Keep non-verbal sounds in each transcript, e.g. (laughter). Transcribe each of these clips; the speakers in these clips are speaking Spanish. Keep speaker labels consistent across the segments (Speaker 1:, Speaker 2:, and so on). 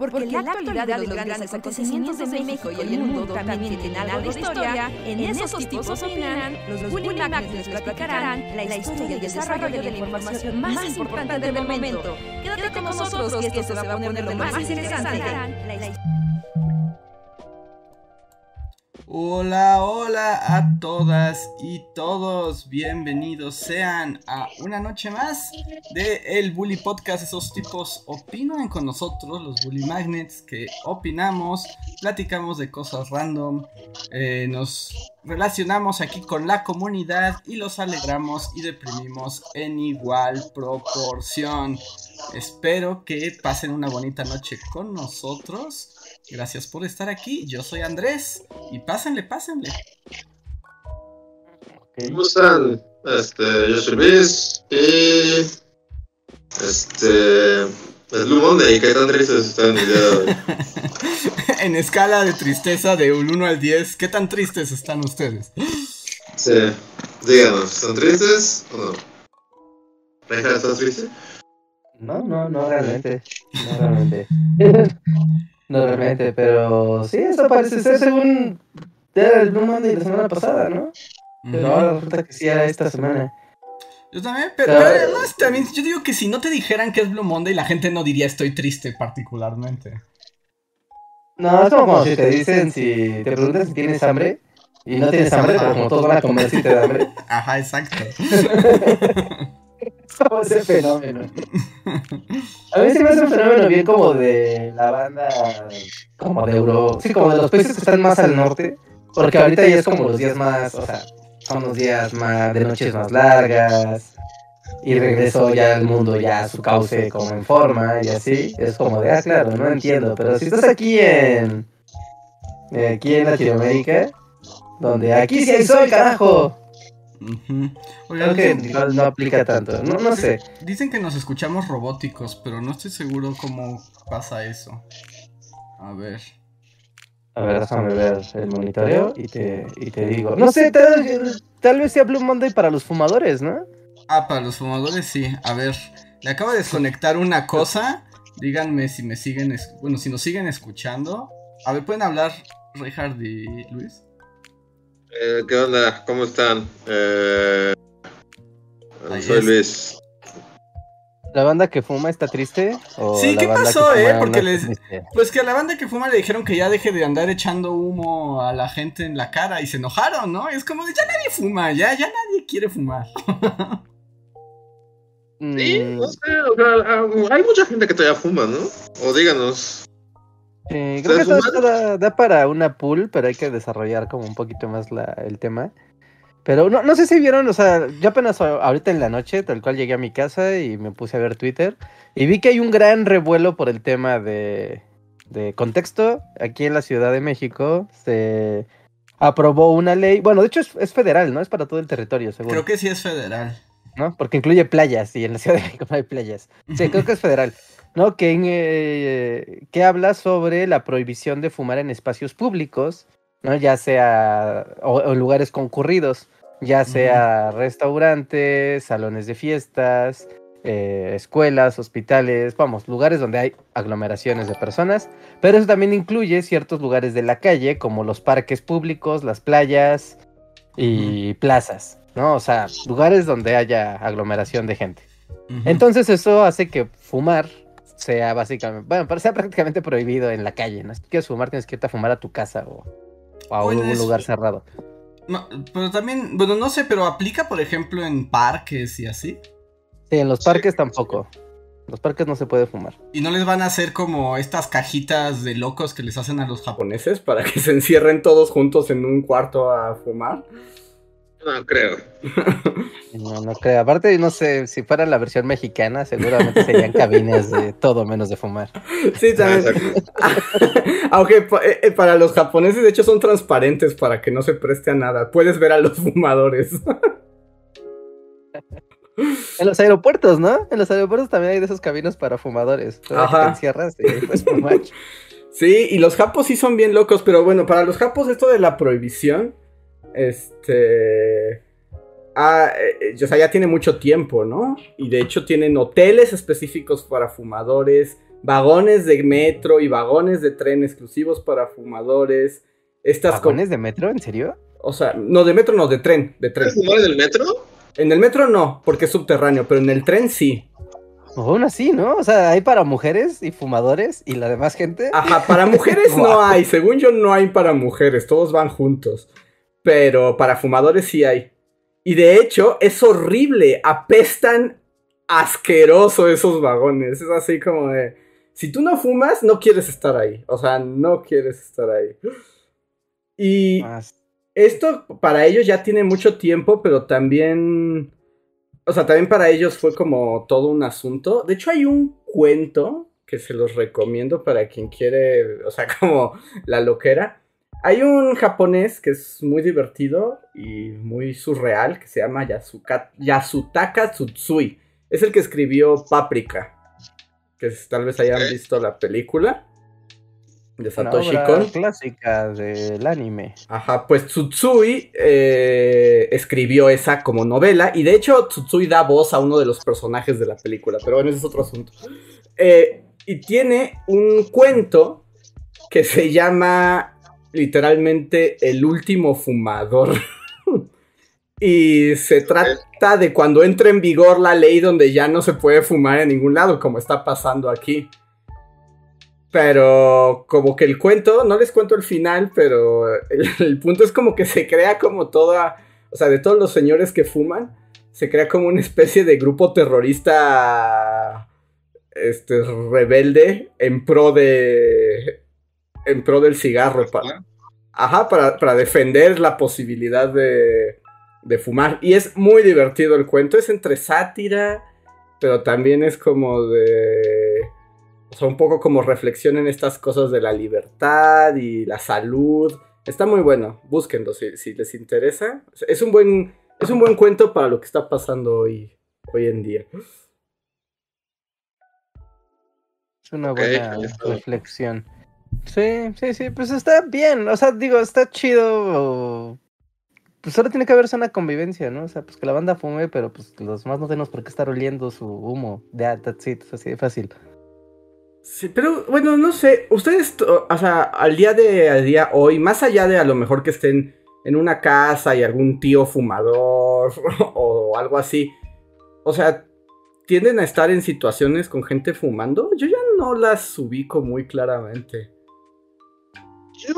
Speaker 1: Porque, la actualidad de los grandes acontecimientos de México y el mundo también tienen algo de historia, en esos tipos opinan, los Bully Magnets platicarán la historia y el desarrollo de la información más importante del momento. Quédate con nosotros que esto se va a poner de lo más interesante.
Speaker 2: Hola, hola a todas y todos, bienvenidos sean a una noche más de el Bully Podcast. Esos tipos opinan con nosotros, los Bully Magnets, que opinamos, platicamos de cosas random, eh, nos relacionamos aquí con la comunidad y los alegramos y deprimimos en igual proporción. Espero que pasen una bonita noche con nosotros. Gracias por estar aquí. Yo soy Andrés. Y pásenle, pásenle.
Speaker 3: ¿Cómo están? Este, yo soy Luis. Y. Este. Es Blue Monday. ¿Qué tan tristes están el día de hoy? (laughs)
Speaker 2: en escala de tristeza de un 1 al 10, ¿qué tan tristes están ustedes?
Speaker 3: Sí. Díganos, ¿están tristes o no? ¿Reja, estás triste?
Speaker 4: No, no, no realmente. No realmente. (laughs) no realmente, pero sí, eso parece ser según era el Blue Monday la semana pasada, ¿no? Pero ahora resulta que sí era esta semana.
Speaker 2: Yo también, pero, pero, además también, yo digo que si no te dijeran que es Blue Monday, la gente no diría estoy triste particularmente.
Speaker 4: No, es como si te dicen, si te preguntan si tienes hambre, y no tienes hambre, pero como todos van a comer si te da hambre.
Speaker 2: Ajá, exacto. (laughs)
Speaker 4: ese fenómeno. A mí se me hace un fenómeno bien como de la banda, como de Euro, sí, como de los países que están más al norte, porque ahorita ya es como los días más, o sea, son los días más de noches más largas, y regresó ya al mundo ya a su cauce como en forma y así, es como de, ah, claro, no entiendo, pero si estás aquí en, aquí en Latinoamérica, donde aquí sí hay sol, carajo.
Speaker 2: Uh
Speaker 4: Creo que no, no aplica tanto, no, no sé.
Speaker 2: Dicen que nos escuchamos robóticos, pero no estoy seguro cómo pasa eso. A ver.
Speaker 4: A ver, déjame ver el monitoreo y te, y te digo. No sé, tal, tal vez sea Blue Monday para los fumadores, ¿no?
Speaker 2: Ah, para los fumadores sí. A ver, le acabo de desconectar una cosa. Díganme si me siguen, bueno, si nos siguen escuchando. A ver, ¿pueden hablar Richard y Luis?
Speaker 3: Eh, ¿Qué onda? ¿Cómo están? Eh, soy
Speaker 2: es.
Speaker 3: Luis.
Speaker 4: ¿La banda que fuma está triste? ¿O
Speaker 2: Sí, ¿qué pasó, eh?
Speaker 4: no
Speaker 2: Porque les-? Pues que a la banda que fuma le dijeron que ya deje de andar echando humo a la gente en la cara y se enojaron, ¿no? Es como de ya nadie fuma, ya, ya nadie quiere fumar. (laughs)
Speaker 3: Sí,
Speaker 4: Mm,
Speaker 3: no sé, o sea, ah, hay mucha gente que todavía fuma, ¿no? O díganos.
Speaker 4: Sí, creo que
Speaker 3: ¿Ustedes
Speaker 4: todo esto da, da para una pool, pero hay que desarrollar como un poquito más la, el tema. Pero no, no sé si vieron, o sea, yo apenas ahorita en la noche, tal cual llegué a mi casa y me puse a ver Twitter y vi que hay un gran revuelo por el tema de, de contexto. Aquí en la Ciudad de México se aprobó una ley, bueno, de hecho es, es federal, ¿no? Es para todo el territorio, seguro.
Speaker 2: Creo que sí es federal.
Speaker 4: ¿no? Porque incluye playas y en la Ciudad de México no hay playas. Sí, creo que es federal, ¿no? Que, eh, que habla sobre la prohibición de fumar en espacios públicos, ¿no? Ya sea, o, lugares concurridos, ya sea restaurantes, salones de fiestas, eh, escuelas, hospitales, vamos, lugares donde hay aglomeraciones de personas, pero eso también incluye ciertos lugares de la calle, como los parques públicos, las playas y plazas, ¿no? O sea, lugares donde haya aglomeración de gente. Entonces eso hace que fumar sea básicamente, bueno, sea prácticamente prohibido en la calle, ¿no? Si quieres fumar, tienes que irte a fumar a tu casa o, o a
Speaker 2: Bueno,
Speaker 4: un lugar cerrado.
Speaker 2: No, pero también, bueno, no sé, pero aplica, por ejemplo, en parques y así.
Speaker 4: Sí, en los parques tampoco. En los parques no se puede fumar.
Speaker 2: Y no les van a hacer como estas cajitas de locos que les hacen a los japoneses para que se encierren todos juntos en un cuarto a fumar.
Speaker 3: No creo.
Speaker 4: No, no creo. Aparte, no sé, si fuera la versión mexicana, seguramente serían cabinas de todo menos de fumar.
Speaker 2: Sí, también. (laughs) Aunque eh, eh, para los japoneses, de hecho, son transparentes para que no se preste a nada. Puedes ver a los fumadores. (laughs)
Speaker 4: En los aeropuertos, ¿no? En los aeropuertos también hay de esos cabinas para fumadores. Que
Speaker 2: Ajá.
Speaker 4: te encierras y puedes fumar. (laughs)
Speaker 2: Sí, y los japos sí son bien locos, pero bueno, para los japos esto de la prohibición, este... Ah, eh, eh, o sea, ya tiene mucho tiempo, ¿no? Y de hecho tienen hoteles específicos para fumadores, vagones de metro y vagones de tren exclusivos para fumadores. Estas
Speaker 4: ¿Vagones de metro? ¿En serio?
Speaker 2: O sea, no de metro, no, de tren, de tren.
Speaker 3: ¿Puedes fumar en el metro?
Speaker 2: En el metro no, porque es subterráneo, pero en el tren sí.
Speaker 4: Aún así, ¿no? O sea, hay para mujeres y fumadores y la demás gente.
Speaker 2: Ajá, para mujeres (laughs) no hay, según yo no hay para mujeres, todos van juntos. Pero para fumadores sí hay. Y de hecho, es horrible, apestan asqueroso esos vagones. Es así como de, si tú no fumas, no quieres estar ahí. O sea, no quieres estar ahí. Y esto para ellos ya tiene mucho tiempo, pero también. O sea, también para ellos fue como todo un asunto. De hecho, hay un cuento que se los recomiendo para quien quiere, o sea, (laughs) como la loquera. Hay un japonés que es muy divertido y muy surreal que se llama Yasuka- Yasutaka Tsutsui. Es el que escribió Paprika. Que es- tal vez hayan visto la película de
Speaker 4: Una
Speaker 2: Satoshi
Speaker 4: obra
Speaker 2: Kon.
Speaker 4: clásica del anime.
Speaker 2: Ajá, pues Tsutsui eh, escribió esa como novela y de hecho Tsutsui da voz a uno de los personajes de la película, pero bueno, ese es otro asunto. Eh, y tiene un cuento que se llama literalmente El último fumador. (laughs) y se trata de cuando entra en vigor la ley donde ya no se puede fumar en ningún lado, como está pasando aquí. Pero como que el cuento, no les cuento el final, pero el, (laughs) el punto es como que se crea como toda, o sea, de todos los señores que fuman, se crea como una especie de grupo terrorista este rebelde en pro de en pro del cigarro pa- ajá. para, para defender la posibilidad de, de fumar. Y es muy divertido el cuento es entre sátira pero también es como de o sea un poco como reflexión en estas cosas de la libertad y la salud. Está muy bueno búsquenlo si, si les interesa. Es un buen es un buen cuento para lo que está pasando hoy hoy en día.
Speaker 4: Es una buena reflexión. Sí, sí, sí, pues está bien. O sea, digo, está chido. Pues solo tiene que haber una convivencia, ¿no? O sea, pues que la banda fume, pero pues los demás no tenemos por qué estar oliendo su humo. Ya, that's it, es así de fácil.
Speaker 2: Sí, pero bueno, no sé, ustedes, o sea, al día de al día hoy, más allá de a lo mejor que estén en una casa y algún tío fumador (laughs) o algo así, o sea, tienden a estar en situaciones con gente fumando, yo ya no las ubico muy claramente.
Speaker 3: Yo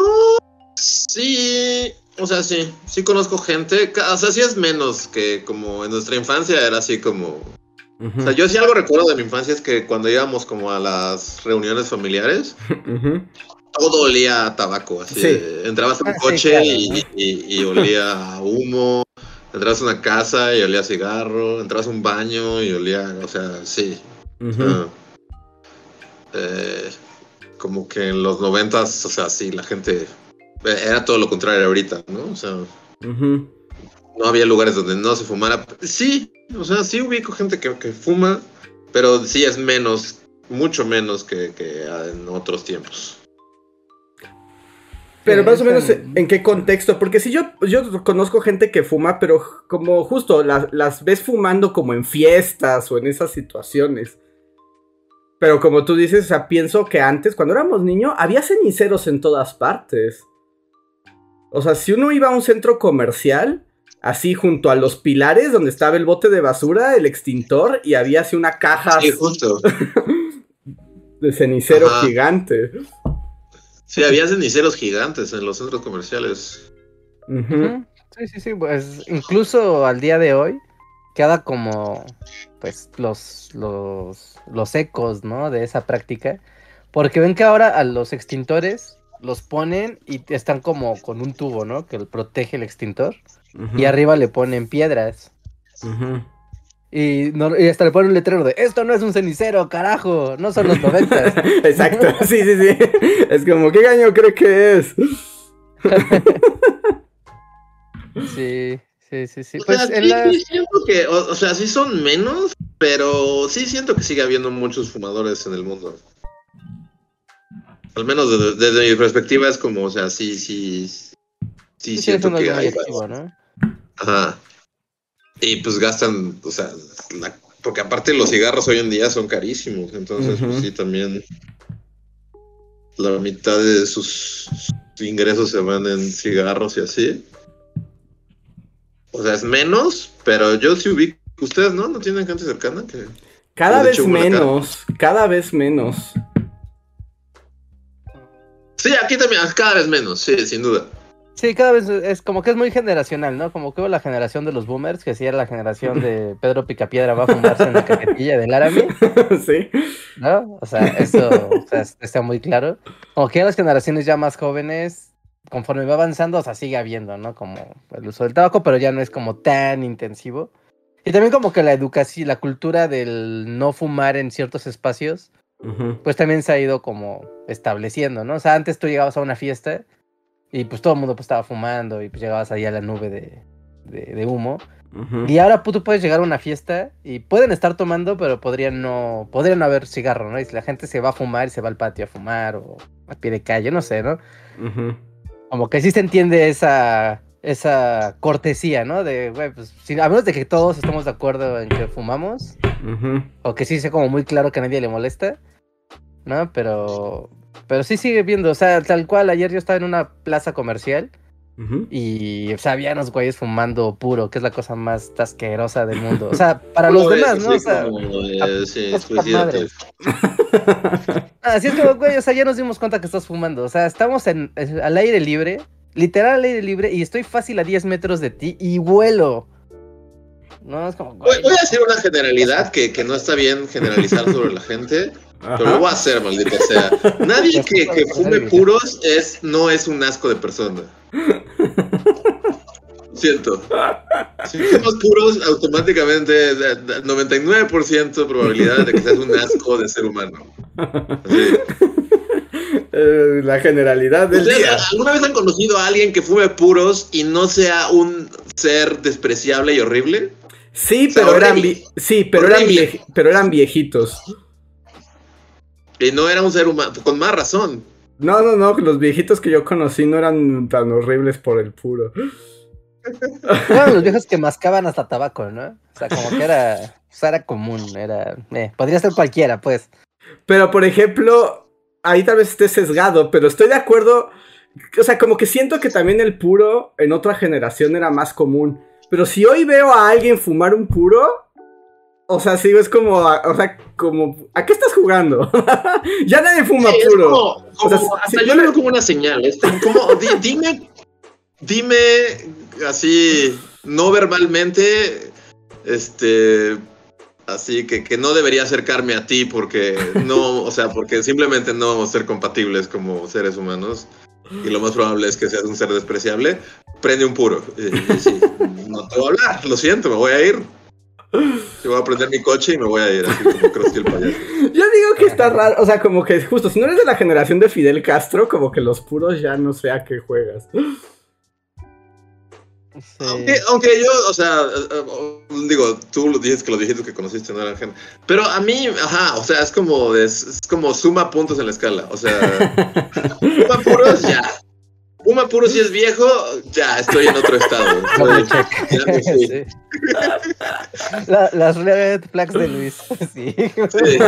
Speaker 3: sí, o sea, sí, sí conozco gente, o sea, sí es menos que como en nuestra infancia era así como... O sea, yo sí algo recuerdo de mi infancia es que cuando íbamos como a las reuniones familiares, todo olía a tabaco, así.
Speaker 2: Sí.
Speaker 3: entrabas a un
Speaker 4: Ah, sí,
Speaker 3: coche
Speaker 4: claro,
Speaker 3: y,
Speaker 4: ¿no?
Speaker 3: y- y olía a humo, entrabas a una casa y olía a cigarro, entrabas a un baño y olía, o sea, sí. Ah. Eh, como que en los noventas, o sea, sí, la gente eh, era todo lo contrario ahorita, ¿no? O sea, no había lugares donde no se fumara. Sí, o sea, sí ubico gente que, que fuma, pero sí es menos, mucho menos que, que en otros tiempos.
Speaker 2: Pero
Speaker 4: Sí,
Speaker 2: más o menos en qué contexto, porque si yo, yo conozco gente que fuma, pero como justo las, las ves fumando como en fiestas o en esas situaciones. Pero como tú dices, o sea, pienso que antes, cuando éramos niños, había ceniceros en todas partes. O sea, si uno iba a un centro comercial, así junto a los pilares donde estaba el bote de basura, el extintor, y había así una caja
Speaker 3: Sí, justo. (laughs)
Speaker 2: de cenicero
Speaker 3: Ajá.
Speaker 2: gigante.
Speaker 3: Sí, había ceniceros gigantes en los centros comerciales.
Speaker 4: Sí, sí, sí, pues incluso al día de hoy queda como pues los, los, los ecos, ¿no? De esa práctica. Porque ven que ahora a los extintores los ponen y están como con un tubo, ¿no? Que protege el extintor. Y arriba le ponen piedras. Y, no, y hasta le ponen un letrero de esto no es un cenicero, carajo, no son los noventas. (laughs)
Speaker 2: Exacto, (laughs) sí, sí, sí. Es como, ¿qué año cree que es? (laughs)
Speaker 4: sí, sí, sí, sí.
Speaker 3: O
Speaker 4: Pues
Speaker 3: sea, sí,
Speaker 4: la-
Speaker 3: sí siento que, o, o sea, sí son menos, pero sí siento que sigue habiendo muchos fumadores en el mundo. Al menos desde, desde mi perspectiva es como, o sea, sí, sí, sí,
Speaker 4: sí, sí,
Speaker 3: siento que hay.
Speaker 4: activo, ¿no?
Speaker 3: Ajá. Y pues gastan, o sea, la porque aparte los cigarros hoy en día son carísimos, entonces pues, sí también la mitad de sus ingresos se van en cigarros y así. O sea, es menos, pero yo sí ubico. Ustedes, ¿no? ¿No tienen gente cercana? Que...
Speaker 2: Cada vez menos, cada vez menos.
Speaker 3: Sí, aquí también, cada vez menos, sí, sin duda.
Speaker 4: Sí, cada vez es como que es muy generacional, ¿no? Como que hubo la generación de los boomers, que sí era la generación de (laughs) Pedro Picapiedra va a fumarse en la cajetilla del Laramie, (laughs)
Speaker 2: sí.
Speaker 4: ¿no? O sea, eso o sea, es- está muy claro. Como que las generaciones ya más jóvenes, conforme va avanzando, o sea, sigue habiendo, ¿no? Como el uso del tabaco, pero ya no es como tan intensivo. Y también como que la educación, la cultura del no fumar en ciertos espacios,
Speaker 2: Ujú.
Speaker 4: pues también se ha ido como estableciendo, ¿no? O sea, antes tú llegabas a una fiesta y pues todo el mundo pues estaba fumando y pues llegabas ahí a la nube de, de- de humo.
Speaker 2: Ujú.
Speaker 4: Y ahora tú puedes llegar a una fiesta y pueden estar tomando, pero podrían no, podrían no haber cigarro, ¿no? Y si la gente se va a fumar y se va al patio a fumar o a pie de calle, no sé, ¿no?
Speaker 2: Ujú.
Speaker 4: Como que sí se entiende esa, esa cortesía, ¿no? De, güey, pues si- a menos de que todos estemos de acuerdo en que fumamos, o que sí sea como muy claro que a nadie le molesta, ¿no? Pero, pero sí sigue viendo, o sea, tal cual, ayer yo estaba en una plaza comercial Y, o sea, había unos güeyes fumando puro, que es la cosa más asquerosa del mundo. O sea, (laughs) para los demás, ¿no?
Speaker 3: así
Speaker 4: es como, (laughs) güey, o sea, ya nos dimos cuenta que estás fumando. O sea, estamos en, al aire libre, literal al aire libre, y estoy fácil a 10 metros de ti y vuelo. No, es como,
Speaker 3: Voy,
Speaker 4: güey,
Speaker 3: voy a decir una generalidad que, que no está bien generalizar sobre la gente, pero lo voy a hacer, maldita sea. (laughs) Nadie que, que fume puros es, no es un asco de persona. (laughs) Siento. Si fumas puros, automáticamente de- de- 99% probabilidad de que seas un asco de ser humano. Así.
Speaker 2: Eh, la generalidad del
Speaker 3: ¿Ustedes
Speaker 2: día.
Speaker 3: alguna vez han conocido a alguien que fume puros y no sea un ser despreciable y horrible?
Speaker 2: Sí,
Speaker 3: O sea,
Speaker 2: pero eran, sí, pero
Speaker 3: Horrible.
Speaker 2: pero eran viejitos.
Speaker 3: Y no era un ser humano, con más razón.
Speaker 2: No, no, no, los viejitos que yo conocí no eran tan horribles por el puro.
Speaker 4: eran los viejos que mascaban hasta tabaco, ¿no? O sea, como que era, o sea, era común, era, eh, podría ser cualquiera, pues.
Speaker 2: Pero, por ejemplo, ahí tal vez esté sesgado, pero estoy de acuerdo. O sea, como que siento que también el puro en otra generación era más común. Pero si hoy veo a alguien fumar un puro, o sea, sí, es como, o sea, como, ¿a qué estás jugando? (laughs) ya nadie fuma
Speaker 3: Sí,
Speaker 2: puro.
Speaker 3: como- como-
Speaker 2: O sea,
Speaker 3: hasta yo lo veo como una señal. Es como, di- dime, dime así, no verbalmente, este, así que, que no debería acercarme a ti porque no, o sea, porque simplemente no vamos a ser compatibles como seres humanos. Y lo más probable es que seas un ser despreciable. Prende un puro. Y, y sí, no te voy a hablar, lo siento, me voy a ir. Yo voy a prender mi coche y me voy a ir, así como Krusty el payaso. (laughs)
Speaker 2: Yo digo que está raro, o sea, como que justo, si no eres de la generación de Fidel Castro, como que los puros ya no sé a qué juegas.
Speaker 4: Sí.
Speaker 3: Aunque, aunque yo, o sea, eh, eh, digo, tú lo dices que los viejitos que conociste no eran gente. Pero a mí, ajá, o sea, es como, de- es, como suma puntos en la escala. O sea, (laughs) Puma puros, ya. Puma puro si es viejo, ya estoy en otro estado. (laughs) Estoy- ya.
Speaker 4: Sí. La- las red flags de Luis. (laughs) Sí.
Speaker 3: Sí.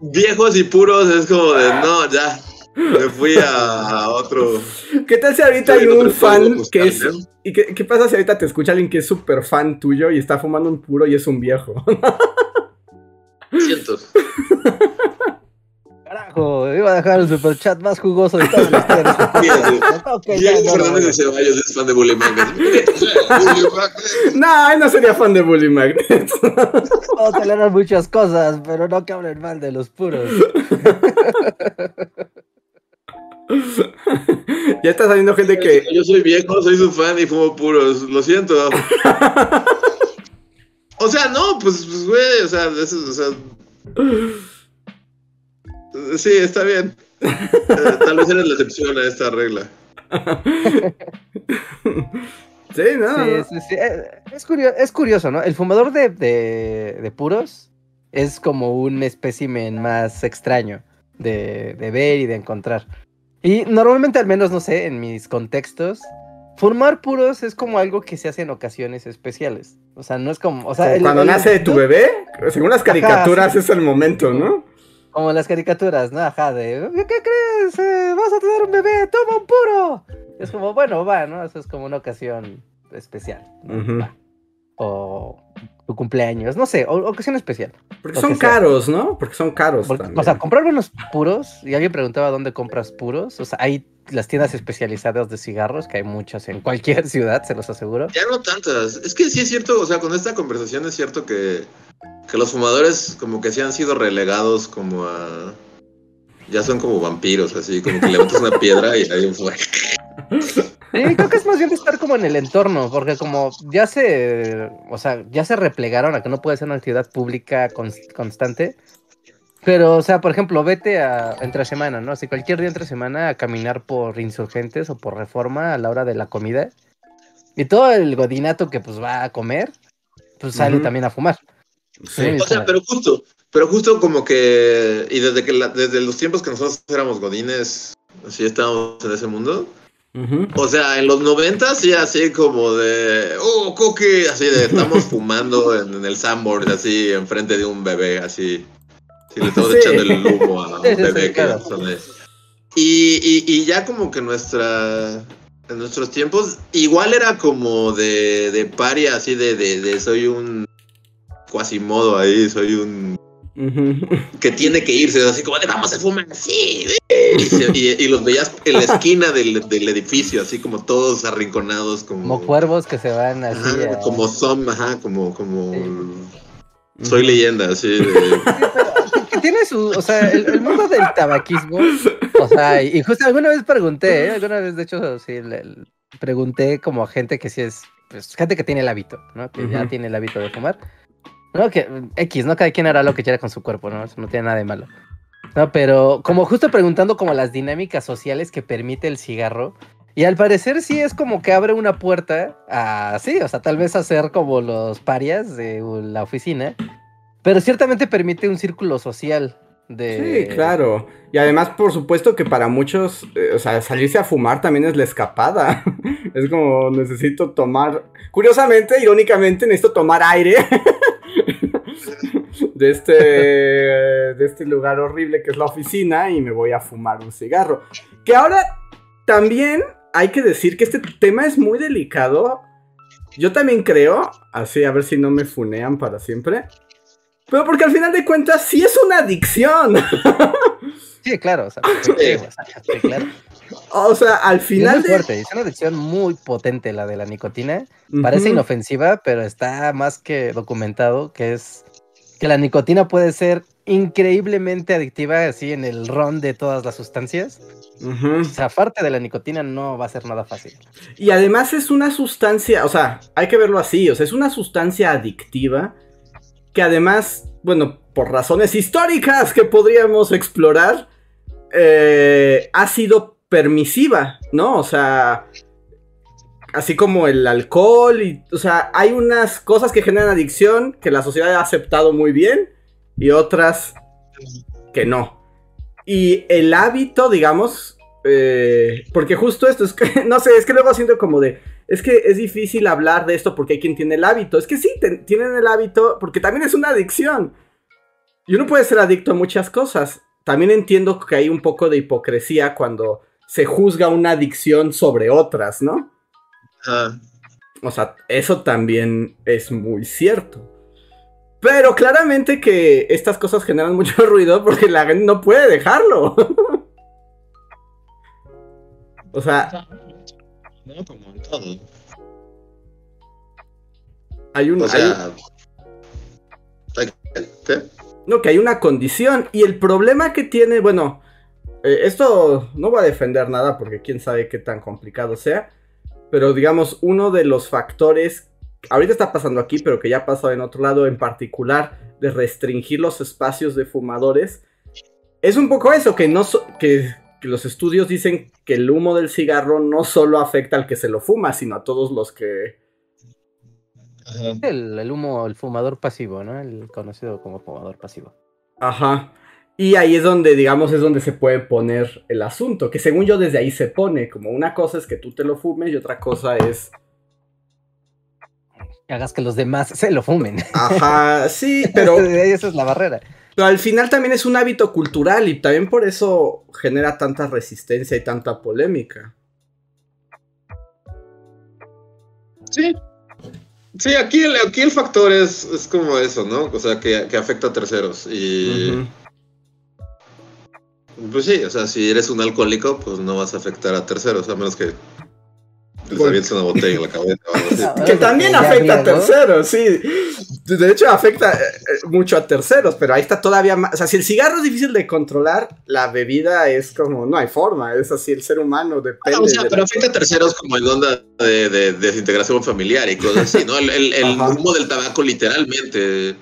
Speaker 3: Viejos y puros es como de, no, ya. Me fui a, a otro.
Speaker 2: ¿Qué tal si ahorita
Speaker 3: Estoy
Speaker 2: hay un fan que es...
Speaker 3: ¿no?
Speaker 2: ¿Y qué, qué pasa si ahorita te escucha alguien que es súper fan tuyo y está fumando un puro y es un viejo?
Speaker 3: Siento. (laughs)
Speaker 4: Carajo, iba a dejar el superchat más jugoso de toda la historia.
Speaker 3: Sí, sí. (laughs)
Speaker 4: Ok, ya,
Speaker 3: Diego
Speaker 4: no,
Speaker 3: Fernández de Ceballos es fan de Bully Magnets. (laughs)
Speaker 2: no, él no sería fan de Bully Magnet. (laughs)
Speaker 4: Puedo tolerar muchas cosas, pero no que hablen mal de los puros.
Speaker 2: ya está saliendo gente que...
Speaker 3: Yo soy viejo, soy su fan y fumo puros. Lo siento. O sea, no, pues, pues, güey, o sea, eso, o sea. Sí, está bien. Eh, tal vez eres la excepción a esta regla. (laughs)
Speaker 2: Sí, no.
Speaker 4: Sí, sí, sí. Eh, Es, curioso, es curioso, ¿no? El fumador de, de- de puros es como un espécimen más extraño de, de ver y de encontrar. Y normalmente, al menos, no sé, en mis contextos, fumar puros es como algo que se hace en ocasiones especiales. O sea, no es como. O sea,
Speaker 2: Como
Speaker 4: el-
Speaker 2: cuando
Speaker 4: el-
Speaker 2: nace tu bebé, según las caricaturas es el momento, ¿no?
Speaker 4: Como las caricaturas, ¿no? Ajá, de. ¿Qué crees? Eh, vas a tener un bebé, toma un puro. Es como, bueno, va, ¿no? Eso es como una ocasión especial. O tu cumpleaños, no sé, o- ocasión especial.
Speaker 2: Porque son
Speaker 4: sea.
Speaker 2: caros, ¿no? Porque son caros
Speaker 4: Porque,
Speaker 2: también.
Speaker 4: o sea, comprar unos puros, y alguien preguntaba dónde compras puros, o sea, hay las tiendas especializadas de cigarros, que hay muchas en cualquier ciudad, se los aseguro.
Speaker 3: Ya no tantas. Es que sí es cierto, o sea, con esta conversación es cierto que, que los fumadores como que sí han sido relegados como a... Ya son como vampiros, así, como que levantas una piedra y ahí fue.
Speaker 4: Sí, creo que es más bien de estar como en el entorno, porque como ya se, o sea, ya se replegaron a que no puede ser una actividad pública cons- constante. Pero, o sea, por ejemplo, vete a entre semana, ¿no? Así cualquier día entre semana a caminar por insurgentes o por reforma a la hora de la comida. Y todo el godinato que pues va a comer, pues sale
Speaker 2: Ujú.
Speaker 4: también a fumar.
Speaker 2: Sí.
Speaker 3: O sea, pero justo, pero justo como que... Y desde que la- desde los tiempos que nosotros éramos godines, así estábamos en ese mundo. O sea, en los 90 sí así como de... Oh, cookie, así de... Estamos (laughs) fumando en, en el sandboard, así, enfrente de un bebé, así. Sí, le estamos
Speaker 2: Sí.
Speaker 3: echando el humo a (laughs) un
Speaker 4: Sí,
Speaker 3: bebé que Y, y, y ya como que nuestra... En nuestros tiempos, igual era como de, de paria, así de, de, de soy un cuasimodo ahí, soy un (laughs) que tiene que irse, así como de vamos a fumar, sí, y, se- y- y los veías en la esquina del, del edificio, así como todos arrinconados, como,
Speaker 4: Como cuervos que se van así.
Speaker 3: ajá,
Speaker 4: a-
Speaker 3: como son, ajá, como, como
Speaker 4: Sí.
Speaker 3: soy leyenda, así de, (laughs)
Speaker 4: que tiene su, o sea, el, el mundo del tabaquismo, o sea, y, y justo alguna vez pregunté, ¿eh? alguna vez de hecho sí, le- le pregunté como a gente que sí es, pues gente que tiene el hábito, ¿no? Que ya tiene el hábito de fumar. No, que X, ¿no? Cada quien hará lo que quiera con su cuerpo, ¿no? Eso no tiene nada de malo. No, pero como justo preguntando como las dinámicas sociales que permite el cigarro, y al parecer sí es como que abre una puerta a, sí, o sea, tal vez a ser como los parias de la oficina, pero ciertamente permite un círculo social de...
Speaker 2: Sí, claro. Y además, por supuesto que para muchos, eh, o sea, salirse a fumar también es la escapada. (laughs) es como necesito tomar, curiosamente, irónicamente, necesito tomar aire (laughs) de este, de este lugar horrible que es la oficina y me voy a fumar un cigarro. Que ahora también hay que decir que este tema es muy delicado. Yo también creo, así a ver si no me funean para siempre. Pero porque al final de cuentas sí es una adicción. (laughs)
Speaker 4: Sí, claro, o sea,
Speaker 3: Sí.
Speaker 4: sí, o sea, sí, claro.
Speaker 2: O sea, al
Speaker 4: Y es
Speaker 2: final
Speaker 4: muy
Speaker 2: de...
Speaker 4: fuerte, es una adicción muy potente la de la nicotina. Parece inofensiva, pero está más que documentado que es que la nicotina puede ser increíblemente adictiva así en el ron de todas las sustancias. O sea, aparte de la nicotina no va a ser nada fácil.
Speaker 2: Y además es una sustancia, o sea, hay que verlo así, o sea, es una sustancia adictiva que además, bueno, por razones históricas que podríamos explorar, eh, ha sido permisiva, ¿no? O sea, así como el alcohol, y, o sea, hay unas cosas que generan adicción que la sociedad ha aceptado muy bien y otras que no. Y el hábito, digamos, eh, porque justo esto es que, (laughs) no sé, es que luego siento como de, es que es difícil hablar de esto porque hay quien tiene el hábito. Es que sí, tienen el hábito porque también es una adicción. Y uno puede ser adicto a muchas cosas. También entiendo que hay un poco de hipocresía cuando se juzga una adicción sobre otras, ¿no? O sea, eso también es muy cierto. Pero claramente que estas cosas generan mucho (laughs) ruido porque la gente no puede dejarlo. (laughs) o sea,
Speaker 3: No, como en todo.
Speaker 2: hay un...
Speaker 3: O
Speaker 2: hay-
Speaker 3: sea, ¿qué?
Speaker 2: No, que hay una condición. Y el problema que tiene, bueno, eh, esto no voy a defender nada porque quién sabe qué tan complicado sea. Pero digamos, uno de los factores, ahorita está pasando aquí, pero que ya ha pasado en otro lado en particular, de restringir los espacios de fumadores, es un poco eso, que, no so- que, que los estudios dicen que el humo del cigarro no solo afecta al que se lo fuma, sino a todos los que...
Speaker 4: El, el humo, el fumador pasivo, ¿no? El conocido como fumador pasivo.
Speaker 2: Ajá. Y ahí es donde, digamos, es donde se puede poner el asunto. Que según yo, desde ahí se pone. Como una cosa es que tú te lo fumes y otra cosa es.
Speaker 4: Y hagas que los demás se lo fumen.
Speaker 2: Ajá, (laughs) sí, pero,
Speaker 4: Esa es la barrera.
Speaker 2: pero al final también es un hábito cultural y también por eso genera tanta resistencia y tanta polémica.
Speaker 3: Sí. Sí, aquí el, aquí el factor es, es como eso, ¿no? O sea, que, que afecta a terceros. Y. Pues sí, o sea, si eres un alcohólico, pues no vas a afectar a terceros, a menos que les avientes una botella en la cabeza o algo (laughs)
Speaker 2: Que también afecta a terceros, sí. De hecho, afecta eh, eh, mucho a terceros, pero ahí está todavía más. O sea, si el cigarro es difícil de controlar, la bebida es como, no hay forma, es así, el ser humano depende.
Speaker 3: Ah, o sea,
Speaker 2: de
Speaker 3: pero afecta a terceros como en onda de, de desintegración familiar y cosas así, ¿no? El, el- el humo del tabaco literalmente,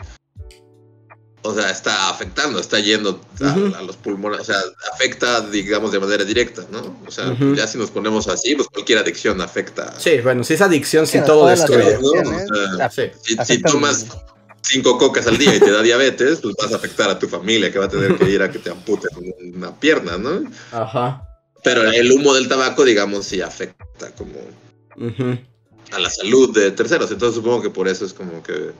Speaker 3: o sea, está afectando, está yendo a, los pulmones, o sea, afecta, digamos, de manera directa, ¿no? O sea, ya si nos ponemos así, pues cualquier adicción afecta.
Speaker 2: Sí, bueno, si es adicción, Sí, todo destruye.
Speaker 3: ¿no? O sea,
Speaker 2: Sí.
Speaker 3: Si, si tomas cinco cocas al día y te da diabetes, pues vas a afectar a tu familia que va a tener que ir a que te amputen una pierna, ¿no?
Speaker 2: Ajá.
Speaker 3: Pero el humo del tabaco, digamos, sí afecta como
Speaker 2: Ujú.
Speaker 3: a la salud de terceros. Entonces supongo que por eso es como que.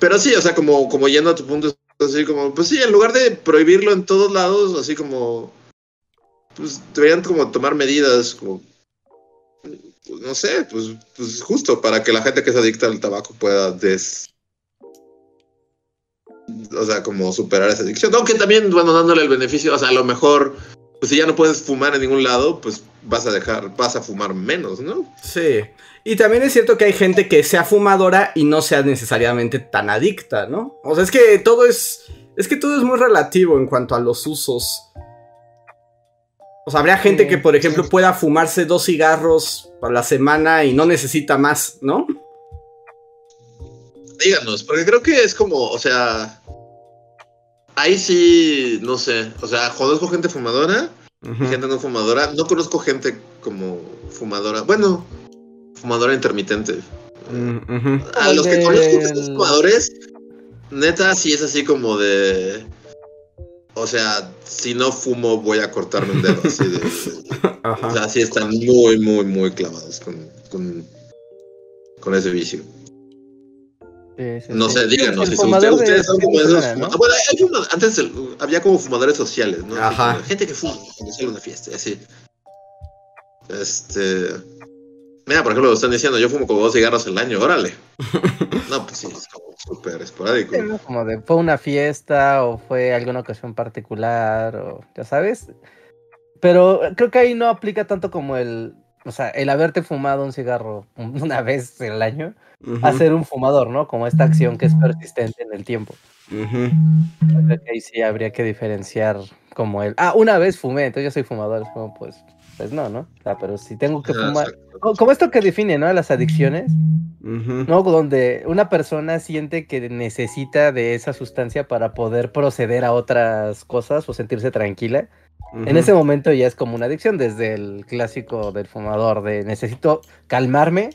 Speaker 3: Pero sí, o sea, como, como yendo a tu punto, así como, pues sí, en lugar de prohibirlo en todos lados, así como. Pues deberían como tomar medidas como. pues, no sé, pues, pues justo para que la gente que se adicta al tabaco pueda des. O sea, como superar esa adicción. Aunque también, bueno, dándole el beneficio, o sea, a lo mejor, pues si ya no puedes fumar en ningún lado, pues vas a dejar, vas a fumar menos, ¿no?
Speaker 2: Sí. Y también es cierto que hay gente que sea fumadora y no sea necesariamente tan adicta, ¿no? O sea, es que todo es. Es que todo es muy relativo en cuanto a los usos. O sea, habría gente que, por ejemplo, pueda fumarse dos cigarros a la semana y no necesita más, ¿no?
Speaker 3: Díganos, porque creo que es como, o sea, ahí sí, no sé, o sea, conozco gente fumadora y gente no fumadora, no conozco gente como fumadora, bueno, fumadora intermitente.
Speaker 2: Mm.
Speaker 3: A los que conozco que son fumadores, neta, sí es así como de, o sea, si no fumo voy a cortarme un dedo, así de, (laughs) o
Speaker 2: Ajá.
Speaker 3: sea, sí están muy, muy, muy clavados con, con, con ese vicio.
Speaker 4: Sí, sí,
Speaker 3: No
Speaker 4: sí.
Speaker 3: sé, díganos si son
Speaker 4: fumador
Speaker 3: ustedes,
Speaker 4: de
Speaker 3: ustedes son como
Speaker 4: de
Speaker 3: esos.
Speaker 4: semana, ¿no?
Speaker 3: Bueno, hay antes el- había como fumadores sociales, ¿no?
Speaker 2: Ajá.
Speaker 3: Gente que fuma cuando sale una fiesta, y así. Este. Mira, por ejemplo, lo están diciendo, yo fumo como dos cigarros al año, órale. (laughs) No, pues sí, es como súper esporádico.
Speaker 4: Sí, ¿no? Como de fue una fiesta o fue alguna ocasión particular o ya sabes. Pero creo que ahí no aplica tanto como el, o sea, el haberte fumado un cigarro (laughs) una vez al año a ser un fumador, ¿no? Como esta acción que es persistente en el tiempo.
Speaker 2: Ujú.
Speaker 4: Creo que ahí sí habría que diferenciar como el, ah, una vez fumé, entonces yo soy fumador, es como pues, pues no, ¿no? O sea, pero si tengo que
Speaker 3: Ajá,
Speaker 4: fumar, como esto que define, ¿no? Las adicciones. ¿no? Donde una persona siente que necesita de esa sustancia para poder proceder a otras cosas o sentirse tranquila. En ese momento ya es como una adicción, desde el clásico del fumador de necesito calmarme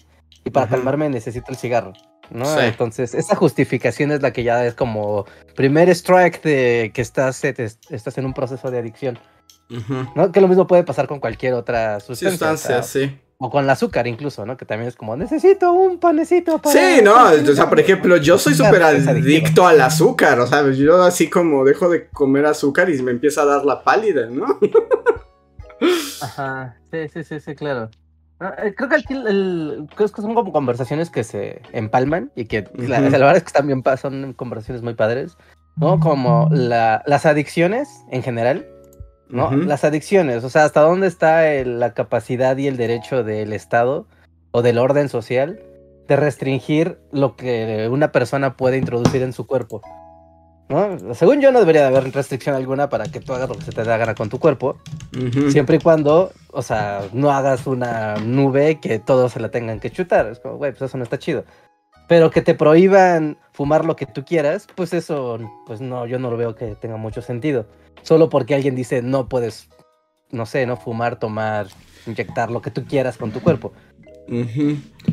Speaker 4: y para calmarme necesito el cigarro. ¿No?
Speaker 2: Sí.
Speaker 4: Entonces, esa justificación es la que ya es como primer strike de que estás, eh, estás en un proceso de adicción. ¿no? Que lo mismo puede pasar con cualquier otra sustancia.
Speaker 2: Sustancia,
Speaker 4: o,
Speaker 2: sí.
Speaker 4: o con el azúcar incluso, ¿no? Que también es como, necesito un panecito para...
Speaker 2: Sí, no, o sea, por ejemplo, yo soy súper adicto al azúcar, o sea, yo así como dejo de comer azúcar y me empieza a dar la pálida, ¿no?
Speaker 4: Ajá, sí, sí, sí, sí, claro. Ah, eh, Creo que aquí el, el- creo que son como conversaciones que se empalman y que la verdad es que también son conversaciones muy padres, ¿no? Como la- las adicciones en general, ¿no? Las adicciones, o sea, hasta dónde está el- la capacidad y el derecho del Estado o del orden social de restringir lo que una persona puede introducir en su cuerpo. ¿No? Según yo no debería de haber restricción alguna para que tú hagas lo que se te da gana con tu cuerpo. Siempre y cuando, o sea, no hagas una nube que todos se la tengan que chutar. Es como, güey, pues eso no está chido. Pero que te prohíban fumar lo que tú quieras, pues eso, pues no, yo no lo veo que tenga mucho sentido. Solo porque alguien dice no puedes, no sé, no fumar, tomar, inyectar lo que tú quieras con tu cuerpo.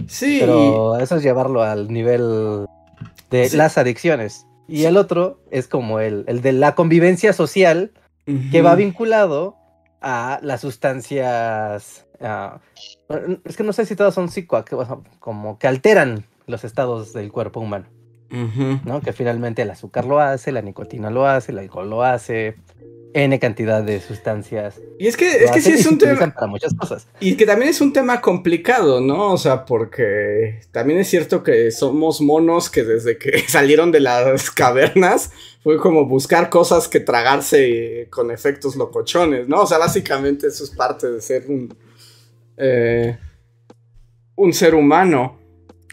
Speaker 2: Sí.
Speaker 4: Pero eso es llevarlo al nivel de
Speaker 2: Sí.
Speaker 4: las adicciones. Y el otro es como el, el de la convivencia social que va vinculado a las sustancias. ah, es que no sé si todas son psicoactivas, como que alteran los estados del cuerpo humano. ¿no? Que finalmente el azúcar lo hace, la nicotina lo hace, el alcohol lo hace, N cantidad de sustancias.
Speaker 2: Y es que, es que sí es un tema.
Speaker 4: para muchas cosas.
Speaker 2: Y que también es un tema complicado, ¿no? O sea, porque también es cierto que somos monos que desde que (laughs) salieron de las cavernas fue como buscar cosas que tragarse con efectos locochones, ¿no? O sea, básicamente eso es parte de ser un, eh, un ser humano.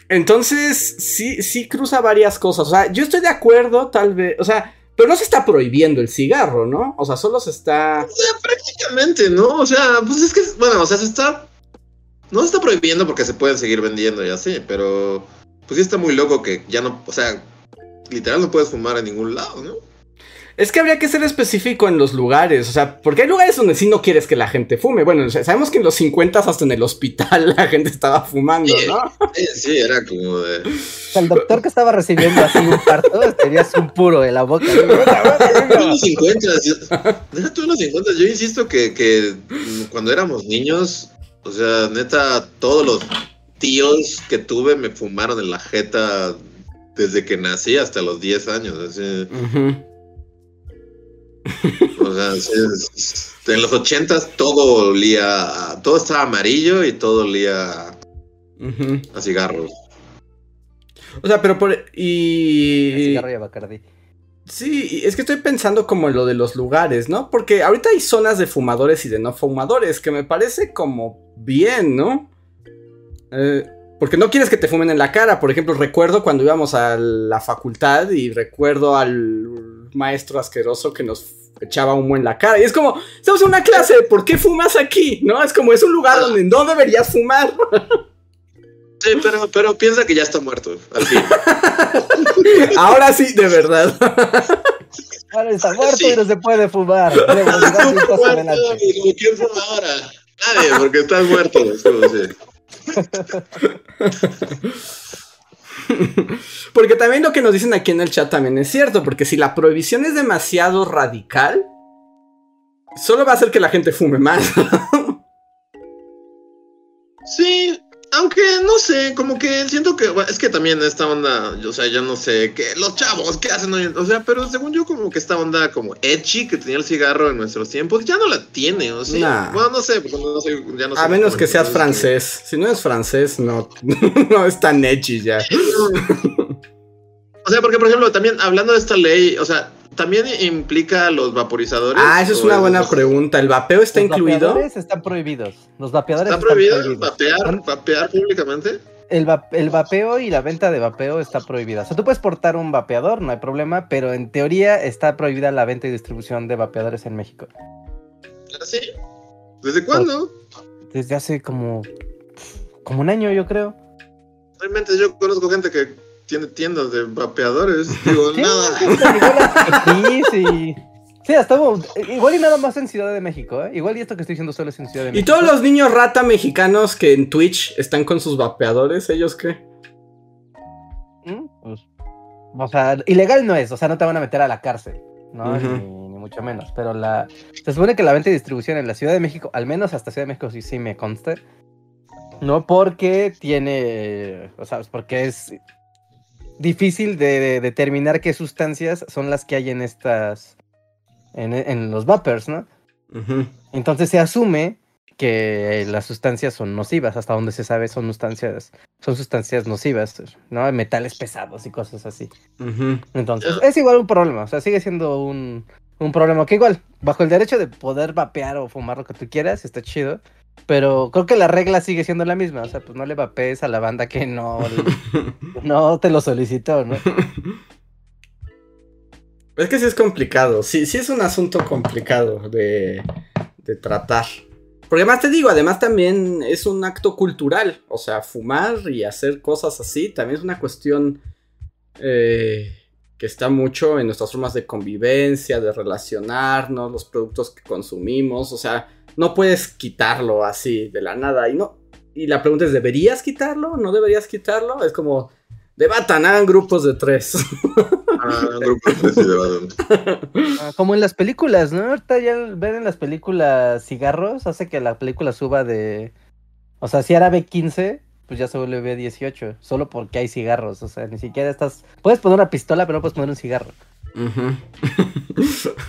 Speaker 2: Entonces, sí, sí cruza varias cosas. O sea, yo estoy de acuerdo, tal vez. O sea, pero no se está prohibiendo el cigarro, ¿no? O sea, solo se está.
Speaker 3: O sea, prácticamente, ¿no? O sea, pues es que, bueno, o sea, se está. No se está prohibiendo porque se pueden seguir vendiendo y así, pero. Pues sí está muy loco que ya no. O sea, literal no puedes fumar en ningún lado, ¿no?
Speaker 2: Es que habría que ser específico en los lugares, o sea, porque hay lugares donde sí no quieres que la gente fume. Bueno, o sea, sabemos que en los 50 hasta en el hospital la gente estaba fumando,
Speaker 3: Sí.
Speaker 2: ¿no?
Speaker 3: Sí, sí, era como de.
Speaker 4: El doctor que estaba recibiendo así un parto (laughs) tenías un puro en la boca.
Speaker 3: Tú los 50, yo- deja tú en los 50, yo insisto que, que cuando éramos niños, o sea, neta, todos los tíos que tuve me fumaron en la jeta desde que nací hasta los 10 años. así. O sea, sí, es- en los 80 todo olía, todo estaba amarillo y todo olía a- cigarros.
Speaker 2: O sea, pero por... Y...
Speaker 4: Cigarro y Bacardi.
Speaker 2: Sí, es que estoy pensando como en lo de los lugares, ¿no? Porque ahorita hay zonas de fumadores y de no fumadores, que me parece como bien, ¿no? Eh, porque no quieres que te fumen en la cara. Por ejemplo, recuerdo cuando íbamos a la facultad y recuerdo al maestro asqueroso que nos echaba humo en la cara. Y es como, estamos en una clase, ¿por qué fumas aquí? ¿No? Es como, es un lugar donde no deberías fumar.
Speaker 3: Sí, pero, pero piensa que ya está muerto, al fin. (laughs)
Speaker 2: Ahora sí, de verdad.
Speaker 4: Ahora está muerto
Speaker 3: Sí.
Speaker 4: y no se puede fumar. (laughs)
Speaker 3: ¿Quién fuma ahora? Nadie, porque estás muerto. es como, sí. (laughs)
Speaker 2: Porque también lo que nos dicen aquí en el chat también es cierto, porque si la prohibición es demasiado radical, solo va a hacer que la gente fume más. (laughs)
Speaker 3: aunque no sé, como que siento que bueno, es que también esta onda, o sea, yo no sé, que los chavos que hacen hoy, o sea, pero según yo como que esta onda como edgy que tenía el cigarro en nuestros tiempos ya no la tiene, o sea,
Speaker 2: Nah.
Speaker 3: bueno, no sé, porque no soy, ya no
Speaker 2: A menos que seas francés. Si no es francés, no, (laughs) no es tan edgy ya. (laughs)
Speaker 3: O sea, porque por ejemplo, también hablando de esta ley, o sea, también implica los vaporizadores.
Speaker 2: Ah, esa es una buena
Speaker 3: los-
Speaker 2: pregunta. ¿El vapeo está
Speaker 4: Los
Speaker 2: incluido?
Speaker 4: vapeadores están prohibidos. Los vapeadores
Speaker 3: ¿Está
Speaker 4: están
Speaker 3: prohibido
Speaker 4: prohibidos.
Speaker 3: vapear, vapear públicamente?
Speaker 4: El, va- el vapeo y la venta de vapeo está prohibida. O sea, tú puedes portar un vapeador, no hay problema, pero en teoría está prohibida la venta y distribución de vapeadores en México.
Speaker 3: ¿Así? ¿Desde cuándo?
Speaker 4: Desde hace como, como un año, yo creo.
Speaker 3: Realmente yo conozco gente que tiene tiendas de vapeadores. (laughs) Digo,
Speaker 4: Sí,
Speaker 3: nada.
Speaker 4: sí, sí. Sí, hasta igual y nada más en Ciudad de México, ¿eh? Igual y esto que estoy diciendo solo es en Ciudad de
Speaker 2: ¿Y
Speaker 4: México.
Speaker 2: todos los niños rata mexicanos que en Twitch están con sus vapeadores, ellos qué?
Speaker 4: ¿Mm? Pues, o sea, ilegal no es, o sea, no te van a meter a la cárcel, ¿no? Ni, ni mucho menos. Pero la. Se supone que la venta y distribución en la Ciudad de México, al menos hasta Ciudad de México sí, sí me consta. No porque tiene. O sea, porque es difícil de, de determinar qué sustancias son las que hay en estas. En, en los vapers, ¿no? Entonces se asume que las sustancias son nocivas, hasta donde se sabe son sustancias, son sustancias nocivas, ¿no? Metales pesados y cosas así. Entonces, es igual un problema, o sea, sigue siendo un, un problema que igual, bajo el derecho de poder vapear o fumar lo que tú quieras, está chido. Pero creo que la regla sigue siendo la misma, o sea, pues no le vapees a la banda que no, (laughs) no te lo solicitó, ¿no?
Speaker 2: Es que sí es complicado, sí, sí es un asunto complicado de, de tratar. Porque además te digo, además también es un acto cultural, o sea, fumar y hacer cosas así también es una cuestión eh, que está mucho en nuestras formas de convivencia, de relacionarnos, los productos que consumimos, o sea, no puedes quitarlo así de la nada y no. Y la pregunta es, ¿deberías quitarlo? ¿No deberías quitarlo? Es como, Debatan, hagan grupos de tres.
Speaker 3: Ah, grupo de tres y debatan.
Speaker 4: Ah, Como en las películas, ¿no? Ahorita ya ver en las películas cigarros hace que la película suba de. O sea, si era B15, pues ya se vuelve B18. Solo porque hay cigarros. O sea, ni siquiera estás. Puedes poner una pistola, pero no puedes poner un cigarro.
Speaker 2: Ujú.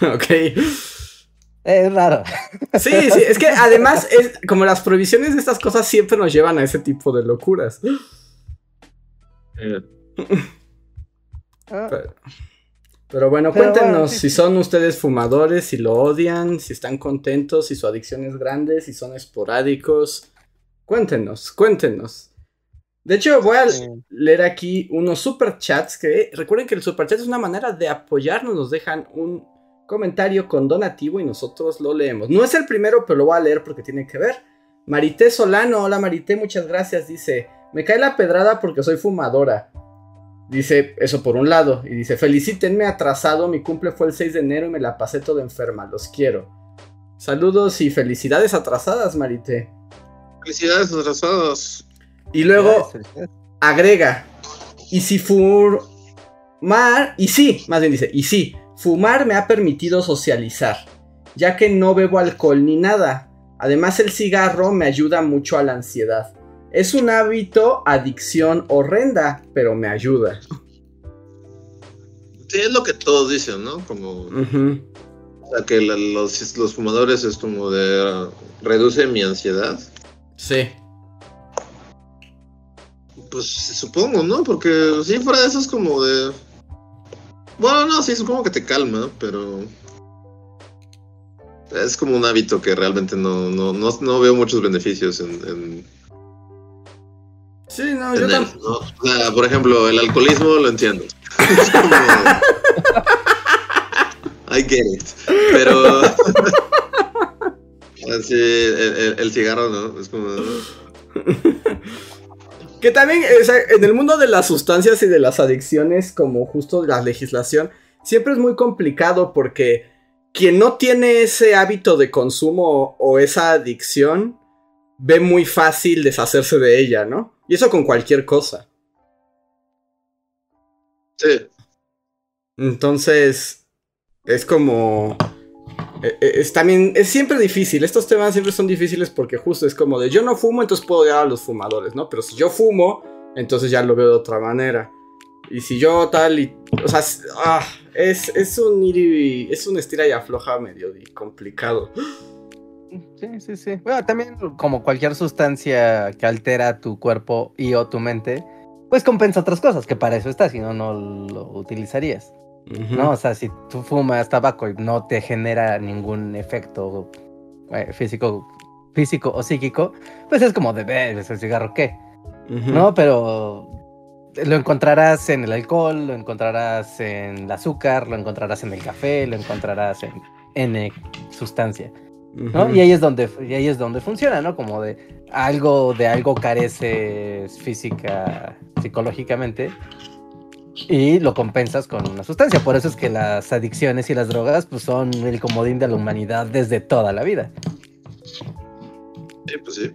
Speaker 2: (laughs) ok.
Speaker 4: Es raro.
Speaker 2: Sí, sí, es que además, es, como las prohibiciones de estas cosas siempre nos llevan a ese tipo de locuras.
Speaker 3: Eh,
Speaker 4: Ah,
Speaker 2: Pero, pero bueno,
Speaker 4: Pero
Speaker 2: cuéntenos
Speaker 4: bueno, sí,
Speaker 2: si son ustedes fumadores, si lo odian, si están contentos, si su adicción es grande, si son esporádicos. Cuéntenos, cuéntenos. De hecho, voy a leer aquí unos superchats que recuerden que el superchat es una manera de apoyarnos, nos dejan un comentario con donativo y nosotros lo leemos. No es el primero, pero lo voy a leer porque tiene que ver. Marité Solano, hola Marité, muchas gracias, dice, me cae la pedrada porque soy fumadora. Dice eso por un lado. Y dice, felicítenme atrasado, mi cumple fue el 6 de enero y me la pasé toda enferma, los quiero. Saludos y felicidades atrasadas, Marité.
Speaker 3: Felicidades atrasados.
Speaker 2: Y luego
Speaker 4: felicidades.
Speaker 2: agrega, y si fumar, y sí, más bien dice, y sí, fumar me ha permitido socializar, ya que no bebo alcohol ni nada. Además el cigarro me ayuda mucho a la ansiedad. Es un hábito, adicción horrenda, pero me ayuda.
Speaker 3: Sí, es lo que todos dicen, ¿no? Como o sea, que la- los, los fumadores es como de reduce mi ansiedad.
Speaker 2: Sí.
Speaker 3: Pues supongo, ¿no? Porque si fuera de eso es como de. Bueno, no, sí, supongo que te calma, pero. Es como un hábito que realmente no, no, no, no veo muchos beneficios en, en,
Speaker 2: Sí, no,
Speaker 3: en
Speaker 2: yo
Speaker 3: él. O sea, por ejemplo, el alcoholismo lo entiendo. (laughs) Es como- (laughs) I get it. Pero. (laughs) Así, el, el- el cigarro, ¿no? Es como.
Speaker 2: Que también, o sea, en el mundo de las sustancias y de las adicciones, como justo la legislación, siempre es muy complicado porque quien no tiene ese hábito de consumo o esa adicción ve muy fácil deshacerse de ella, ¿no? Y eso con cualquier cosa.
Speaker 3: Sí.
Speaker 2: Entonces, es como... eh, eh, Es también, es siempre difícil, estos temas siempre son difíciles porque justo es como de yo no fumo, entonces puedo odiar a los fumadores, ¿no? Pero si yo fumo, entonces ya lo veo de otra manera. Y si yo tal y... O sea, es, ah, es, es un ir y- es un estira y afloja medio di- complicado.
Speaker 4: Sí, sí, sí. Bueno, también como cualquier sustancia que altera tu cuerpo y o tu mente, pues compensa otras cosas, que para eso está, si no, no lo utilizarías. ¿No? O sea, si tú fumas tabaco y no te genera ningún efecto eh, físico, físico o psíquico, pues es como de ver el cigarro qué. ¿no? Pero lo encontrarás en el alcohol, lo encontrarás en el azúcar, lo encontrarás en el café, lo encontrarás en N sustancia. ¿no? Y ahí es donde y ahí es donde funciona, ¿no? Como de algo de algo careces física, psicológicamente y lo compensas con una sustancia. Por eso es que las adicciones y las drogas pues son el comodín de la humanidad desde toda la vida.
Speaker 3: Sí, pues sí.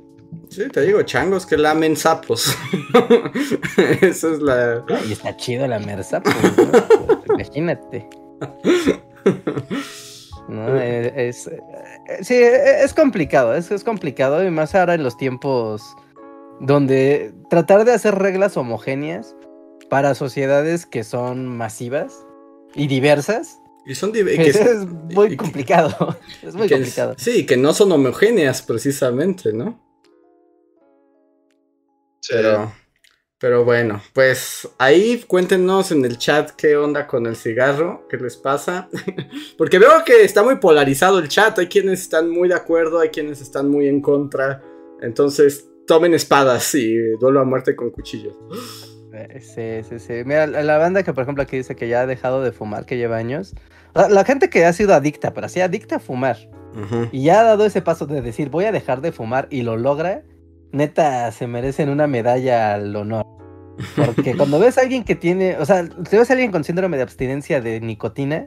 Speaker 2: Sí, te digo, changos que lamen sapos. (laughs) Esa es la...
Speaker 4: Y está chido la merza, pues, ¿no? (laughs) Imagínate. No, Eh, es, eh, sí, es complicado, es, es complicado y más ahora en los tiempos donde tratar de hacer reglas homogéneas para sociedades que son masivas y diversas
Speaker 2: Y son... div- que-
Speaker 4: es muy
Speaker 2: que-
Speaker 4: complicado. (laughs) Es muy complicado.
Speaker 2: Sí, que no son homogéneas precisamente, ¿no?
Speaker 3: Sí.
Speaker 2: Pero, pero bueno, pues ahí cuéntenos en el chat qué onda con el cigarro, qué les pasa. (laughs) Porque veo que está muy polarizado el chat, hay quienes están muy de acuerdo, hay quienes están muy en contra. Entonces, tomen espadas y duelo a muerte con cuchillos.
Speaker 4: Eh, Sí, sí, sí. Mira, la, banda que por ejemplo aquí dice que ya ha dejado de fumar, que lleva años. La, la gente que ha sido adicta, pero así adicta a fumar. Y ya ha dado ese paso de decir voy a dejar de fumar y lo logra, neta se merecen una medalla al honor. Porque (laughs) cuando ves a alguien que tiene, o sea, si ves a alguien con síndrome de abstinencia de nicotina,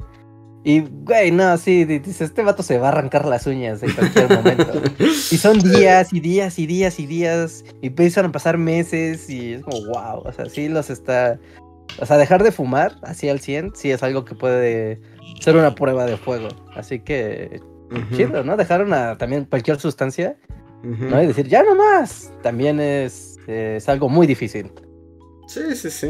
Speaker 4: Y, güey, no, sí, dices, este vato se va a arrancar las uñas en cualquier momento. y son (laughs) días y días y días y días. Y empiezan a pasar meses y es como, wow, o sea, sí los está... O sea, dejar de fumar así al 100 sí es algo que puede ser una prueba de fuego. Así que, chido, ¿no? Dejar una, también cualquier sustancia, ¿no? Y decir, ya no más, también es, es algo muy difícil.
Speaker 2: Sí, sí, sí.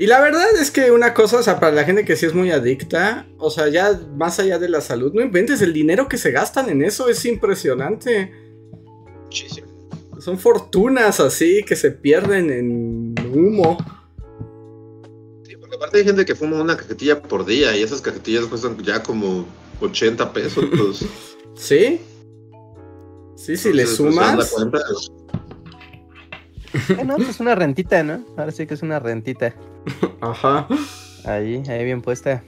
Speaker 2: Y la verdad es que una cosa, o sea, para la gente que sí es muy adicta, o sea, ya más allá de la salud, no inventes, el dinero que se gastan en eso es impresionante. Muchísimo. Son fortunas así que se pierden en humo.
Speaker 3: Sí, porque aparte hay gente que fuma una cajetilla por día y esas cajetillas cuestan ya como 80 pesos. Pues. (laughs)
Speaker 2: ¿Sí? Sí, si le pues, sumas.
Speaker 4: no, es una rentita, ¿no? Ahora sí que es una rentita.
Speaker 2: Ajá.
Speaker 4: Ahí, ahí bien puesta.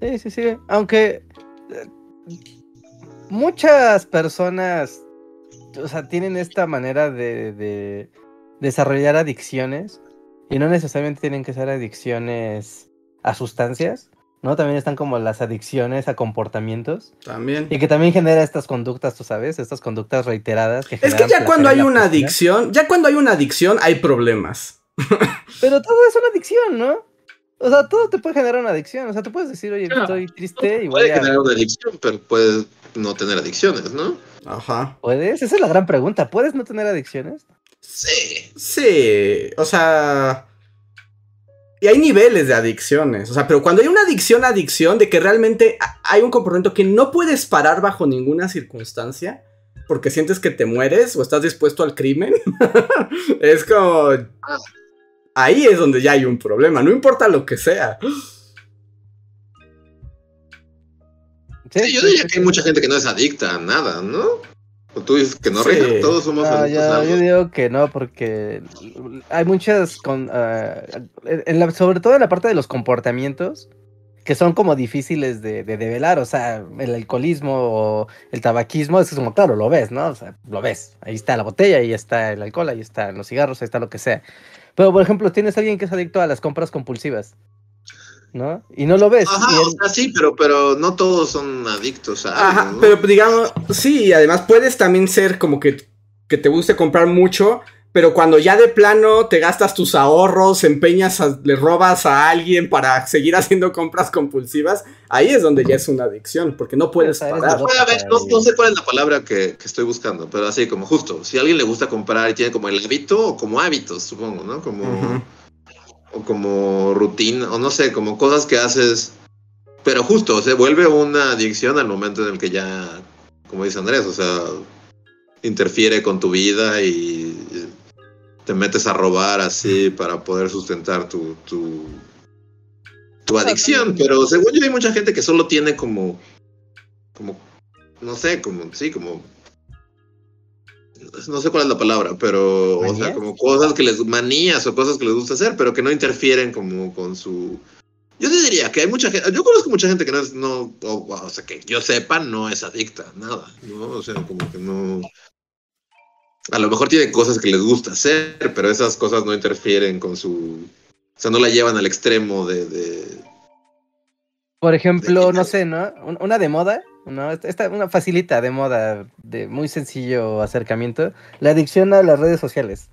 Speaker 4: Sí, sí, sí. Aunque eh, muchas personas, o sea, tienen esta manera de, de desarrollar adicciones y no necesariamente tienen que ser adicciones a sustancias. ¿No? También están como las adicciones a comportamientos.
Speaker 2: También.
Speaker 4: Y que también genera estas conductas, tú sabes, estas conductas reiteradas. Que
Speaker 2: es que ya cuando hay una adicción, ya cuando hay una adicción hay problemas. (laughs)
Speaker 4: Pero todo es una adicción, ¿no? O sea, todo te puede generar una adicción. O sea, tú puedes decir, oye, estoy triste y voy
Speaker 3: puede generar una adicción, pero puedes no tener adicciones, ¿no?
Speaker 2: Ajá.
Speaker 4: ¿Puedes? Esa es la gran pregunta. ¿Puedes no tener adicciones?
Speaker 3: Sí.
Speaker 2: Sí. O sea y hay niveles de adicciones, o sea, pero cuando hay una adicción, adicción, de que realmente hay un comportamiento que no puedes parar bajo ninguna circunstancia, porque sientes que te mueres o estás dispuesto al crimen, (laughs) es como... Ahí es donde ya hay un problema, no importa lo que sea.
Speaker 3: Sí, yo diría que hay mucha gente que no es adicta a nada, ¿no? Tú dices que no, todos somos
Speaker 4: ah, Yo digo que no, porque hay muchas, con, ah, sobre todo en la parte de los comportamientos, que son como difíciles de, de develar, o sea, el alcoholismo o el tabaquismo, es como, claro, lo ves, ¿no? O sea, lo ves, ahí está la botella, ahí está el alcohol, ahí están los cigarros, ahí está lo que sea. Pero, por ejemplo, tienes a alguien que es adicto a las compras compulsivas. ¿No? Y no lo ves.
Speaker 3: Ajá, sí, pero, pero no todos son adictos
Speaker 2: a Ajá, pero digamos, sí, y además puedes también ser como que, que te guste comprar mucho, pero cuando ya de plano te gastas tus ahorros, empeñas, le robas a alguien para seguir (laughs) haciendo compras compulsivas, ahí es donde ya es una adicción, porque no puedes parar.
Speaker 3: no, sé cuál es la palabra que, estoy buscando, pero así como justo, si a alguien le gusta comprar y tiene como el hábito o como hábitos, supongo, ¿no? Como o como rutina, o no sé, como cosas que haces, pero justo, se vuelve una adicción al momento en el que ya, como dice Andrés, o sea, interfiere con tu vida y te metes a robar así para poder sustentar tu, tu, tu adicción, pero según yo hay mucha gente que solo tiene como, como, no sé, como, sí, como no sé cuál es la palabra, pero, o sea, como cosas que les, manías o cosas que les gusta hacer, pero que no interfieren como con su... Yo te diría que hay mucha gente, yo conozco mucha gente que no es, no, o, sea, que yo sepa, no es adicta, nada, ¿no? O sea, como que no... A lo mejor tiene cosas que les gusta hacer, pero esas cosas no interfieren con su... O sea, no la llevan al extremo de...
Speaker 4: Por ejemplo, no sé, ¿no? Una de moda ¿no? Esta, una facilita de moda, de muy sencillo acercamiento, la adicción a las redes sociales.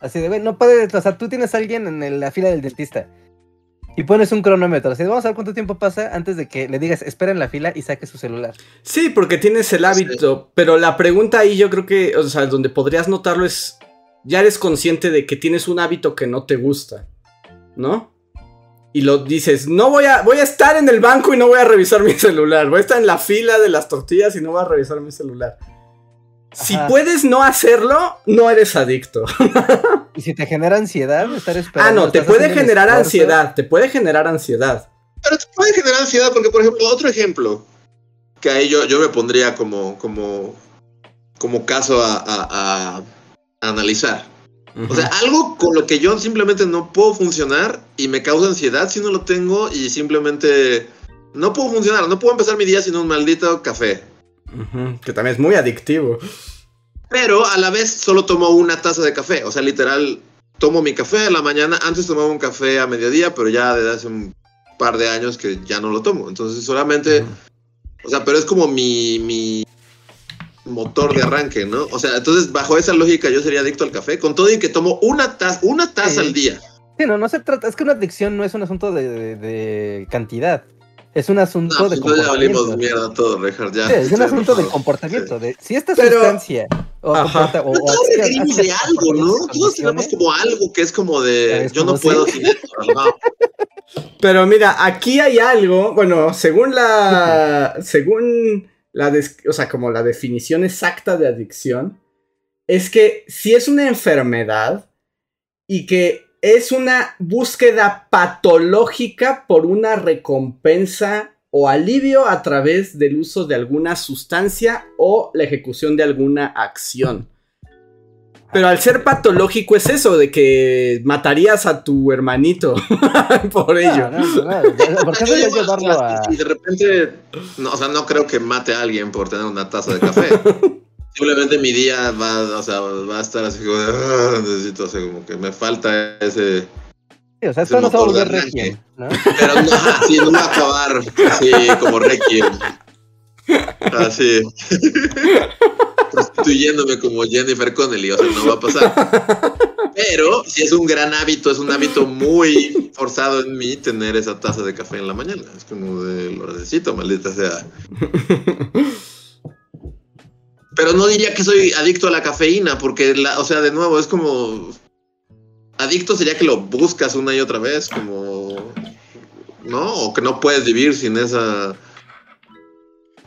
Speaker 4: Así de, no puedes, o sea, tú tienes a alguien en la fila del dentista y pones un cronómetro, así vamos a ver cuánto tiempo pasa antes de que le digas, espera en la fila y saque su celular.
Speaker 2: Sí, porque tienes el hábito, pero la pregunta ahí yo creo que, o sea, donde podrías notarlo es, ya eres consciente de que tienes un hábito que no te gusta, ¿no? Y lo dices, no voy a, voy a estar en el banco y no voy a revisar mi celular, voy a estar en la fila de las tortillas y no voy a revisar mi celular. Si puedes no hacerlo, no eres adicto. (laughs)
Speaker 4: ¿Y si te genera ansiedad estar esperando?
Speaker 2: Ah, no, te puede generar ansiedad, te puede generar ansiedad.
Speaker 3: Pero te puede generar ansiedad porque, por ejemplo, otro ejemplo, que ahí yo, yo me pondría como, como, como caso a, a analizar. O sea, algo con lo que yo simplemente no puedo funcionar y me causa ansiedad si no lo tengo y simplemente no puedo funcionar, no puedo empezar mi día sin un maldito café.
Speaker 2: Que también es muy adictivo.
Speaker 3: Pero a la vez solo tomo una taza de café, o sea, literal, tomo mi café a la mañana, antes tomaba un café a mediodía, pero ya desde hace un par de años que ya no lo tomo. Entonces solamente, o sea, pero es como mi, mi motor de arranque, ¿no? O sea, entonces bajo esa lógica yo sería adicto al café, con todo y que tomo una taza, una taza
Speaker 4: Sí.
Speaker 3: al día.
Speaker 4: Sí, no, no se trata, es que una adicción no es un asunto de, de- de cantidad, es un asunto
Speaker 3: No,
Speaker 4: de
Speaker 3: entonces ya valimos
Speaker 4: comportamiento.
Speaker 3: mierda todo, Richard, ya.
Speaker 4: Sí, es un asunto de comportamiento, de si esta
Speaker 2: Pero-
Speaker 4: sustancia o,
Speaker 2: Ajá.
Speaker 4: comporta- o-
Speaker 3: Pero
Speaker 4: o
Speaker 3: todos requerimos de algo, ¿no? Todos tenemos como algo que es como de
Speaker 4: ¿Sabes
Speaker 3: yo no puedo sin esto. ¿no?
Speaker 2: Pero mira, aquí hay algo, bueno, según la, según la, o sea, como la definición exacta de adicción, es que si es una enfermedad y que es una búsqueda patológica por una recompensa o alivio a través del uso de alguna sustancia o la ejecución de alguna acción. Pero al ser patológico es eso, de que matarías a tu hermanito (laughs) por ello.
Speaker 4: No, no, no,
Speaker 3: si de repente, no, o sea, no creo que mate a alguien por tener una taza de café. (laughs) Simplemente mi día va, o sea, va a estar así como de, "Ah, necesito, o sea, como que me falta ese,
Speaker 4: Sí, o sea, esto no se va a
Speaker 3: motor de
Speaker 4: volver
Speaker 3: arranque.
Speaker 4: requiem, ¿no?
Speaker 3: pero no, sí, no va a acabar así como Requiem. (laughs) Así. Prostituyéndome como Jennifer Connelly, o sea, no va a pasar. Pero si es un gran hábito, es un hábito muy forzado en mí tener esa taza de café en la mañana. Es como de lo necesito, maldita sea. Pero no diría que soy adicto a la cafeína, porque, o sea, de nuevo, es como. Adicto sería que lo buscas una y otra vez, como. ¿No? O que no puedes vivir sin esa.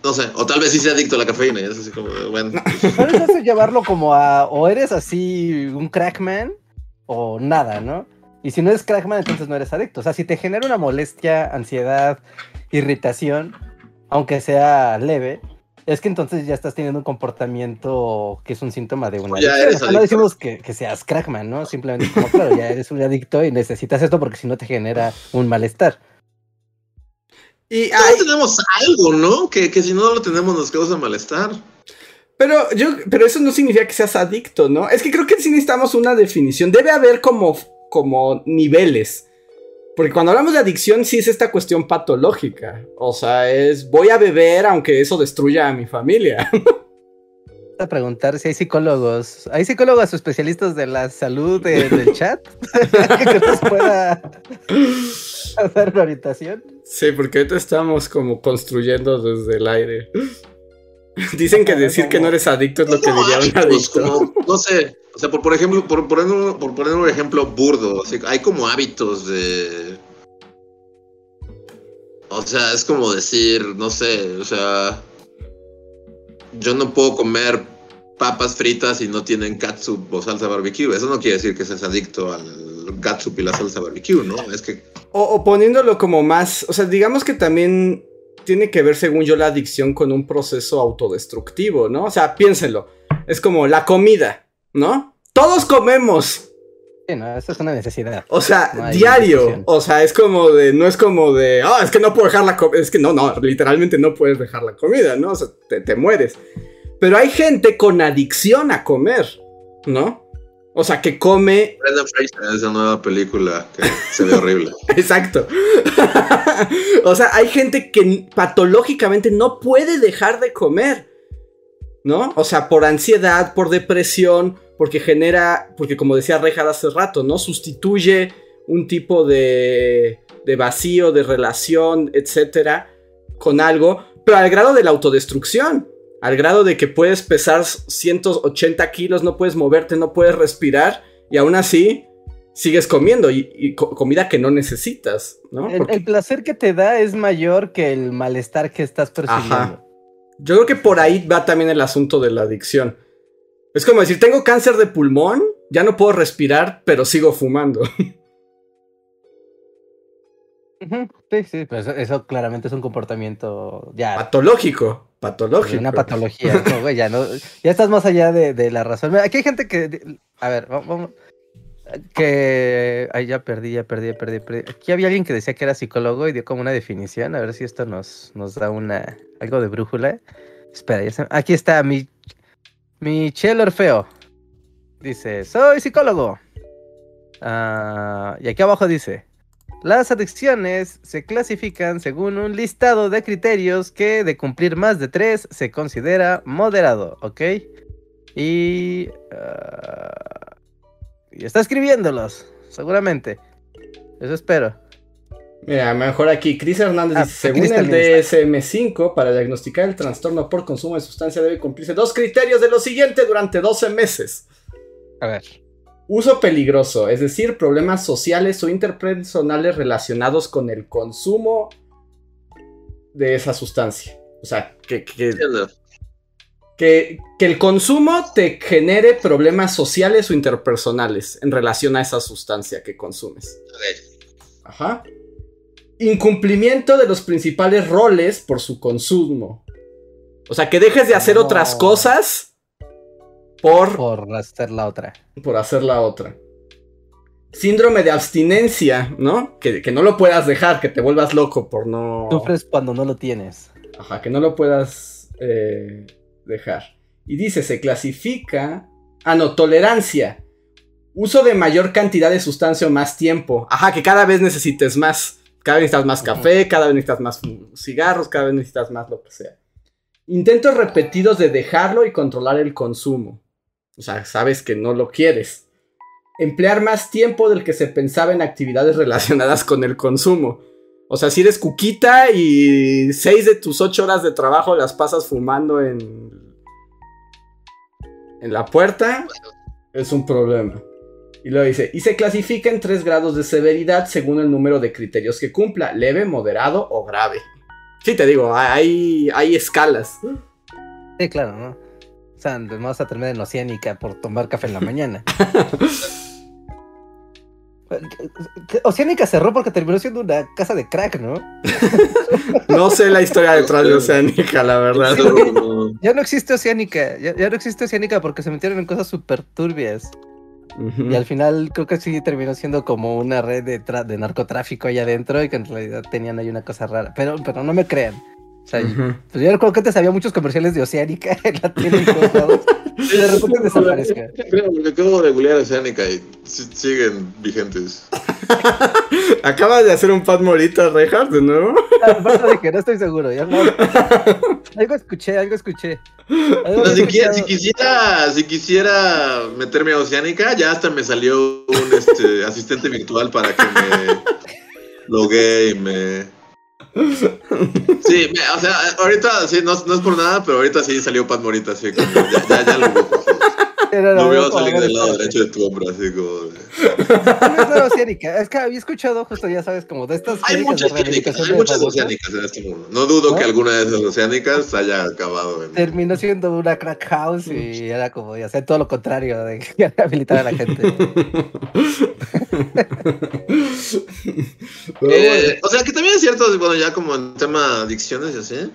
Speaker 3: No sé, o tal vez sí sea adicto a la cafeína, y es así como, bueno.
Speaker 4: Pero eso es llevarlo como a. O eres así un crackman o nada, ¿no? Y si no eres crackman, entonces no eres adicto. O sea, si te genera una molestia, ansiedad, irritación, aunque sea leve, es que entonces ya estás teniendo un comportamiento que es un síntoma de una
Speaker 3: Ya eres
Speaker 4: no decimos que, que seas crackman, ¿no? Simplemente como, claro, ya eres un adicto y necesitas esto porque si no te genera un malestar.
Speaker 2: Y hay,
Speaker 3: tenemos algo, ¿no? Que, que si no lo tenemos nos causa malestar.
Speaker 2: Pero yo, pero eso no significa que seas adicto, ¿no? Es que creo que sí necesitamos una definición. Debe haber como, como niveles. Porque cuando hablamos de adicción, sí es esta cuestión patológica. O sea, es voy a beber aunque eso destruya a mi familia. (laughs)
Speaker 4: A preguntar si hay psicólogos. ¿Hay psicólogos o especialistas de la salud de- del (laughs) chat? (laughs) que nos pueda (laughs) dar una orientación.
Speaker 2: Sí, porque ahorita estamos como construyendo desde el aire. Dicen que decir que no eres adicto es lo que diría un adicto.
Speaker 3: como, no sé, o sea, por, por ejemplo, por, poner un, por poner un ejemplo burdo, así, hay como hábitos de... O sea, es como decir, no sé, o sea, yo no puedo comer papas fritas y no tienen catsup o salsa barbecue. Eso no quiere decir que seas adicto al catsup y la salsa barbecue, ¿no? Es que
Speaker 2: O, o poniéndolo como más, o sea, digamos que también tiene que ver, según yo, la adicción con un proceso autodestructivo, ¿no? O sea, piénsenlo. Es como la comida, ¿no? Todos comemos.
Speaker 4: Sí, no, eso es una necesidad.
Speaker 2: O sea,
Speaker 4: No
Speaker 2: diario. O sea, es como de, no es como de, ah, es que no puedo dejar la comida. Es que no, no, literalmente no puedes dejar la comida, ¿no? O sea, te, te mueres. Pero hay gente con adicción a comer, ¿no? O sea, que come
Speaker 3: Brendan Fraser, esa nueva película que se ve horrible. (laughs)
Speaker 2: Exacto. (laughs) o sea, hay gente que patológicamente no puede dejar de comer. ¿No? O sea, por ansiedad, por depresión, porque genera, porque como decía Rejar hace rato, ¿no? Sustituye un tipo de, de vacío, de relación, etcétera, con algo, pero al grado de la autodestrucción. Al grado de que puedes pesar 180 kilos, no puedes moverte, no puedes respirar, y aún así sigues comiendo y, y co- comida que no necesitas, ¿no?
Speaker 4: El,
Speaker 2: Porque
Speaker 4: el placer que te da es mayor que el malestar que estás percibiendo.
Speaker 2: Ajá. Yo creo que por ahí va también el asunto de la adicción. Es como decir, tengo cáncer de pulmón, ya no puedo respirar, pero sigo fumando. (laughs)
Speaker 4: Sí, sí, pues eso, claramente es un comportamiento ya
Speaker 2: patológico, patológico.
Speaker 4: una patología. güey, ya, no, ya estás más allá de, de la razón. Aquí hay gente que. A ver, vamos. Que. Perdí, ya perdí, ya perdí, ya perdí. Aquí había alguien que decía que era psicólogo y dio como una definición. A ver si esto nos, nos da una. algo de brújula. Espera, ya se- aquí está mi. Michelle Orfeo. Dice: Soy psicólogo. Ah, y aquí abajo dice: Las adicciones se clasifican según un listado de criterios que de cumplir más de tres se considera moderado, ¿ok? Y... ah, y está escribiéndolos, seguramente. Eso espero.
Speaker 2: Mira, mejor aquí, Cris Hernández
Speaker 4: Ah,
Speaker 2: dice, según el
Speaker 4: también
Speaker 2: DSM5, para diagnosticar el trastorno por consumo de sustancia debe cumplirse dos criterios de lo siguiente durante 12 meses.
Speaker 4: A ver.
Speaker 2: Uso peligroso, es decir, problemas sociales o interpersonales relacionados con el consumo de esa sustancia. O sea, que, que. Que, que el consumo te genere problemas sociales o interpersonales en relación a esa sustancia que consumes. Ajá. Incumplimiento de los principales roles por su consumo. O sea, que dejes de hacer
Speaker 4: No.
Speaker 2: otras cosas por,
Speaker 4: Por hacer la otra.
Speaker 2: por hacer la otra. Síndrome de abstinencia, ¿no? Que, que no lo puedas dejar, que te vuelvas loco por no...
Speaker 4: Sufres cuando no lo tienes.
Speaker 2: Ajá, que no lo puedas eh, dejar. Y dice, se clasifica... Ah, no, tolerancia. Uso de mayor cantidad de sustancia o más tiempo. Ajá, que cada vez necesites más. Cada vez necesitas más café, cada vez necesitas más cigarros, cada vez necesitas más lo que sea. Intentos repetidos de dejarlo y controlar el consumo. O sea, sabes que no lo quieres. Emplear más tiempo del que se pensaba en actividades (laughs) relacionadas con el consumo. O sea, si eres cuquita y seis de tus ocho horas de trabajo las pasas fumando en, en la puerta, es un problema. Y luego dice, y se clasifica en tres grados de severidad según el número de criterios que cumpla, leve, moderado o grave. Sí, te digo, hay, hay escalas.
Speaker 4: Sí, claro, ¿no? O sea, vamos a terminar en Oceánica por tomar café en la mañana. (laughs) Oceánica cerró porque terminó siendo una casa de crack, ¿no? (laughs)
Speaker 2: No sé la historia detrás de Oceánica, la verdad.
Speaker 4: Ya no existe Oceánica, ya, ya no existe Oceánica porque se metieron en cosas súper turbias. Y al final creo que sí terminó siendo como una red de, de narcotráfico allá adentro y que en realidad tenían ahí una cosa rara. Pero, pero no me crean. O sea,
Speaker 2: Ujú.
Speaker 4: pues yo recuerdo que antes había muchos comerciales de Oceánica en la tienda y todos lados, (laughs) y de repente desaparezca.
Speaker 3: Creo que acabo de googlear Oceánica y si- siguen vigentes. (laughs)
Speaker 2: Acabas de hacer un Pat Morita, Rejas, de nuevo.
Speaker 4: Ah, dije, no estoy seguro. ya no- Algo escuché, algo escuché. Algo
Speaker 3: si, quisiera, si quisiera meterme a Oceánica, ya hasta me salió un este, asistente virtual para que me (laughs) loguee y me. Sí, o sea, ahorita sí, no, no es por nada, pero ahorita sí salió Pat Morita, así como ya, ya, ya lo.
Speaker 4: Era la-
Speaker 3: veo salir del lado derecho de tu hombro, así como. de-
Speaker 4: No es Oceánica, es que había escuchado justo, ya sabes, como de estas
Speaker 3: Hay muchas oceánicas, hay muchas oceánicas en este mundo. No dudo
Speaker 4: ¿No?
Speaker 3: que alguna de esas oceánicas haya acabado en.
Speaker 4: Terminó siendo una crack house y era como de hacer todo lo contrario, de (laughs) rehabilitar a la gente. (laughs)
Speaker 3: Eh, o sea, que también es cierto, bueno, ya como en tema adicciones y así.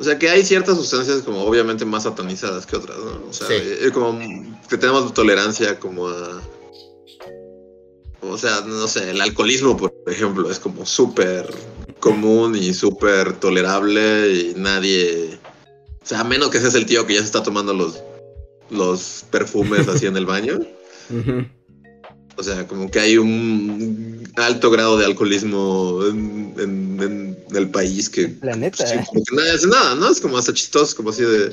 Speaker 3: O sea, que hay ciertas sustancias como obviamente más satanizadas que otras, ¿no? O sea,
Speaker 2: Sí.
Speaker 3: eh, como que tenemos tolerancia como a... O sea, no sé, el alcoholismo, por ejemplo, es como súper común y súper tolerable y nadie... O sea, a menos que seas el tío que ya se está tomando los, los perfumes así en el baño. (laughs) O sea, como que hay un alto grado de alcoholismo en, en- en el país que,
Speaker 4: Planeta.
Speaker 3: sí, como que nadie hace nada, ¿no? Es como hasta chistoso, como así de...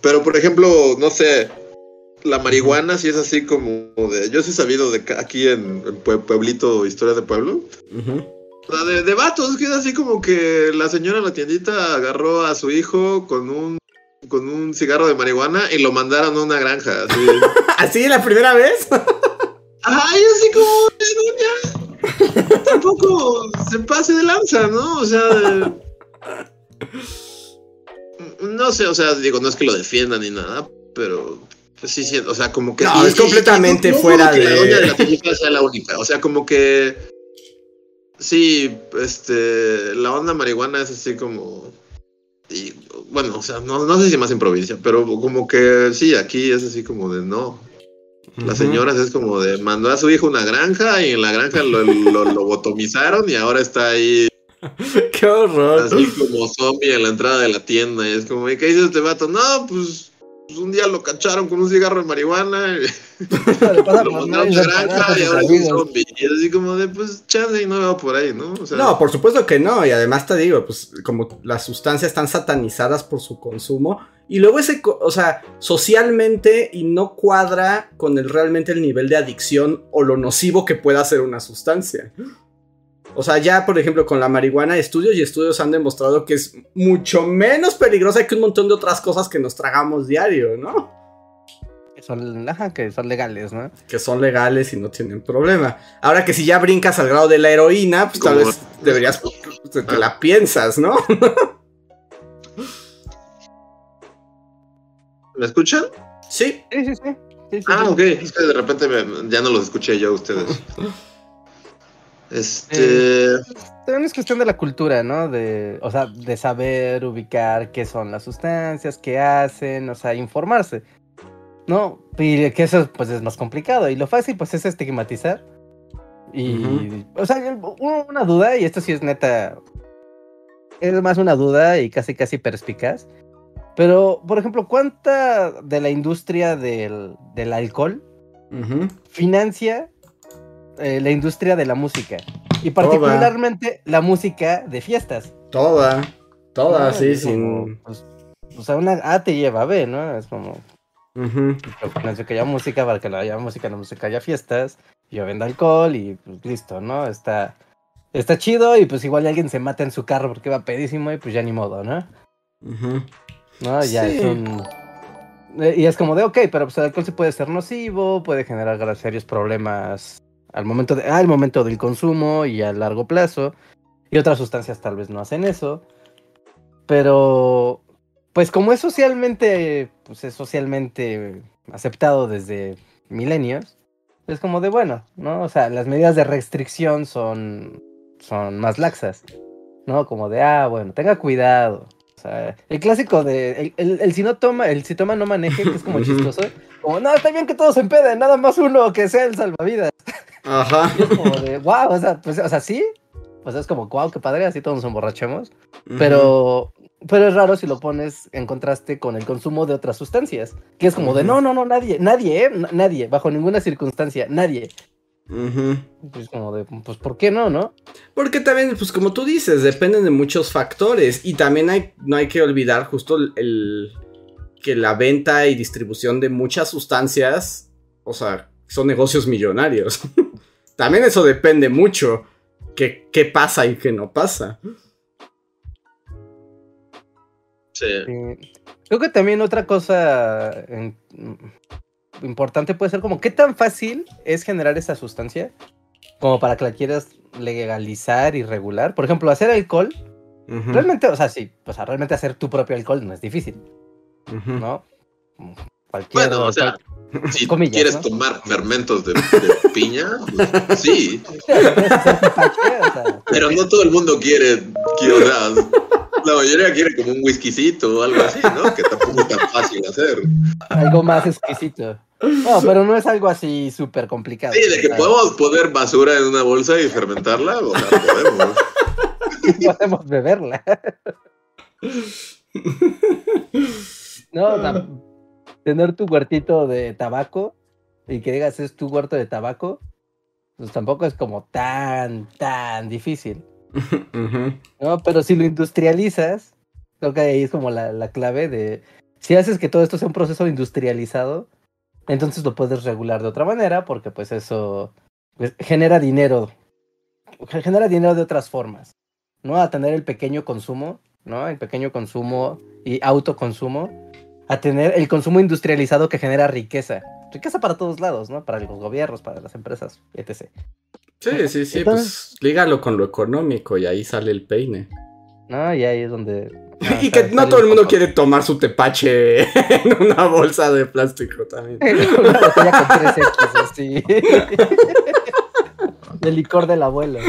Speaker 3: Pero, por ejemplo, no sé, la marihuana sí es así como de... Yo sí he sabido de aquí en, en Pue- Pueblito, Historia de Pueblo, o sea, de, de vatos, que es así como que la señora en la tiendita agarró a su hijo con un con un cigarro de marihuana y lo mandaron a una granja, así. (laughs)
Speaker 2: ¿Así la primera vez?
Speaker 3: Ay, así como, (laughs) tampoco se pase de lanza, ¿no? O sea, de- no sé, o sea, digo, no es que lo defiendan ni nada, pero pues sí, sí, o sea, como que...
Speaker 2: No, es completamente
Speaker 3: no
Speaker 2: fuera de-
Speaker 3: La doña de la tiendita sea la única, o sea, como que... Sí, este, la onda marihuana es así como... Y, bueno, o sea, no, no sé si más en provincia, pero como que sí, aquí es así como de no. Las señoras es como de mandó a su hijo a una granja y en la granja lo, lo lobotomizaron y ahora está ahí (laughs)
Speaker 2: Qué horror.
Speaker 3: así como zombie en la entrada de la tienda. Y es como, ¿y qué dice este vato? No, pues pues un día lo cacharon con un cigarro de marihuana. Y (laughs) lo mandaron a la granja y ahora es un zombie. Y es así como de, pues, chale, y no va por ahí, ¿no? O sea,
Speaker 2: No, por supuesto que no, y además te digo, pues como las sustancias están satanizadas por su consumo, y luego ese, o sea, socialmente y no cuadra con el realmente el nivel de adicción o lo nocivo que pueda ser una sustancia. O sea, ya por ejemplo con la marihuana, estudios y estudios han demostrado que es mucho menos peligrosa que un montón de otras cosas que nos tragamos diario, ¿no?
Speaker 4: Que son, ajá, que son legales, ¿no?
Speaker 2: Que son legales y no tienen problema. Ahora que si ya brincas al grado de la heroína, pues tal vez (laughs) deberías, te, te la piensas, ¿no? (laughs)
Speaker 3: ¿Me escuchan?
Speaker 2: Sí.
Speaker 4: Sí, sí, sí. Sí, sí,
Speaker 3: Ah,
Speaker 4: sí.
Speaker 3: ok. Es que de repente me- ya no los escuché yo a ustedes. (laughs) Este.
Speaker 4: También es cuestión de la cultura, ¿no? De, o sea, de saber ubicar qué son las sustancias, qué hacen, o sea, informarse. ¿No? Y que eso pues es más complicado. Y lo fácil pues es estigmatizar. Y, o sea, una duda, y esto sí es neta, es más una duda y casi casi perspicaz. Pero, por ejemplo, ¿cuánta de la industria del, del alcohol financia eh, la industria de la música? Y particularmente la música de fiestas.
Speaker 2: Toda. Toda,
Speaker 4: ¿no?
Speaker 2: sí,
Speaker 4: Es como,
Speaker 2: sin.
Speaker 4: pues, o sea, una A te lleva a B, ¿no? Es como, yo financio que haya música para que la haya música, la música haya fiestas, yo vendo alcohol y pues listo, ¿no? Está, está chido y pues igual alguien se mata en su carro porque va pedísimo y pues ya ni modo, ¿no?
Speaker 2: Ujú.
Speaker 4: ¿No? Ya
Speaker 2: Sí.
Speaker 4: es un... eh, Y es como de, ok, pero pues el alcohol sí puede ser nocivo, puede generar serios problemas al momento, de, al momento del consumo y a largo plazo. Y otras sustancias tal vez no hacen eso. Pero, pues como es socialmente, pues es socialmente aceptado desde milenios, es como de, bueno, ¿no? O sea, las medidas de restricción son, son más laxas, ¿no? Como de, ah, bueno, tenga cuidado. O sea, el clásico de, el, el, el si no toma, el si toma no maneje, que es como (laughs) chistoso. Como, no, está bien que todos se empeden, nada más uno que sea el salvavidas.
Speaker 2: Ajá. (laughs)
Speaker 4: Y es como de, wow, o sea, pues, o sea, sí. Pues es como, wow, qué padre, así todos nos emborrachemos. Pero, pero es raro si lo pones en contraste con el consumo de otras sustancias. Que es como de, no, no, no, nadie, nadie, ¿eh? Nadie, bajo ninguna circunstancia, nadie.
Speaker 2: Ujú.
Speaker 4: Pues como de, pues, ¿por qué no, no?
Speaker 2: Porque también, pues como tú dices, dependen de muchos factores. Y también hay, no hay que olvidar justo el, el- que la venta y distribución de muchas sustancias, o sea, son negocios millonarios. (laughs) también eso depende mucho. Que, qué pasa y qué no pasa.
Speaker 3: Sí.
Speaker 4: Sí. Creo que también otra cosa en- importante puede ser como, ¿qué tan fácil es generar esa sustancia? Como para que la quieras legalizar y regular. Por ejemplo, hacer alcohol
Speaker 2: Ujú,
Speaker 4: Realmente, o sea, sí, o sea, realmente hacer tu propio alcohol no es difícil,
Speaker 2: ujú.
Speaker 4: ¿no? Cualquier,
Speaker 3: Bueno, o sea,
Speaker 4: cual-
Speaker 3: si (laughs)
Speaker 4: comillas,
Speaker 3: quieres
Speaker 4: ¿no?
Speaker 3: tomar fermentos de, de (laughs) piña, pues, sí.
Speaker 4: o sea,
Speaker 3: Pero no todo el mundo quiere, quiere, o sea, la mayoría quiere como un whiskycito o algo así, ¿no? Que tampoco es tan fácil hacer.
Speaker 4: algo más exquisito. No, pero no es algo así súper complicado.
Speaker 3: Sí, de que podemos poner basura en una bolsa y fermentarla, o sea, podemos. (laughs)
Speaker 4: podemos beberla. No, tener tu huertito de tabaco y que digas es tu huerto de tabaco, pues tampoco es como tan, tan difícil. (laughs) ¿no? Pero si lo industrializas, creo que ahí es como la, la clave de, si haces que todo esto sea un proceso industrializado, entonces lo puedes regular de otra manera, porque pues eso pues, genera dinero, ge- genera dinero de otras formas, ¿no? A tener el pequeño consumo, ¿no? El pequeño consumo y autoconsumo, a tener el consumo industrializado que genera riqueza. Riqueza para todos lados, ¿no? Para los gobiernos, para las empresas, etc.
Speaker 2: Sí, sí, sí,
Speaker 4: Entonces-
Speaker 2: pues lígalo con lo económico y ahí sale el peine.
Speaker 4: ¿No? Y ahí es donde... (laughs)
Speaker 2: y que no todo el mundo quiere tomar su tepache (laughs) en una bolsa de plástico también. (laughs)
Speaker 4: Una botella con 3X, así. De licor del abuelo.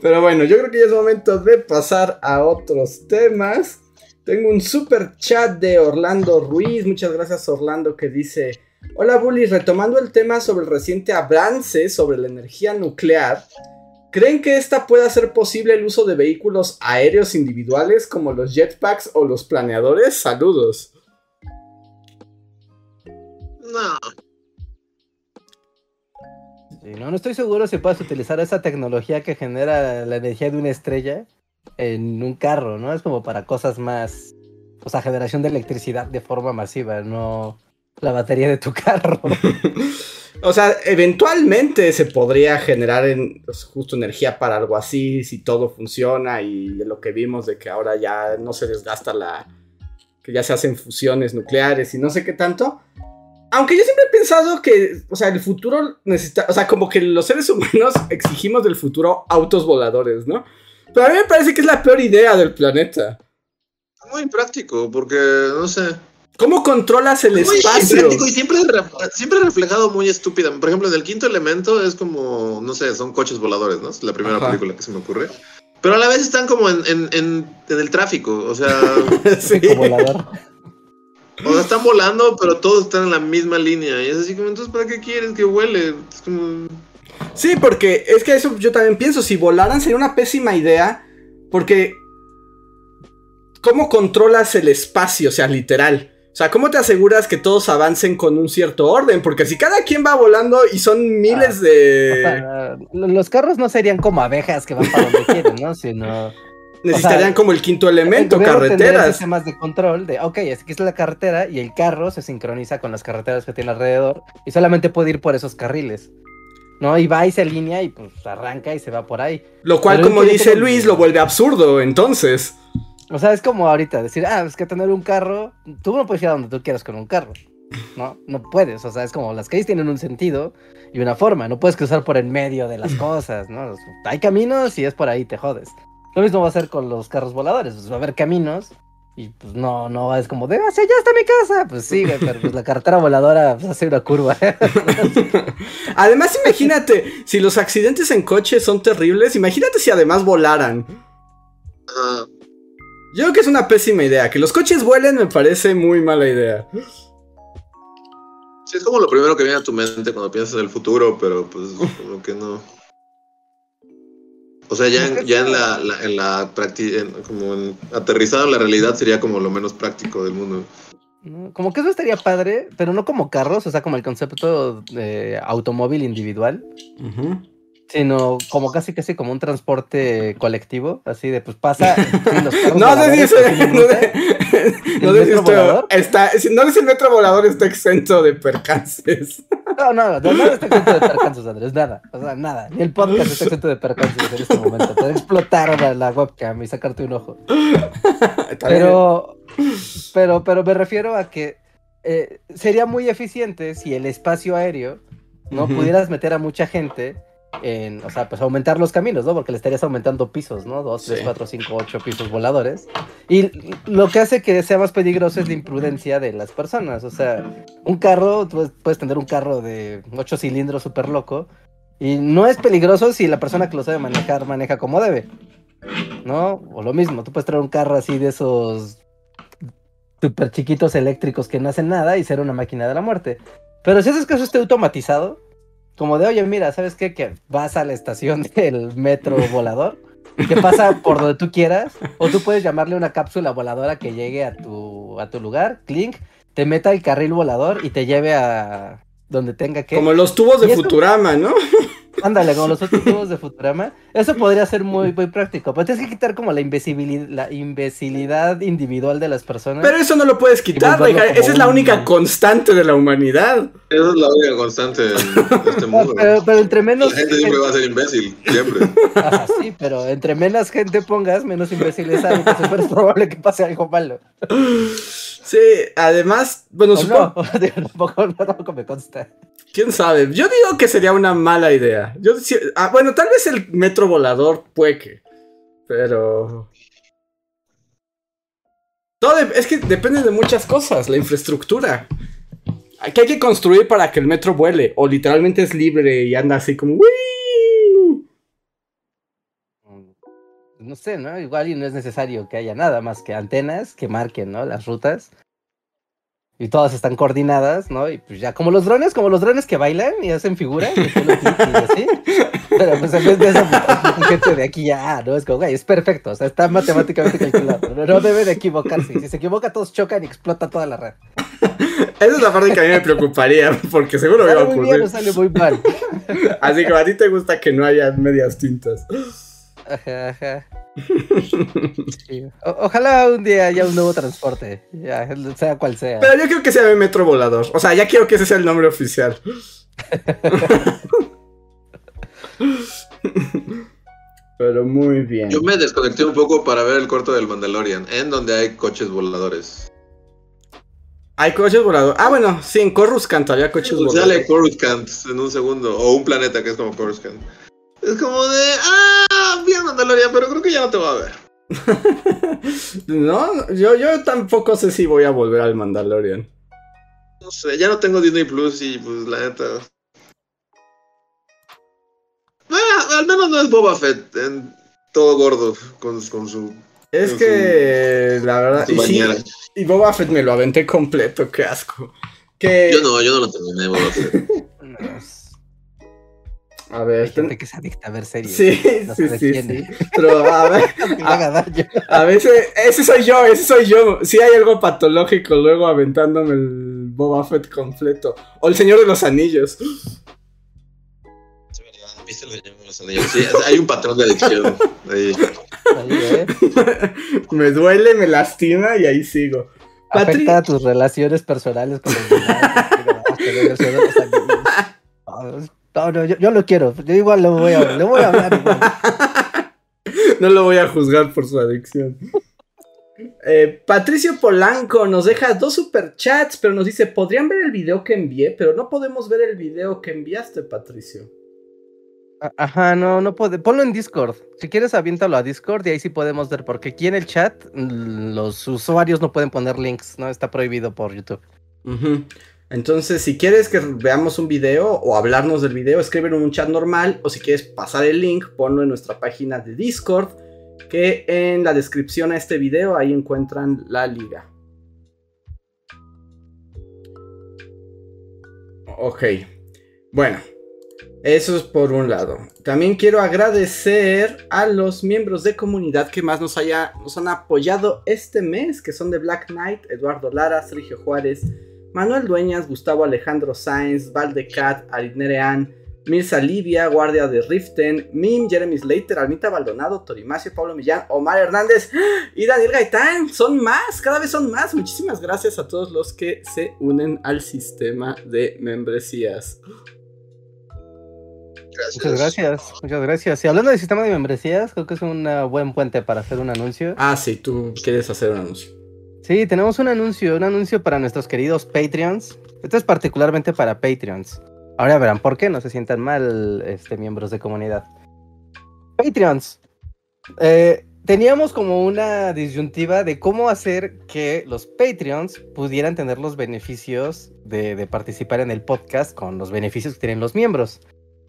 Speaker 2: Pero bueno, yo creo que ya es momento de pasar a otros temas. Tengo un super chat de Orlando Ruiz. Muchas gracias, Orlando, que dice: Hola, Bully. Retomando el tema sobre el reciente avance sobre la energía nuclear, ¿Creen que esta pueda hacer posible el uso de vehículos aéreos individuales como los jetpacks o los planeadores? Saludos.
Speaker 3: No.
Speaker 4: Sí, no, no estoy seguro si puedes utilizar esa tecnología que genera la energía de una estrella en un carro, ¿no? Es como para cosas más, o sea, generación de electricidad de forma masiva, no la batería de tu carro. (laughs)
Speaker 2: O sea, eventualmente se podría generar en, pues, justo energía para algo así, si todo funciona y lo que vimos de que ahora ya no se desgasta la... que ya se hacen fusiones nucleares y no sé qué tanto. Aunque yo siempre he pensado que, o sea, el futuro necesita, o sea, como que los seres humanos (laughs) exigimos del futuro autos voladores, ¿no? Pero a mí me parece que es la peor idea del planeta.
Speaker 3: Muy práctico, porque, no sé,
Speaker 2: ¿Cómo controlas el
Speaker 3: Muy
Speaker 2: espacio?
Speaker 3: y siempre, re- siempre reflejado muy estúpida. Por ejemplo, en el quinto elemento es como, no sé, son coches voladores, ¿no? Es la primera
Speaker 2: Ajá.
Speaker 3: película que se me ocurre. Pero a la vez están como en, en, en, en el tráfico, o sea, (laughs)
Speaker 2: Sí.
Speaker 4: como volador.
Speaker 3: o sea, están volando, pero todos están en la misma línea. Y es así como, entonces, ¿para qué quieres que huele? Es como...
Speaker 2: Sí, porque es que eso yo también pienso, si volaran sería una pésima idea, porque ¿cómo controlas el espacio? O sea, literal. O sea, ¿cómo te aseguras que todos avancen con un cierto orden? Porque si cada quien va volando y son miles
Speaker 4: O
Speaker 2: de...
Speaker 4: sea, lo- los carros no serían como abejas que van para donde quieren, ¿no? Sino
Speaker 2: necesitarían
Speaker 4: o sea,
Speaker 2: como el quinto elemento,
Speaker 4: el
Speaker 2: carreteras.
Speaker 4: sistemas de control de, ok, que es la carretera y el carro se sincroniza con las carreteras que tiene alrededor y solamente puede ir por esos carriles. ¿No? Y va y se alinea y pues arranca y se va por ahí.
Speaker 2: Lo cual,
Speaker 4: Pero
Speaker 2: como dice Luis, lo vuelve absurdo, entonces.
Speaker 4: O sea, es como ahorita decir, ah, es que tener un carro, tú no puedes ir a donde tú quieras con un carro. No, no puedes. O sea, es como las calles tienen un sentido y una forma. No puedes cruzar por en medio de las (laughs) cosas, ¿no? Hay caminos y es por ahí te jodes. Lo mismo va a ser con los carros voladores. Pues va a haber caminos y pues no, no es como de, ah, sí, ya está mi casa. Pues sí, pero pues la carretera voladora pues, hace una curva. (laughs)
Speaker 2: Además, imagínate, si los accidentes en coche son terribles, imagínate si además volaran.
Speaker 3: ah,
Speaker 2: Yo creo que es una pésima idea. Que los coches vuelen me parece muy mala idea.
Speaker 3: sí, es como lo primero que viene a tu mente cuando piensas en el futuro, pero pues como que no. O sea, ya en, ya en la, la- en la practi- en- como en, aterrizado en la realidad sería como lo menos práctico del mundo.
Speaker 4: Como que eso estaría padre, pero no como carros, o sea, como el concepto de automóvil individual. Sino como casi casi como un transporte colectivo, así de pues pasa. (laughs)
Speaker 2: No sé si
Speaker 4: que tienen
Speaker 2: no sé- no
Speaker 4: ¿El
Speaker 2: sé si esto
Speaker 4: volador?
Speaker 2: está, no sé si el metro volador está exento de percances.
Speaker 4: No, no, no, nada está exento de percances, Andrés, nada, o sea, nada. Ni el podcast está exento de percances en este momento. Puede explotar la, la webcam y sacarte un ojo. Pero, pero, pero me refiero a que eh, sería muy eficiente si el espacio aéreo no pudieras meter a mucha gente en, o sea, pues aumentar los caminos, ¿no? Porque le estarías aumentando pisos, ¿no? Dos, tres,
Speaker 2: Sí.
Speaker 4: cuatro, cinco, ocho pisos voladores. Y lo que hace que sea más peligroso es la imprudencia de las personas. O sea, un carro, tú puedes- tener un carro de ocho cilindros súper loco. Y no es peligroso si la persona que lo sabe manejar maneja como debe. ¿No? O lo mismo, tú puedes traer un carro así de esos súper chiquitos eléctricos que no hacen nada y ser una máquina de la muerte. Pero si haces que eso esté automatizado, como de, oye, mira, ¿sabes qué? Que vas a la estación (laughs) del metro volador, que pasa por donde tú quieras, o tú puedes llamarle una cápsula voladora que llegue a tu, a tu lugar, clink, te meta el carril volador y te lleve a donde tenga que...
Speaker 2: Como los tubos de. Futurama, ¿no? (laughs)
Speaker 4: Ándale, como los (laughs) otros tubos de Futurama. Eso podría ser muy, muy práctico. Pero tienes que quitar como la imbecilidad, la imbecilidad individual de las personas.
Speaker 2: Pero eso no lo puedes quitar,
Speaker 4: como
Speaker 2: Esa es la
Speaker 4: un-
Speaker 2: única constante de la humanidad.
Speaker 3: Esa es la única constante en este (laughs) mundo.
Speaker 4: pero, pero entre menos.
Speaker 3: La gente siempre va a ser imbécil, siempre. (laughs)
Speaker 4: Ajá, sí, pero entre menos gente pongas, menos imbéciles hay. Entonces es probable que pase algo malo.
Speaker 2: Sí, además, bueno, supongo, (laughs)
Speaker 4: no, tampoco, no, tampoco me consta.
Speaker 2: quién sabe. Yo digo que sería una mala idea. Yo ah, bueno, tal vez el metro volador puede que, pero todo de- es que depende de muchas cosas, la infraestructura. Que hay que construir para que el metro vuele o literalmente es libre y anda así como "Wii".
Speaker 4: No sé, ¿no? Igual y no es necesario que haya nada más que antenas que marquen, ¿no? Las rutas. y todas están coordinadas, ¿no? Y pues ya, como los drones, como los drones que bailan y hacen figuras, y así. Pero pues en vez de eso, pues, gente de aquí ya, ¿no? Es como, güey, es perfecto, o sea, está matemáticamente calculado. No debe de equivocarse. Si se equivoca, todos chocan y explota toda la red.
Speaker 2: Esa es la parte que a mí me preocuparía, porque seguro me va a ocurrir. Muy bien,
Speaker 4: sale muy mal.
Speaker 2: Así que a ti te gusta que no haya medias tintas.
Speaker 4: Ajá, ajá. (laughs) ojalá un día haya un nuevo transporte, ya, sea cual sea.
Speaker 2: Pero yo creo que sea el metro volador. O sea, ya quiero que ese sea el nombre oficial. (laughs) Pero muy bien.
Speaker 3: Yo me desconecté un poco para ver el corto del Mandalorian, en donde hay coches voladores.
Speaker 2: Hay coches voladores. Ah, bueno, sí, en Coruscant había coches
Speaker 3: pues voladores. Sale Coruscant en un segundo. O un planeta que es como Coruscant. Es como de. ¡Ah! Vi a Mandalorian, pero creo que ya no te va a ver. (laughs)
Speaker 2: no, yo, yo tampoco sé si voy a volver al Mandalorian.
Speaker 3: No sé, ya no tengo Disney Plus y pues la neta. Ah, al menos no es Boba Fett en todo gordo con, con su.
Speaker 2: Es que la verdad. Y, sí, y, Boba Fett me lo aventé completo, qué asco. Que...
Speaker 3: Yo no, yo no lo terminé, Boba Fett. (laughs)
Speaker 2: A ver.
Speaker 4: Hay gente que se adicta a ver series.
Speaker 2: Sí, sí, sí, sí, Pero a (laughs) ver. a, a, veces, ese soy yo, ese soy yo. Si hay algo patológico luego aventándome el Boba Fett completo. O el Señor de los Anillos.
Speaker 3: Sí, hay un patrón de adicción. Ahí.
Speaker 2: ¿eh? (laughs) me duele, me lastima y ahí sigo.
Speaker 4: Afecta a tus relaciones personales con los demás. (laughs) No, no, yo, lo quiero. Yo igual lo voy a, le voy a hablar. (laughs)
Speaker 2: no lo voy a juzgar por su adicción. Eh, Patricio Polanco nos deja dos superchats, pero nos dice, podrían ver el video que envié, pero no podemos ver el video que enviaste, Patricio.
Speaker 4: Ajá, no, no puede. Ponlo en Discord. Si quieres, aviéntalo a Discord y ahí sí podemos ver, porque aquí en el chat los usuarios no pueden poner links, ¿no? Está prohibido por YouTube.
Speaker 2: Entonces, si quieres que veamos un video o hablarnos del video, escríbelo en un chat normal, o si quieres pasar el link, ponlo en nuestra página de Discord, que en la descripción a este video ahí encuentran la liga. Ok. Bueno, eso es por un lado. También quiero agradecer a los miembros de comunidad que más nos, haya, nos han apoyado este mes, que son de Black Knight, Eduardo Lara, Sergio Juárez, Manuel Dueñas, Gustavo Alejandro Sáenz, Valdecat, Aritnerean, Mirza Livia, Guardia de Riften, Mim, Jeremy Slater, Almita Baldonado, Torimacio, Pablo Millán, Omar Hernández y Daniel Gaitán. Son más, cada vez son más. Muchísimas gracias a todos los que se unen al sistema de membresías.
Speaker 4: Muchas gracias, muchas gracias. Y hablando del sistema de membresías, creo que es un buen puente para hacer un anuncio.
Speaker 2: Ah, sí, tú quieres hacer un anuncio.
Speaker 4: Sí, tenemos un anuncio, un anuncio para nuestros queridos Patreons. Esto es particularmente para Patreons. Ahora verán por qué, no se sientan mal, este, miembros de comunidad. Patreons. Eh, teníamos como una disyuntiva de cómo hacer que los Patreons pudieran tener los beneficios de participar en el podcast con los beneficios que tienen los miembros.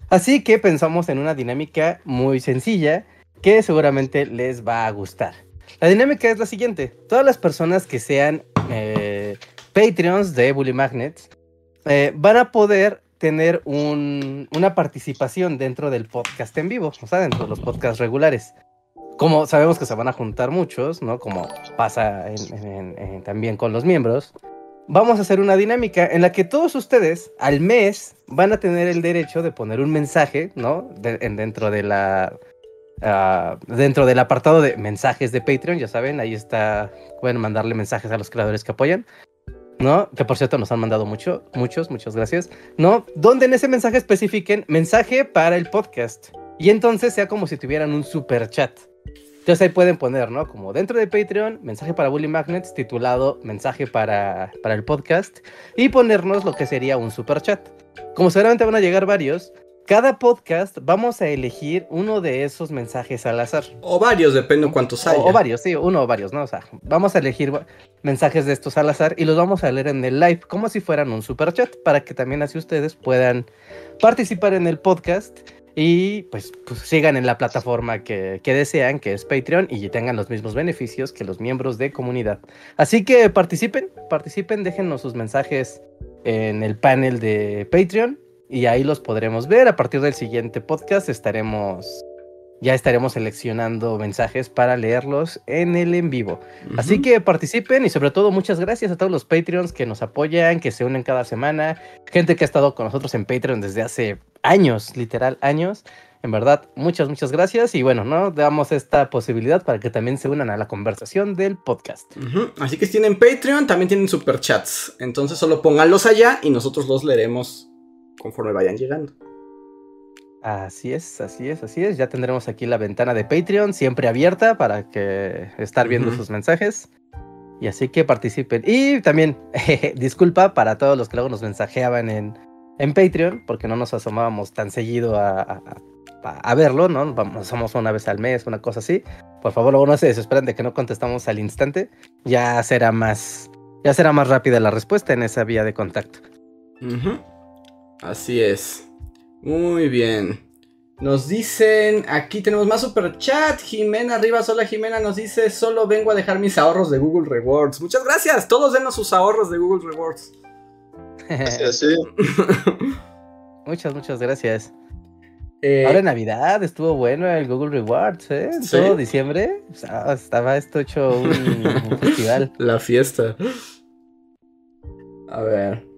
Speaker 4: Así que pensamos en una dinámica muy sencilla que seguramente les va a gustar. La dinámica es la siguiente. Todas las personas que sean eh, Patreons de Bully Magnets eh, van a poder tener una participación dentro del podcast en vivo, o sea, dentro de los podcasts regulares. Como sabemos que se van a juntar muchos, ¿no? Como pasa también con los miembros, vamos a hacer una dinámica en la que todos ustedes al mes van a tener el derecho de poner un mensaje, ¿no? dentro de la ah, dentro del apartado de mensajes de Patreon, ya saben, ahí está, pueden mandarle mensajes a los creadores que apoyan. ¿No? Que por cierto nos han mandado mucho, muchos, muchas gracias. ¿No? Donde en ese mensaje especifiquen mensaje para el podcast. Y entonces sea como si tuvieran un super chat. Entonces ahí pueden poner, ¿no? Como dentro de Patreon, mensaje para Bully Magnets titulado mensaje para, para el podcast y ponernos lo que sería un super chat. Como seguramente van a llegar varios, cada podcast vamos a elegir uno de esos mensajes al azar.
Speaker 2: O varios, depende de cuántos haya.
Speaker 4: O, varios, sí, uno o varios, ¿no? O sea, vamos a elegir mensajes de estos al azar y los vamos a leer en el live como si fueran un super chat para que también así ustedes puedan participar en el podcast Y pues, pues, sigan en la plataforma que, que, desean, que es Patreon, y tengan los mismos beneficios que los miembros de comunidad. Así que participen, participen, déjenos sus mensajes en el panel de Patreon y ahí los podremos ver. A partir del siguiente podcast estaremos ya estaremos seleccionando mensajes para leerlos en el en vivo. Así que participen y sobre todo muchas gracias a todos los Patreons que nos apoyan, que se unen cada semana, gente que ha estado con nosotros en Patreon desde hace años, literal años. En verdad, muchas, muchas gracias. Y bueno, ¿no? Damos esta posibilidad para que también se unan a la conversación del podcast.
Speaker 2: Así que si tienen Patreon, también tienen superchats. Entonces solo pónganlos allá y nosotros los leeremos conforme vayan llegando.
Speaker 4: Así es, así es, así es. Ya tendremos aquí la ventana de Patreon siempre abierta para que estar viendo sus mensajes. Y así que participen. Y también, (laughs) disculpa para todos los que luego nos mensajeaban en, en Patreon, porque no nos asomábamos tan seguido a, a, verlo, ¿no? Vamos, somos una vez al mes, una cosa así. Por favor, luego no se desesperen de que no contestamos al instante. Ya será más, ya será más rápida la respuesta en esa vía de contacto.
Speaker 2: Así es. Muy bien. Nos dicen, aquí tenemos más super chat. Jimena Rivas, hola Jimena, nos dice, solo vengo a dejar mis ahorros de Google Rewards. Muchas gracias, todos denos sus ahorros de Google Rewards.
Speaker 3: Sí, (laughs)
Speaker 4: muchas, muchas gracias. Eh, Ahora en Navidad estuvo bueno el Google Rewards, ¿eh? Todo diciembre estaba esto hecho un, un (laughs) festival.
Speaker 2: La fiesta. A ver.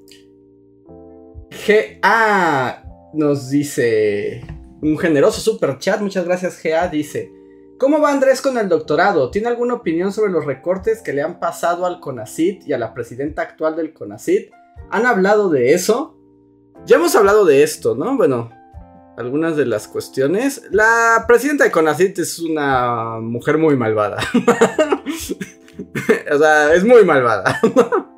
Speaker 2: GA nos dice un generoso super chat, muchas gracias GA, dice, ¿cómo va Andrés con el doctorado? ¿Tiene alguna opinión sobre los recortes que le han pasado al CONACIT y a la presidenta actual del CONACIT? ¿Han hablado de eso? Ya hemos hablado de esto, ¿no? Bueno, algunas de las cuestiones. La presidenta de CONACIT es una mujer muy malvada. (laughs) o sea, es muy malvada. (laughs)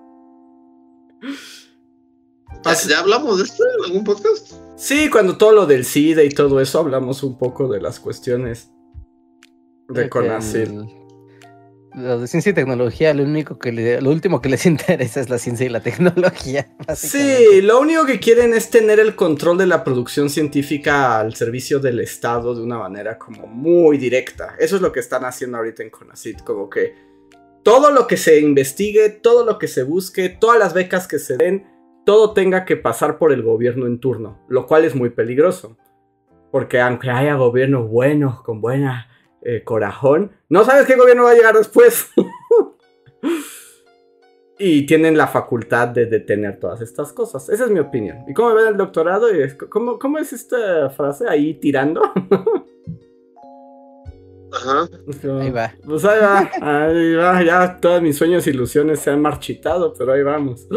Speaker 3: ¿Ya, hablamos de esto en algún podcast?
Speaker 2: Sí, cuando todo lo del SIDA y todo eso hablamos un poco de las cuestiones de CONACYT.
Speaker 4: Lo de ciencia y tecnología, lo único que lo último que les (laughs) interesa es la ciencia y la tecnología. (laughs)
Speaker 2: Sí, lo único que quieren es tener el control de la producción científica al servicio del Estado de una manera como muy directa. Eso es lo que están haciendo ahorita en CONACYT, como que todo lo que se investigue, todo lo que se busque, todas las becas que se den, todo tenga que pasar por el gobierno en turno, lo cual es muy peligroso. Porque aunque haya gobiernos buenos, con buena eh, corajón, no sabes qué gobierno va a llegar después. (laughs) y tienen la facultad de detener todas estas cosas. Esa es mi opinión. ¿Y cómo ven el doctorado? ¿Cómo, cómo es esta frase? Ahí tirando. (laughs)
Speaker 3: Ajá.
Speaker 4: ahí va.
Speaker 2: Pues ahí va, ahí va. Ya todos mis sueños e ilusiones se han marchitado, pero ahí vamos.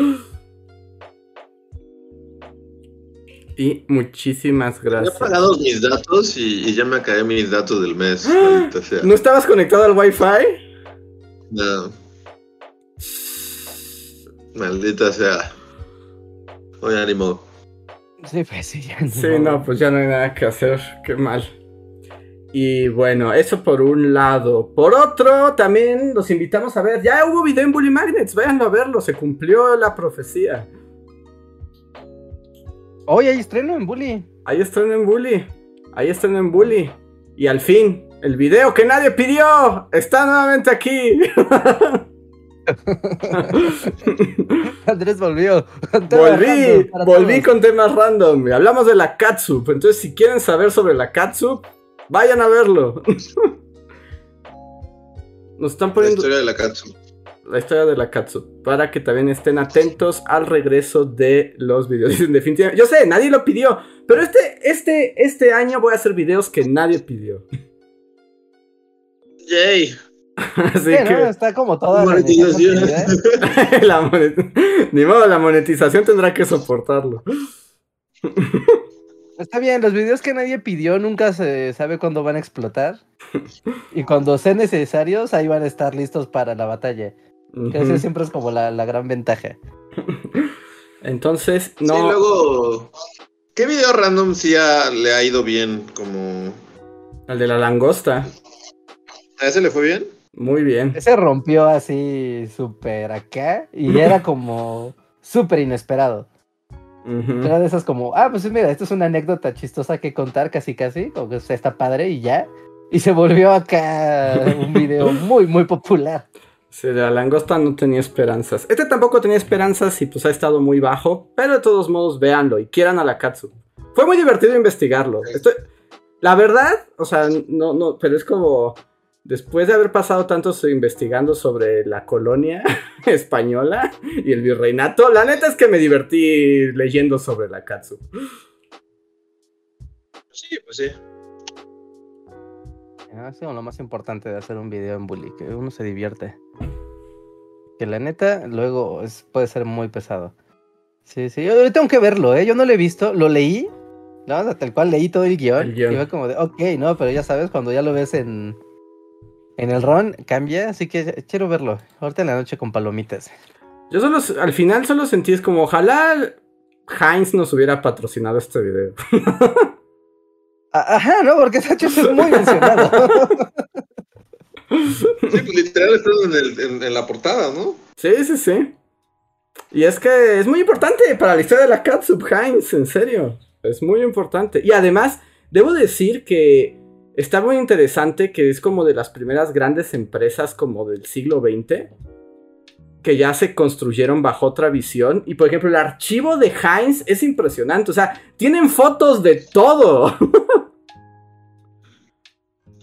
Speaker 2: Y muchísimas gracias.
Speaker 3: he pagado mis datos y, ya me acabé mis datos del mes.
Speaker 2: ¡Ah! ¿No estabas conectado al Wi-Fi?
Speaker 3: No. Maldita sea. Hoy ánimo.
Speaker 4: Sí, pues sí, ya
Speaker 2: no. Sí, no, pues ya no hay nada que hacer. Qué mal. Y bueno, eso por un lado. Por otro, también los invitamos a ver. Ya hubo video en Bully Magnets. Váyanlo a verlo. Se cumplió la profecía.
Speaker 4: Hoy hay estreno en Bully.
Speaker 2: Hay estreno en Bully. Hay estreno en Bully. Y al fin, el video que nadie pidió está nuevamente aquí. (laughs)
Speaker 4: Andrés volvió. (laughs)
Speaker 2: Volví, volví con temas random. Hablamos de la Katsup. Entonces, si quieren saber sobre la Katsup, vayan a verlo. (laughs) Nos están poniendo.
Speaker 3: La historia de la Katsup
Speaker 2: la historia de la Katsu. Para que también estén atentos al regreso de los videos. (laughs) Definitivamente. Yo sé, nadie lo pidió. Pero este, este, este año voy a hacer videos que nadie pidió. (laughs)
Speaker 3: Yay. (laughs)
Speaker 4: Así que... está como toda monetización.
Speaker 2: la Ni modo, la monetización tendrá que soportarlo.
Speaker 4: Está bien, los videos que nadie pidió nunca se sabe cuándo van a explotar. Y cuando sean necesarios, ahí van a estar listos para la batalla. Que siempre es como la, gran ventaja.
Speaker 2: Entonces, no.
Speaker 3: Sí, luego. ¿Qué video random sí le ha ido bien? Como.
Speaker 2: El de la langosta.
Speaker 3: ¿A ese le fue bien?
Speaker 2: Muy bien.
Speaker 4: Ese rompió así súper acá y era como súper inesperado.
Speaker 2: Ujú.
Speaker 4: Era de esas como, ah, pues mira, esto es una anécdota chistosa que contar casi casi, como que o sea, está padre y ya. Y se volvió acá un video (laughs) muy, muy popular.
Speaker 2: Sí, la langosta no tenía esperanzas. Este tampoco tenía esperanzas y pues ha estado muy bajo. Pero de todos modos, véanlo y quieran a la Katsu. Fue muy divertido investigarlo. Estoy- La verdad, o sea, no, no, pero es como. Después de haber pasado tanto investigando sobre la colonia (laughs) española y el virreinato, la neta es que me divertí leyendo sobre la Katsu.
Speaker 3: Sí, pues sí.
Speaker 4: Como lo más importante de hacer un video en Bully, que uno se divierte. Que la neta, luego es, puede ser muy pesado. Sí, sí, yo, tengo que verlo, ¿eh? Yo no lo he visto, lo leí, tal cual leí todo el guion,
Speaker 2: El guion.
Speaker 4: y fue como de, ok, no, pero ya sabes, cuando ya lo ves en, en el RON, cambia, así que quiero verlo. Ahorita en la noche con palomitas.
Speaker 2: Yo solo, al final solo sentí es como, ojalá Heinz nos hubiera patrocinado este video. (laughs)
Speaker 4: Ajá, ¿no? Porque Sacho es muy mencionado.
Speaker 3: Sí, pues literal está en, el- en- en la portada, ¿no?
Speaker 2: Sí, sí, sí. Y es que es muy importante para la historia de la Catsup Heinz, en serio. Es muy importante. Y además, debo decir que está muy interesante que es como de las primeras grandes empresas como del siglo XX que ya se construyeron bajo otra visión. Y por ejemplo, el archivo de Heinz es impresionante. O sea, tienen fotos de todo. (laughs)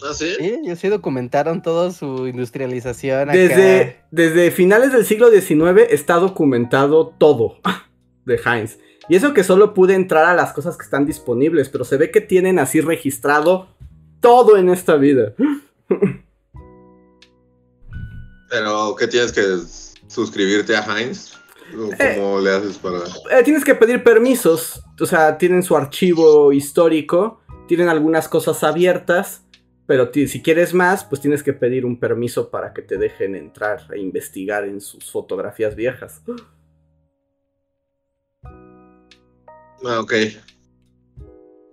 Speaker 3: ¿Ah, sí?
Speaker 4: Sí, y sí documentaron toda su industrialización acá.
Speaker 2: Desde, desde finales del siglo XIX está documentado todo (laughs) de Heinz. Y eso que solo pude entrar a las cosas que están disponibles, pero se ve que tienen así registrado todo en esta vida. (laughs)
Speaker 3: Pero, ¿qué tienes que suscribirte a Heinz? ¿O ¿Cómo le haces para...?
Speaker 2: Eh, tienes que pedir permisos, o sea, tienen su archivo histórico, tienen algunas cosas abiertas, pero si quieres más, pues tienes que pedir un permiso para que te dejen entrar e investigar en sus fotografías viejas.
Speaker 3: Ah, ok.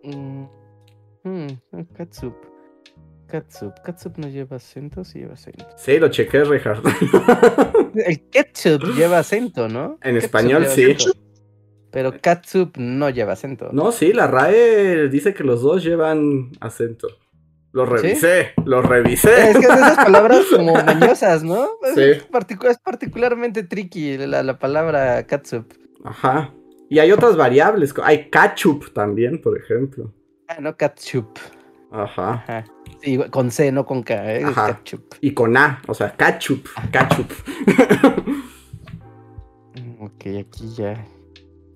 Speaker 4: Mm, mm, Katsup. Katsup. Katsup no lleva acento, sí lleva acento.
Speaker 2: Sí, lo chequé, Richard. (laughs)
Speaker 4: El ketchup lleva acento, ¿no?
Speaker 2: En
Speaker 4: Ketchup
Speaker 2: español, sí.
Speaker 4: acento. Pero katsup no lleva acento.
Speaker 2: No, sí, la RAE dice que los dos llevan acento. Lo revisé, lo revisé.
Speaker 4: Es que es esas palabras (laughs) como mañosas, ¿no? Es,
Speaker 2: Sí.
Speaker 4: particu- es particularmente tricky la, la palabra katsup.
Speaker 2: Ajá. Y hay otras variables. Hay ketchup también, por ejemplo.
Speaker 4: Ah, no katsup.
Speaker 2: Ajá.
Speaker 4: Ajá. Sí, con C, no con K, ¿eh?
Speaker 2: Ajá.
Speaker 4: Ketchup.
Speaker 2: Y con A, o sea, ketchup. Ketchup. (laughs)
Speaker 4: Ok, aquí ya,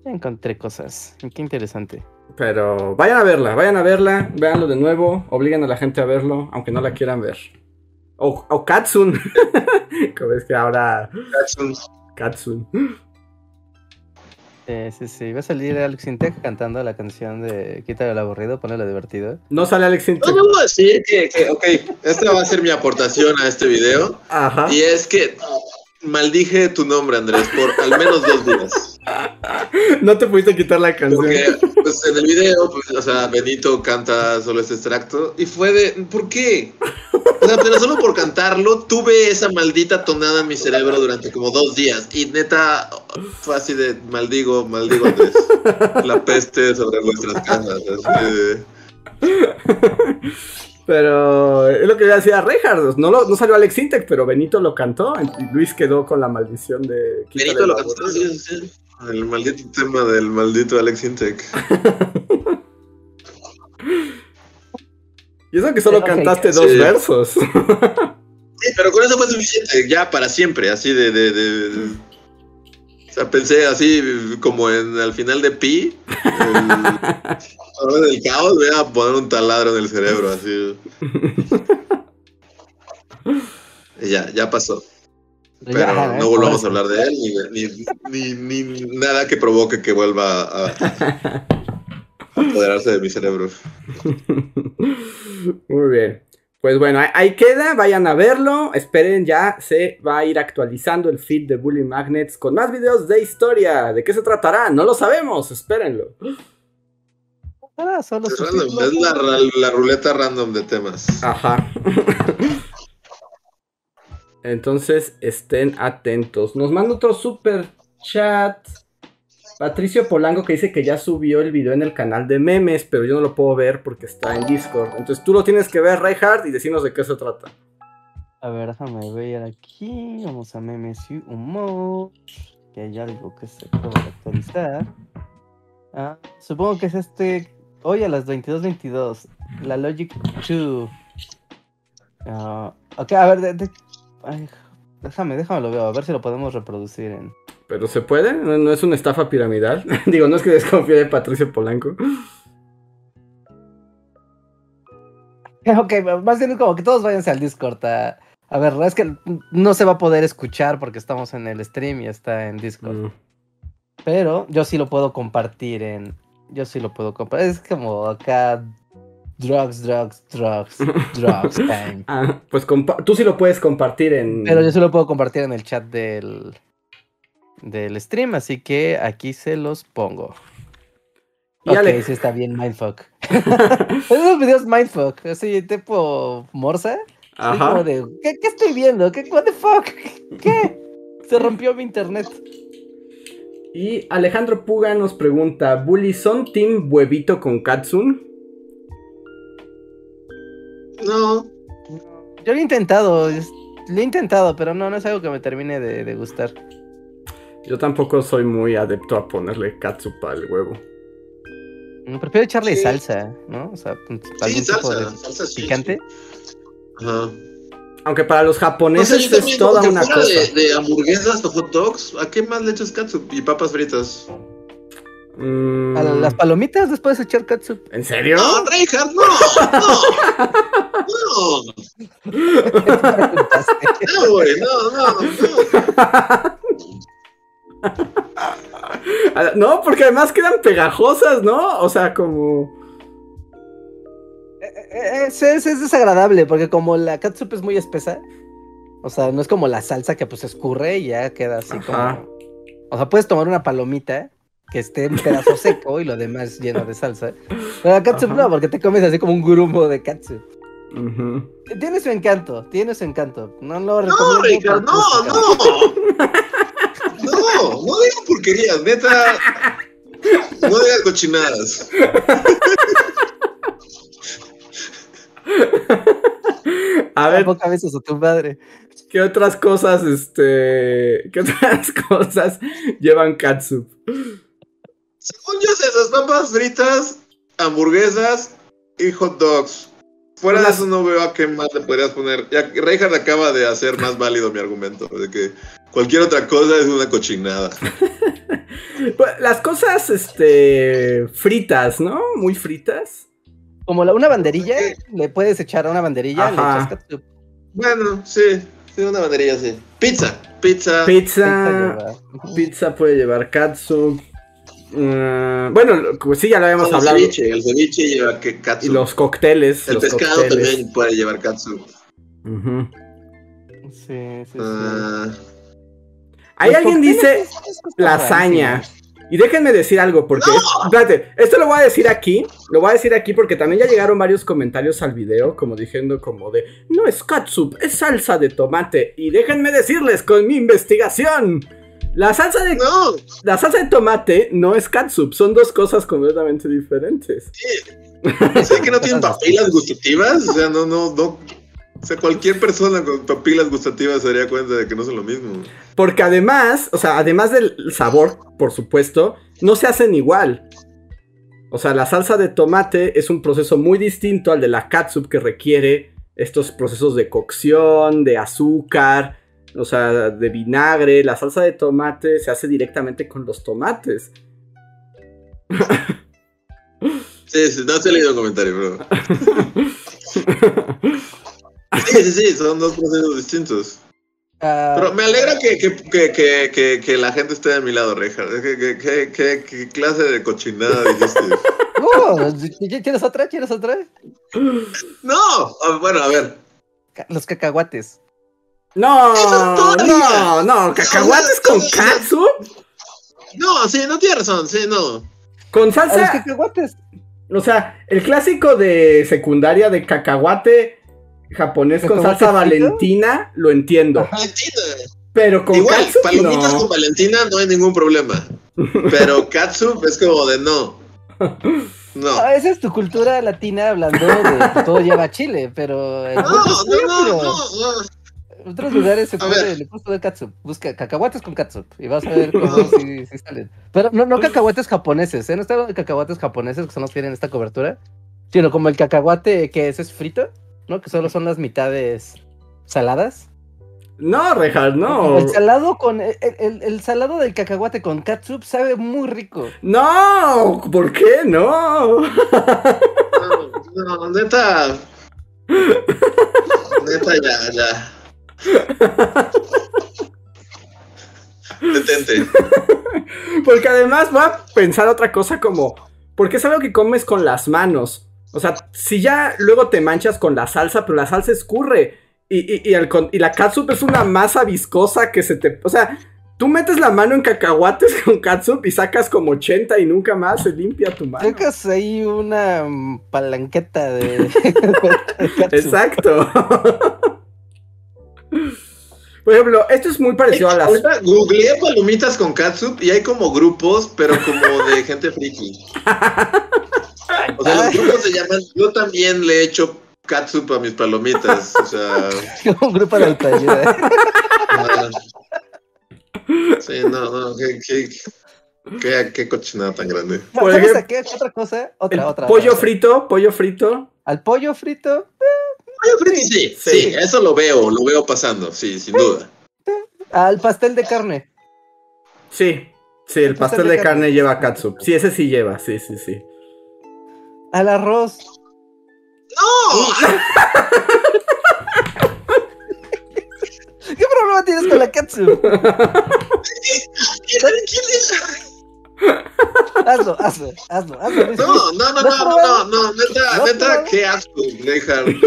Speaker 4: ya encontré cosas. Qué interesante.
Speaker 2: Pero vayan a verla, vayan a verla, véanlo de nuevo, obliguen a la gente a verlo, aunque no la quieran ver. O, o Katsun. (laughs) Como es que ahora
Speaker 3: Jackson.
Speaker 2: Katsun.
Speaker 4: Sí, sí, sí. Va a salir Alex Intec cantando la canción de Quítale el aburrido, ponle lo divertido.
Speaker 2: No sale Alex Intec.
Speaker 3: No, no, sí, que, que, ok, esta va a ser mi aportación a este video.
Speaker 2: Ajá.
Speaker 3: Y es que maldije tu nombre, Andrés, por al menos dos días.
Speaker 2: No te pudiste quitar la canción.
Speaker 3: Porque pues, en el video, pues, o sea, Benito canta solo este extracto. Y fue de, ¿por qué? O sea, pero solo por cantarlo, tuve esa maldita tonada en mi cerebro durante como dos días. Y neta, fue así de, maldigo, maldigo, Andrés. La peste sobre vuestras casas. así de-
Speaker 2: Pero es lo que le decía a Reinhardt. No, lo- no salió Alex Intec, pero Benito lo cantó. Y Luis quedó con la maldición de. quítale
Speaker 3: Benito lo cantó, sí, sí. El maldito tema del maldito Alex Intec. (laughs)
Speaker 2: Y eso que solo cantaste dos versos. (laughs)
Speaker 3: Sí, pero con eso fue suficiente, ya para siempre, así de, de, de- de- O sea, pensé así como en al final de Pi, el, del caos, voy a poner un taladro en el cerebro, así. Y ya, ya pasó. Pero no volvamos a hablar de él, ni, ni, ni, ni nada que provoque que vuelva a, a (laughs) apoderarse de mi cerebro.
Speaker 2: Muy bien. Pues bueno, ahí- queda, vayan a verlo. Esperen, ya se va a ir actualizando el feed de Bully Magnets con más videos de historia. ¿De qué se tratará? No lo sabemos, espérenlo.
Speaker 4: Ah, solo
Speaker 3: Es, random, la, la ruleta random de temas.
Speaker 2: Ajá. (laughs) Entonces estén atentos. Nos manda otro super chat. Patricio Polanco que dice que ya subió el video en el canal de memes, pero yo no lo puedo ver porque está en Discord. Entonces tú lo tienes que ver, Reinhardt, y decirnos de qué se trata.
Speaker 4: A ver, déjame ver aquí. Vamos a memes y humor. Que hay algo que se puede actualizar. Ah, supongo que es este. Hoy a las 22.22. la Logic 2. Ah, ok, a ver, déjame, déjame lo veo. A ver si lo podemos reproducir en.
Speaker 2: ¿Pero se puede? ¿No, no es una estafa piramidal? (laughs) Digo, no es que desconfíe de Patricio Polanco. (laughs)
Speaker 4: Ok, más bien como que todos váyanse al Discord a, a ver, es que no se va a poder escuchar porque estamos en el stream y está en Discord.
Speaker 2: Mm.
Speaker 4: Pero yo sí lo puedo compartir en. Yo sí lo puedo compartir. Es como acá. Drugs, drugs, drugs, (laughs) drugs time.
Speaker 2: Ah, pues tú sí lo puedes compartir en...
Speaker 4: Pero yo sí lo puedo compartir en el chat del. Del stream, así que aquí se los pongo.
Speaker 2: Y
Speaker 4: ok,
Speaker 2: Ale-
Speaker 4: sí está bien, Mindfuck. (laughs) Esos videos Mindfuck, así tipo Morsa.
Speaker 2: Ajá.
Speaker 4: como de, ¿qué, qué estoy viendo? ¿Qué, what the fuck? ¿Qué? Se rompió mi internet.
Speaker 2: Y Alejandro Puga nos pregunta, ¿Bully son Team Huevito con Katsun?
Speaker 3: No,
Speaker 4: Yo lo he intentado, lo he intentado, pero no, no es algo que me termine de, de gustar.
Speaker 2: Yo tampoco soy muy adepto a ponerle katsup al huevo.
Speaker 4: Mm, Prefiero echarle
Speaker 3: Sí.
Speaker 4: salsa, ¿no? O sea, algún
Speaker 3: sí,
Speaker 4: tipo
Speaker 3: salsa,
Speaker 4: de
Speaker 3: salsa sí,
Speaker 4: picante.
Speaker 3: sí. Ajá.
Speaker 2: Aunque para los
Speaker 3: No sé,
Speaker 2: japoneses
Speaker 3: también,
Speaker 2: es toda una
Speaker 3: fuera
Speaker 2: cosa.
Speaker 3: de, de hamburguesas o hot dogs, ¿a qué más le echas catsup y papas fritas?
Speaker 2: Mm,
Speaker 4: A las palomitas les puedes echar katsup.
Speaker 2: ¿En serio?
Speaker 3: No, Reinhardt, no, no, no, (laughs) (laughs) no, güey, no, no, no. (laughs) (laughs)
Speaker 2: No, porque además quedan pegajosas, ¿no? O sea, como...
Speaker 4: Eh, Es, es, es desagradable porque como la catsup es muy espesa, o sea, no es como la salsa que pues escurre y ya queda así
Speaker 2: Ajá.
Speaker 4: como... O sea, puedes tomar una palomita que esté en pedazo seco y lo demás lleno de salsa. Pero la catsup
Speaker 2: Ajá.
Speaker 4: no, porque te comes así como un grumo de catsup. Tiene su encanto, tiene su encanto. No lo
Speaker 3: No,
Speaker 4: recomiendo.
Speaker 3: No. (laughs) No, no digas porquerías, neta. No digas cochinadas.
Speaker 2: A ver,
Speaker 4: a veces a tu madre.
Speaker 2: ¿qué otras cosas, este... ¿Qué otras (laughs) cosas llevan katsup?
Speaker 3: Según yo esas papas fritas, hamburguesas y hot dogs. Fuera de
Speaker 2: Las-
Speaker 3: eso no veo a qué más le podrías poner. Ya que Reinhardt acaba de hacer más válido mi argumento, de que cualquier otra cosa es una cochinada. (laughs)
Speaker 2: Pues, Las cosas, este... Fritas, ¿no? Muy fritas.
Speaker 4: Como la, una banderilla, le puedes echar a una banderilla, le echas catsup.
Speaker 3: Bueno, sí, sí, una banderilla así. Pizza, pizza.
Speaker 2: Pizza...
Speaker 4: Pizza.
Speaker 2: Pizza puede llevar katsup. Mm, bueno, pues sí, ya lo habíamos
Speaker 3: el
Speaker 2: hablado.
Speaker 3: ceviche, el ceviche lleva que
Speaker 2: Y
Speaker 3: katsu.
Speaker 2: los cócteles.
Speaker 3: el
Speaker 2: los
Speaker 3: pescado
Speaker 2: cócteles.
Speaker 3: también puede llevar katsu.
Speaker 4: Sí, sí, sí.
Speaker 3: Ah,
Speaker 2: Ahí
Speaker 4: Los
Speaker 2: alguien dice lasaña. Y déjenme decir algo, porque. Espérate, esto lo voy a decir aquí. Lo voy a decir aquí porque también ya llegaron varios comentarios al video, como diciendo, como de. No es katsup, es salsa de tomate. Y déjenme decirles con mi investigación. La salsa de,
Speaker 3: no,
Speaker 2: la salsa de tomate no es katsup, son dos cosas completamente diferentes.
Speaker 3: sé que no tienen (laughs) papilas gustativas, o sea, no, no, no. O sea, cualquier persona con papilas gustativas se daría cuenta de que no son lo mismo.
Speaker 2: Porque además, o sea, además del sabor, por supuesto, no se hacen igual. O sea, la salsa de tomate es un proceso muy distinto al de la catsup que requiere estos procesos de cocción, de azúcar, o sea, de vinagre. La salsa de tomate se hace directamente con los tomates.
Speaker 3: Sí, sí, no he leído el comentario, bro. (laughs) Sí, (laughs) sí, sí, son dos procesos distintos.
Speaker 4: Ah,
Speaker 3: Pero me alegra que, que, que, que, que, que la gente esté de mi lado, Reinhardt. ¿Qué, qué, qué, qué- qué clase de cochinada dijiste? (laughs)
Speaker 4: oh, ¿Quieres otra? ¿Quieres otra?
Speaker 3: No, ah, bueno, a ver.
Speaker 4: Los cacahuates.
Speaker 2: No, no, no, cacahuates con catsup,
Speaker 3: No, sí, no tiene razón, sí, no.
Speaker 2: con
Speaker 4: A los
Speaker 2: salsa,
Speaker 4: cacahuates.
Speaker 2: o sea, el clásico de secundaria de cacahuate japonés con
Speaker 4: ¿Cacahuate
Speaker 2: salsa valentina, lo entiendo.
Speaker 3: Valentina.
Speaker 2: Pero con
Speaker 3: Igual, palomitas
Speaker 2: no.
Speaker 3: con Valentina no hay ningún problema. Pero (laughs) catsup es como de no. No.
Speaker 4: Ah, esa es tu cultura latina hablando de que todo lleva chile, pero
Speaker 3: No,
Speaker 4: otros,
Speaker 3: no, no, no, no.
Speaker 4: en otros lugares se
Speaker 3: A
Speaker 4: puede,
Speaker 3: ver.
Speaker 4: le puedes poner catsup. Busca cacahuates con catsup y vas a ver cómo sí salen. Pero no, no cacahuates japoneses, ¿eh? No estoy hablando de cacahuates japoneses que son los que tienen esta cobertura, sino como el cacahuate que ese es frito, ¿no? Que solo son las mitades saladas.
Speaker 2: No, Rejas, no.
Speaker 4: El salado con el, el- el salado del cacahuate con catsup sabe muy rico.
Speaker 2: No, ¿por qué no?
Speaker 3: No, no, neta. Neta, ya, ya. Detente.
Speaker 2: Porque además va a pensar otra cosa como, porque es algo que comes con las manos. O sea, si ya luego te manchas con la salsa, pero la salsa escurre. Y, y, y, el y la catsup es una masa viscosa que se te... O sea, tú metes la mano en cacahuates (laughs) con catsup y sacas como 80 y nunca más se limpia tu mano.
Speaker 4: Sacas ahí una palanqueta de. (laughs)
Speaker 2: Exacto. Por ejemplo, esto es muy parecido a las...
Speaker 3: Ahorita googleé palomitas con catsup y hay como grupos, pero como de gente friki. (laughs) O sea, los grupos se llaman Yo también le echo catsup a mis palomitas. O sea. (laughs)
Speaker 4: Un grupo de autoayuda. (laughs)
Speaker 3: sí, no, no. Qué, qué, qué, qué cochinada tan grande.
Speaker 2: Por
Speaker 4: ¿Sabes
Speaker 2: ejemplo,
Speaker 4: a qué? ¿Otra cosa?
Speaker 2: el
Speaker 4: Otra, otra.
Speaker 2: pollo
Speaker 4: otra.
Speaker 2: frito, pollo frito.
Speaker 4: Al pollo frito,
Speaker 3: Pollo frito, sí,
Speaker 2: Sí.
Speaker 3: sí, eso lo veo, lo veo pasando, sí, sin duda.
Speaker 4: al pastel de carne.
Speaker 2: Sí, sí, el pastel de carne lleva catsup. Sí, ese sí lleva, sí, sí, sí.
Speaker 4: Al arroz.
Speaker 3: ¡No!
Speaker 4: ¿Qué problema tienes con la
Speaker 3: es?
Speaker 4: Hazlo, hazlo, hazlo, hazlo. Luis.
Speaker 3: No, no, no,
Speaker 4: ¿Lo has
Speaker 3: no, no,
Speaker 4: probado?
Speaker 3: no, neta,
Speaker 4: ¿Lo has
Speaker 3: neta,
Speaker 4: probado?
Speaker 3: qué asco.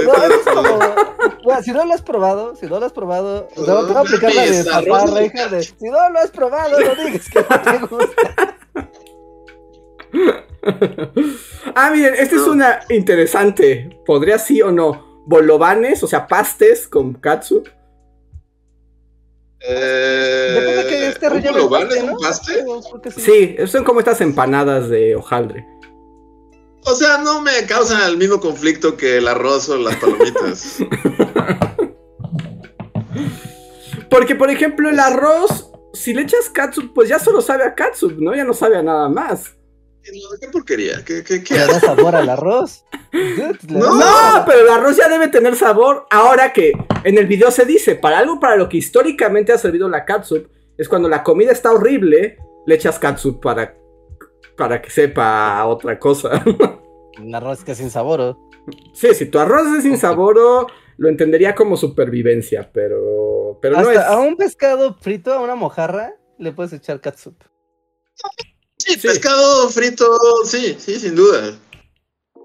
Speaker 4: No. Bueno, si no lo has probado, si no lo has probado, te voy a- te voy a aplicar la de papá reja de si no lo has probado, no digas que no te gusta. (laughs) (laughs)
Speaker 2: ah, miren, esta es una interesante. ¿Podría sí o no? Bolovanes, o sea, pastes con catsup.
Speaker 3: Eh,
Speaker 4: Depende que este
Speaker 3: ¿un
Speaker 4: relleno
Speaker 3: bolobán es
Speaker 4: ¿no?
Speaker 3: un paste?
Speaker 4: Sí.
Speaker 2: Sí, son como estas empanadas de hojaldre.
Speaker 3: O sea, no me causan el mismo conflicto que el arroz o las palomitas. (laughs)
Speaker 2: Porque, por ejemplo, el arroz, si le echas catsup, pues ya solo sabe a catsup, ¿no? Ya no sabe a nada más.
Speaker 3: No, ¿Qué porquería? ¿Qué, qué, qué
Speaker 4: Le da sabor al arroz.
Speaker 3: No.
Speaker 2: No, pero el arroz ya debe tener sabor. Ahora que en el video se dice, para algo para lo que históricamente ha servido la catsup, es cuando la comida está horrible, le echas catsup para, para que sepa otra cosa.
Speaker 4: El arroz que es sin sabor. ¿o?
Speaker 2: sí, si tu arroz es sin sabor, lo entendería como supervivencia, pero, pero no es...
Speaker 4: a un pescado frito, a una mojarra, le puedes echar catsup.
Speaker 3: Sí,
Speaker 2: Sí.
Speaker 3: pescado frito, sí, sí, sin duda.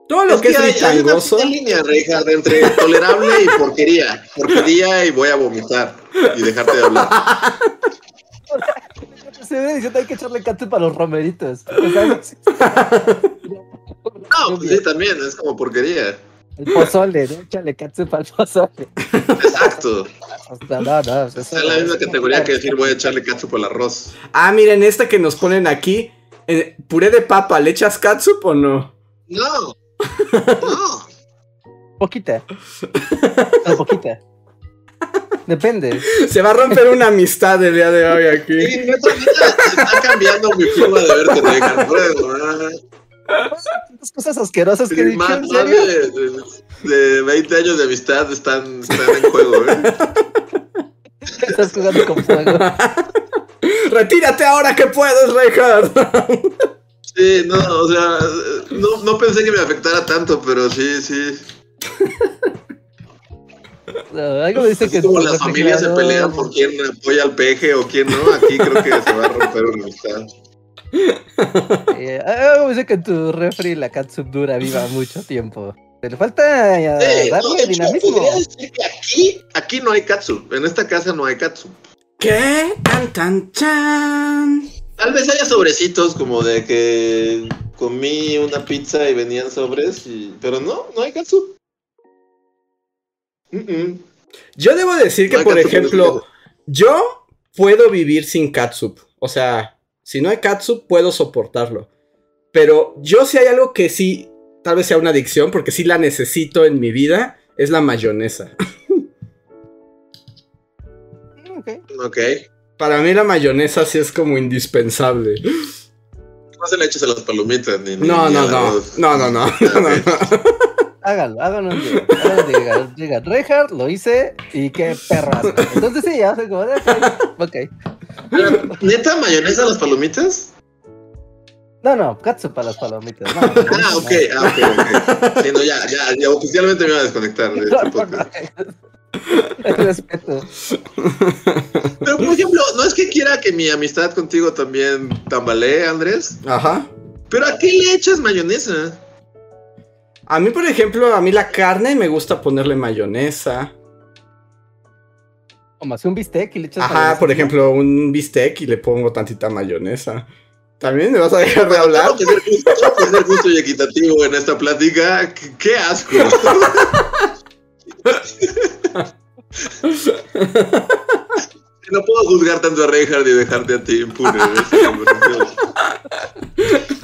Speaker 2: Todo lo que es
Speaker 3: hay, hay una línea, Reinhard, entre tolerable y porquería. Porquería y voy a vomitar y dejarte de hablar.
Speaker 4: Se viene diciendo hay que echarle catsup a los romeritos. No-
Speaker 3: pues sí, también, es como porquería.
Speaker 4: el pozole, ¿no? Échale catsup al pozole.
Speaker 3: Exacto.
Speaker 4: No, no, no. eso-
Speaker 3: Está en la misma categoría que decir voy a echarle catsup al arroz.
Speaker 2: Ah, miren, esta que nos ponen aquí, eh, puré de papa, ¿le echas catsup o no?
Speaker 3: No. No.
Speaker 4: Poquita. Pero poquita. Depende.
Speaker 2: Se va a romper una amistad el día de hoy aquí.
Speaker 3: Sí, neta, neta, está cambiando mi forma de verte,
Speaker 4: Las cosas asquerosas que he dicho,
Speaker 3: más
Speaker 4: ¿en serio?
Speaker 3: de, de, de 20 años de amistad están, están en juego, ¿eh?
Speaker 4: Estás jugando con fuego. (laughs)
Speaker 2: Retírate ahora que puedes, Reinhard.
Speaker 3: Sí, no, o sea, no, no pensé que me afectara tanto, pero sí, sí.
Speaker 4: No, algo dice
Speaker 3: Así
Speaker 4: que
Speaker 3: como las familias se pelean por quién apoya al peje o quién no, aquí creo que se va a romper una amistad.
Speaker 4: Eh, algo me dice que en tu refri la catsup dura viva mucho tiempo. Pero falta
Speaker 3: Sí, no,
Speaker 4: darle
Speaker 3: de hecho,
Speaker 4: dinamismo.
Speaker 3: podría decir que aquí, aquí no hay katsup. En esta casa no hay katsup.
Speaker 2: ¿Qué? Tan, tan, chan.
Speaker 3: Tal vez haya sobrecitos como de que comí una pizza y venían sobres, y... pero no, no hay katsup. Mm, mm.
Speaker 2: Yo debo decir que,
Speaker 3: No
Speaker 2: por ejemplo, yo puedo vivir sin catsup. O sea, si no hay catsup, puedo soportarlo. Pero yo si hay algo que sí, tal vez sea una adicción, porque sí la necesito en mi vida, es la mayonesa. (laughs)
Speaker 4: Ok.
Speaker 3: Ok.
Speaker 2: Para mí la mayonesa sí es como indispensable.
Speaker 3: No se le eches a las palomitas ni. ni-
Speaker 2: No,
Speaker 3: ni
Speaker 2: no, no. No, no, (laughs) no. no, no, no. (laughs)
Speaker 4: Háganlo, háganlo día. Digan, Reinhardt, lo hice y qué perras. Entonces sí, ya sé como, ok. ok.
Speaker 3: ¿Neta mayonesa a las palomitas?
Speaker 4: No, no, katsu para las palomitas. No,
Speaker 3: Ah, ok, ah, ok, ok. Sí, no, ya, ya, ya oficialmente me iba a desconectar de este podcast.
Speaker 4: No. Respeto.
Speaker 3: Pero, por ejemplo, no es que quiera que mi amistad contigo también tambalee, Andrés.
Speaker 2: Ajá.
Speaker 3: Pero ¿a qué le echas mayonesa?
Speaker 2: A mí, por ejemplo, a mí la carne me gusta ponerle mayonesa.
Speaker 4: Como hace un bistec y le echas
Speaker 2: Ajá,
Speaker 4: mayonesa
Speaker 2: por ejemplo, un bistec y le pongo tantita mayonesa. ¿También me vas a dejar de hablar?
Speaker 3: Tengo que ser justo, tengo que ser justo y equitativo en esta plática. ¡Qué, qué asco! (laughs) (laughs) No puedo juzgar tanto a Reinhardt y dejarte a ti impune.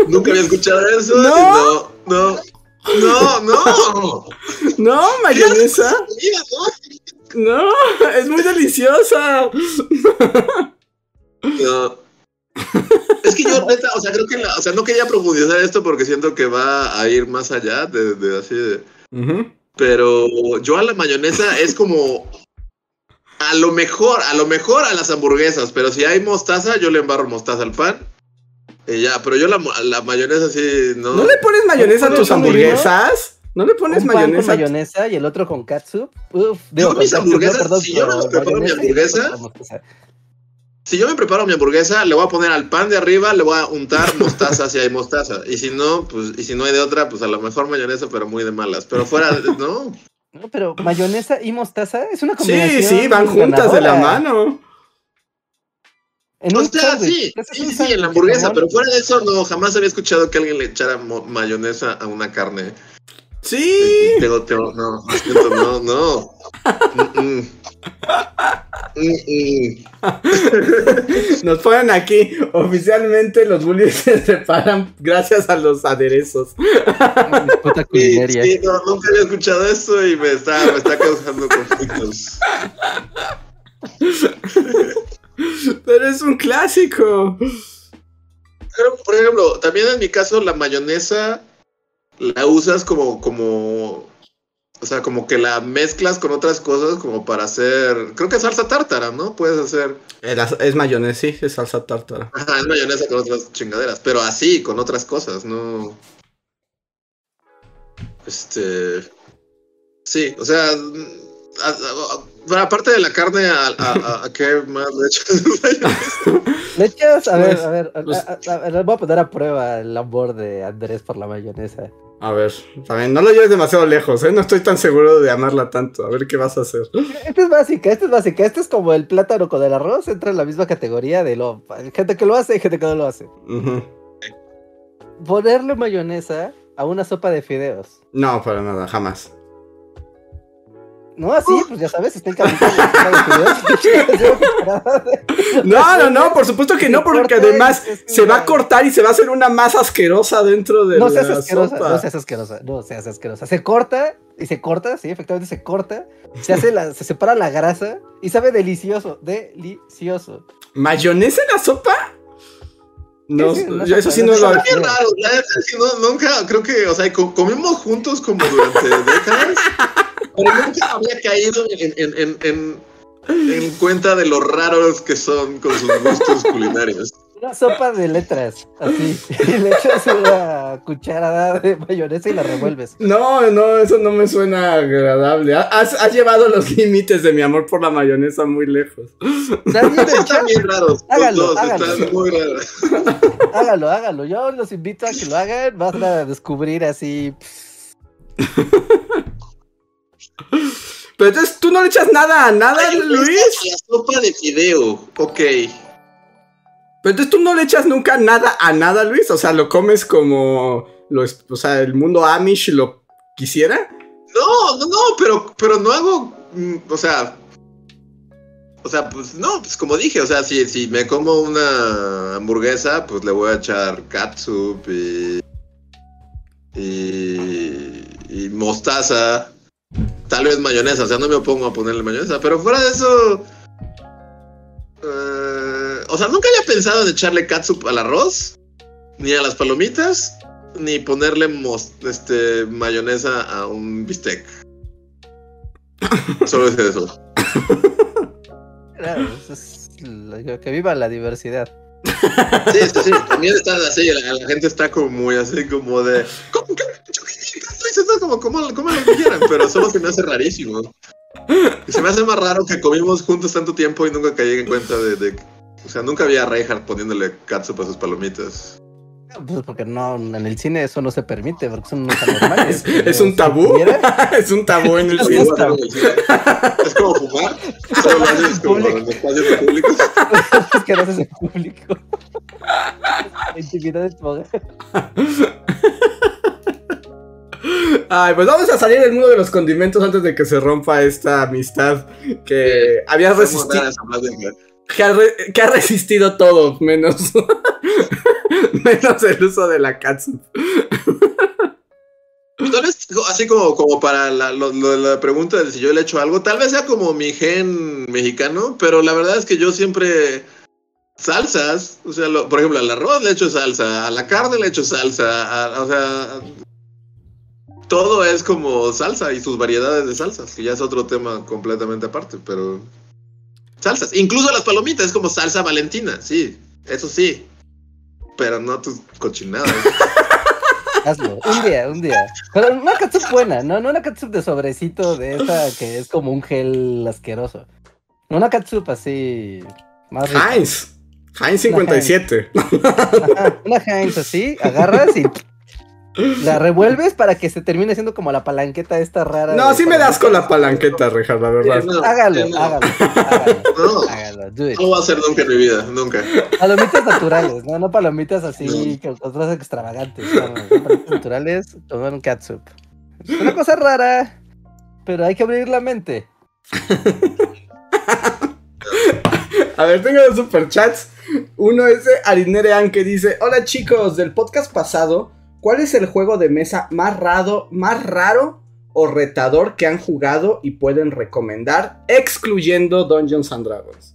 Speaker 3: Nunca había escuchado eso.
Speaker 2: No.
Speaker 3: No, no, no, no. (laughs)
Speaker 2: No, mayonesa.
Speaker 3: No.
Speaker 2: Es muy deliciosa.
Speaker 3: No. Es que yo, (laughs) neta, o sea, creo que, la- o sea, no quería profundizar esto porque siento que va a ir más allá de, de así de.
Speaker 2: Ujú.
Speaker 3: Pero yo a la mayonesa es como. A lo mejor, a lo mejor a las hamburguesas, pero si hay mostaza, yo le embarro mostaza al pan. Y ya, pero yo la, la mayonesa sí, no.
Speaker 2: ¿No le pones mayonesa a
Speaker 4: ¿No le
Speaker 2: tus hamburguesas? ¿No le pones
Speaker 4: un pan
Speaker 2: mayonesa?
Speaker 4: con mayonesa y el otro con katsu. Uf,
Speaker 3: Yo
Speaker 4: con
Speaker 3: mis hamburguesas, si yo me preparo mi hamburguesa. Si yo me preparo mi hamburguesa, le voy a poner al pan de arriba, le voy a untar mostaza si hay mostaza. Y si no, pues, y si no hay de otra, pues a lo mejor mayonesa, pero muy de malas. Pero fuera, de- no.
Speaker 4: No, pero mayonesa y mostaza es una
Speaker 2: Sí,
Speaker 4: combinación.
Speaker 2: sí, van juntas de la mano.
Speaker 4: En
Speaker 3: O sea, sí,
Speaker 4: ¿Qué haces
Speaker 3: sí, sí, en la hamburguesa, pero fuera de eso, no, jamás había escuchado que alguien le echara mayonesa a una carne.
Speaker 2: Sí.
Speaker 3: Tengo, tengo, no, siento, no, no. Mm, mm. Mm, mm.
Speaker 2: Nos ponen aquí. Oficialmente los bullies (laughs) se separan gracias a los aderezos.
Speaker 4: Puta
Speaker 3: Sí, sí, no, nunca había escuchado eso y me está, me está causando conflictos.
Speaker 2: Pero es un clásico.
Speaker 3: Pero, por ejemplo, también en mi caso la mayonesa la usas como, como, o sea, como que la mezclas con otras cosas como para hacer, creo que salsa tártara, ¿no? Puedes hacer,
Speaker 2: Es, es mayonesa, sí, es salsa tártara.
Speaker 3: ajá, es mayonesa con otras chingaderas, pero así, con otras cosas, ¿no? Este, sí, o sea, aparte de la carne, ¿a, a, a- a qué más le echas (laughs) mayonesa?
Speaker 4: Le echas, a ver,
Speaker 2: Pues,
Speaker 4: a ver, a-
Speaker 2: pues-
Speaker 4: a- a- a ver, voy a poner a prueba el amor de Andrés por la mayonesa.
Speaker 2: A ver, también no lo lleves demasiado lejos, ¿eh? No estoy tan seguro de amarla tanto. A ver qué vas a hacer.
Speaker 4: Esta es básica, esta es básica. Esta es como el plátano con el arroz, entra en la misma categoría de lo. Hay gente que lo hace y gente que no lo hace. Ponerle mayonesa a una sopa de fideos.
Speaker 2: No, para nada, jamás.
Speaker 4: No, así, pues ya sabes, está encantado. (laughs)
Speaker 2: No, no, no, por supuesto que no, porque además se va a cortar y se va a hacer una masa asquerosa dentro de
Speaker 4: No
Speaker 2: la
Speaker 4: seas asquerosa,
Speaker 2: sopa.
Speaker 4: no seas asquerosa, no seas asquerosa. Se corta y se corta, sí, efectivamente se corta. Se hace la, se separa la grasa y sabe delicioso, delicioso.
Speaker 2: ¿Mayonesa en la sopa? No, yo eso sí no lo
Speaker 4: sopa.
Speaker 3: Qué raro, la neta es que no- nunca, creo que, o sea, co- comimos juntos como durante (laughs) décadas, pero nunca había caído en, en, en, en, en cuenta de lo raros que son con sus gustos culinarios.
Speaker 4: Una sopa de letras, así. (laughs) Y le echas una cucharada de mayonesa y la revuelves.
Speaker 2: No, no, eso no me suena agradable. Has, has llevado los límites de mi amor por la mayonesa muy lejos.
Speaker 3: Están bien raros,
Speaker 4: Hágalo, hágalo.
Speaker 3: están muy raros.
Speaker 4: Hágalo, hágalo. Yo los invito a que lo hagan. Van a descubrir así.
Speaker 2: Pero entonces tú no le echas nada a nada, Luis.
Speaker 3: La sopa de fideo, ok.
Speaker 2: Pero entonces tú no le echas nunca nada a nada, Luis. O sea, lo comes como lo, o sea, el mundo Amish lo quisiera.
Speaker 3: No, no, no, pero, pero no hago, mm, o sea, O sea, pues no, pues como dije, o sea, si, si me como una hamburguesa, pues le voy a echar catsup y. y. y mostaza. Tal vez mayonesa, o sea, no me opongo a ponerle mayonesa, pero fuera de eso. O sea, nunca había pensado en echarle catsup al arroz, ni a las palomitas, ni ponerle este, mayonesa a un bistec. (laughs) Solo es eso.
Speaker 4: Claro, eso es lo- que viva la diversidad.
Speaker 3: Sí, sí, sí. También está así, la, la gente está como muy así, como de. ¿Cómo que? Como, como, como lo que quieran, pero solo se me hace rarísimo. Y se me hace más raro que comimos juntos tanto tiempo y nunca caí en cuenta de. de- o sea, nunca vi a Reinhardt poniéndole catsup a sus palomitas.
Speaker 4: Pues porque no, en el cine eso no se permite, porque son unos anormales. (laughs)
Speaker 2: ¿Es, es un tabú? (laughs) es un tabú en el
Speaker 4: Es
Speaker 2: cine.
Speaker 4: tabú.
Speaker 3: Es como fumar. Solo lo haces como en espacios públicos. (laughs)
Speaker 4: es que no haces en público. La intimidad de tu hogar.
Speaker 2: Ay, pues vamos a salir del mundo de los condimentos antes de que se rompa esta amistad que había
Speaker 3: Somos
Speaker 2: resistido, que ha, resistido todo, menos, (laughs) menos el uso de la catsup.
Speaker 3: Tal vez así como, como para la, lo- la pregunta de si yo le echo algo, tal vez sea como mi gen mexicano, pero la verdad es que yo siempre salsas, o sea, por ejemplo, al arroz le echo salsa, a la carne le echo salsa, o sea, todo es como salsa y sus variedades de salsas, que ya es otro tema completamente aparte, pero salsas, incluso las palomitas es como salsa valentina, sí, eso sí, pero no tus cochinadas. (laughs)
Speaker 4: Hazlo, un día, un día. Pero una catsup buena, no, no una catsup de sobrecito de esa que es como un gel asqueroso. Una catsup así más rica.
Speaker 2: Heinz. Heinz 57.
Speaker 4: Ajá, una Heinz así, agarras y (laughs) la revuelves para que se termine siendo como la palanqueta esta rara.
Speaker 2: No, sí me das con la palanqueta, Rejas, la verdad.
Speaker 3: Sí, no,
Speaker 4: Hágalo,
Speaker 3: no.
Speaker 4: hágalo, hágalo,
Speaker 3: No.
Speaker 4: hágalo, do it.
Speaker 3: No voy a hacer nunca en mi vida, nunca.
Speaker 4: Palomitas naturales, no, no palomitas así con cosas extravagantes. Palomitas naturales con un catsup. Es una cosa rara, pero hay que abrir la mente. (laughs)
Speaker 2: A ver, tengo dos superchats. Uno es de Arinerean que dice: Hola chicos, del podcast pasado, ¿cuál es el juego de mesa más raro, más raro o retador que han jugado y pueden recomendar, excluyendo Dungeons and Dragons?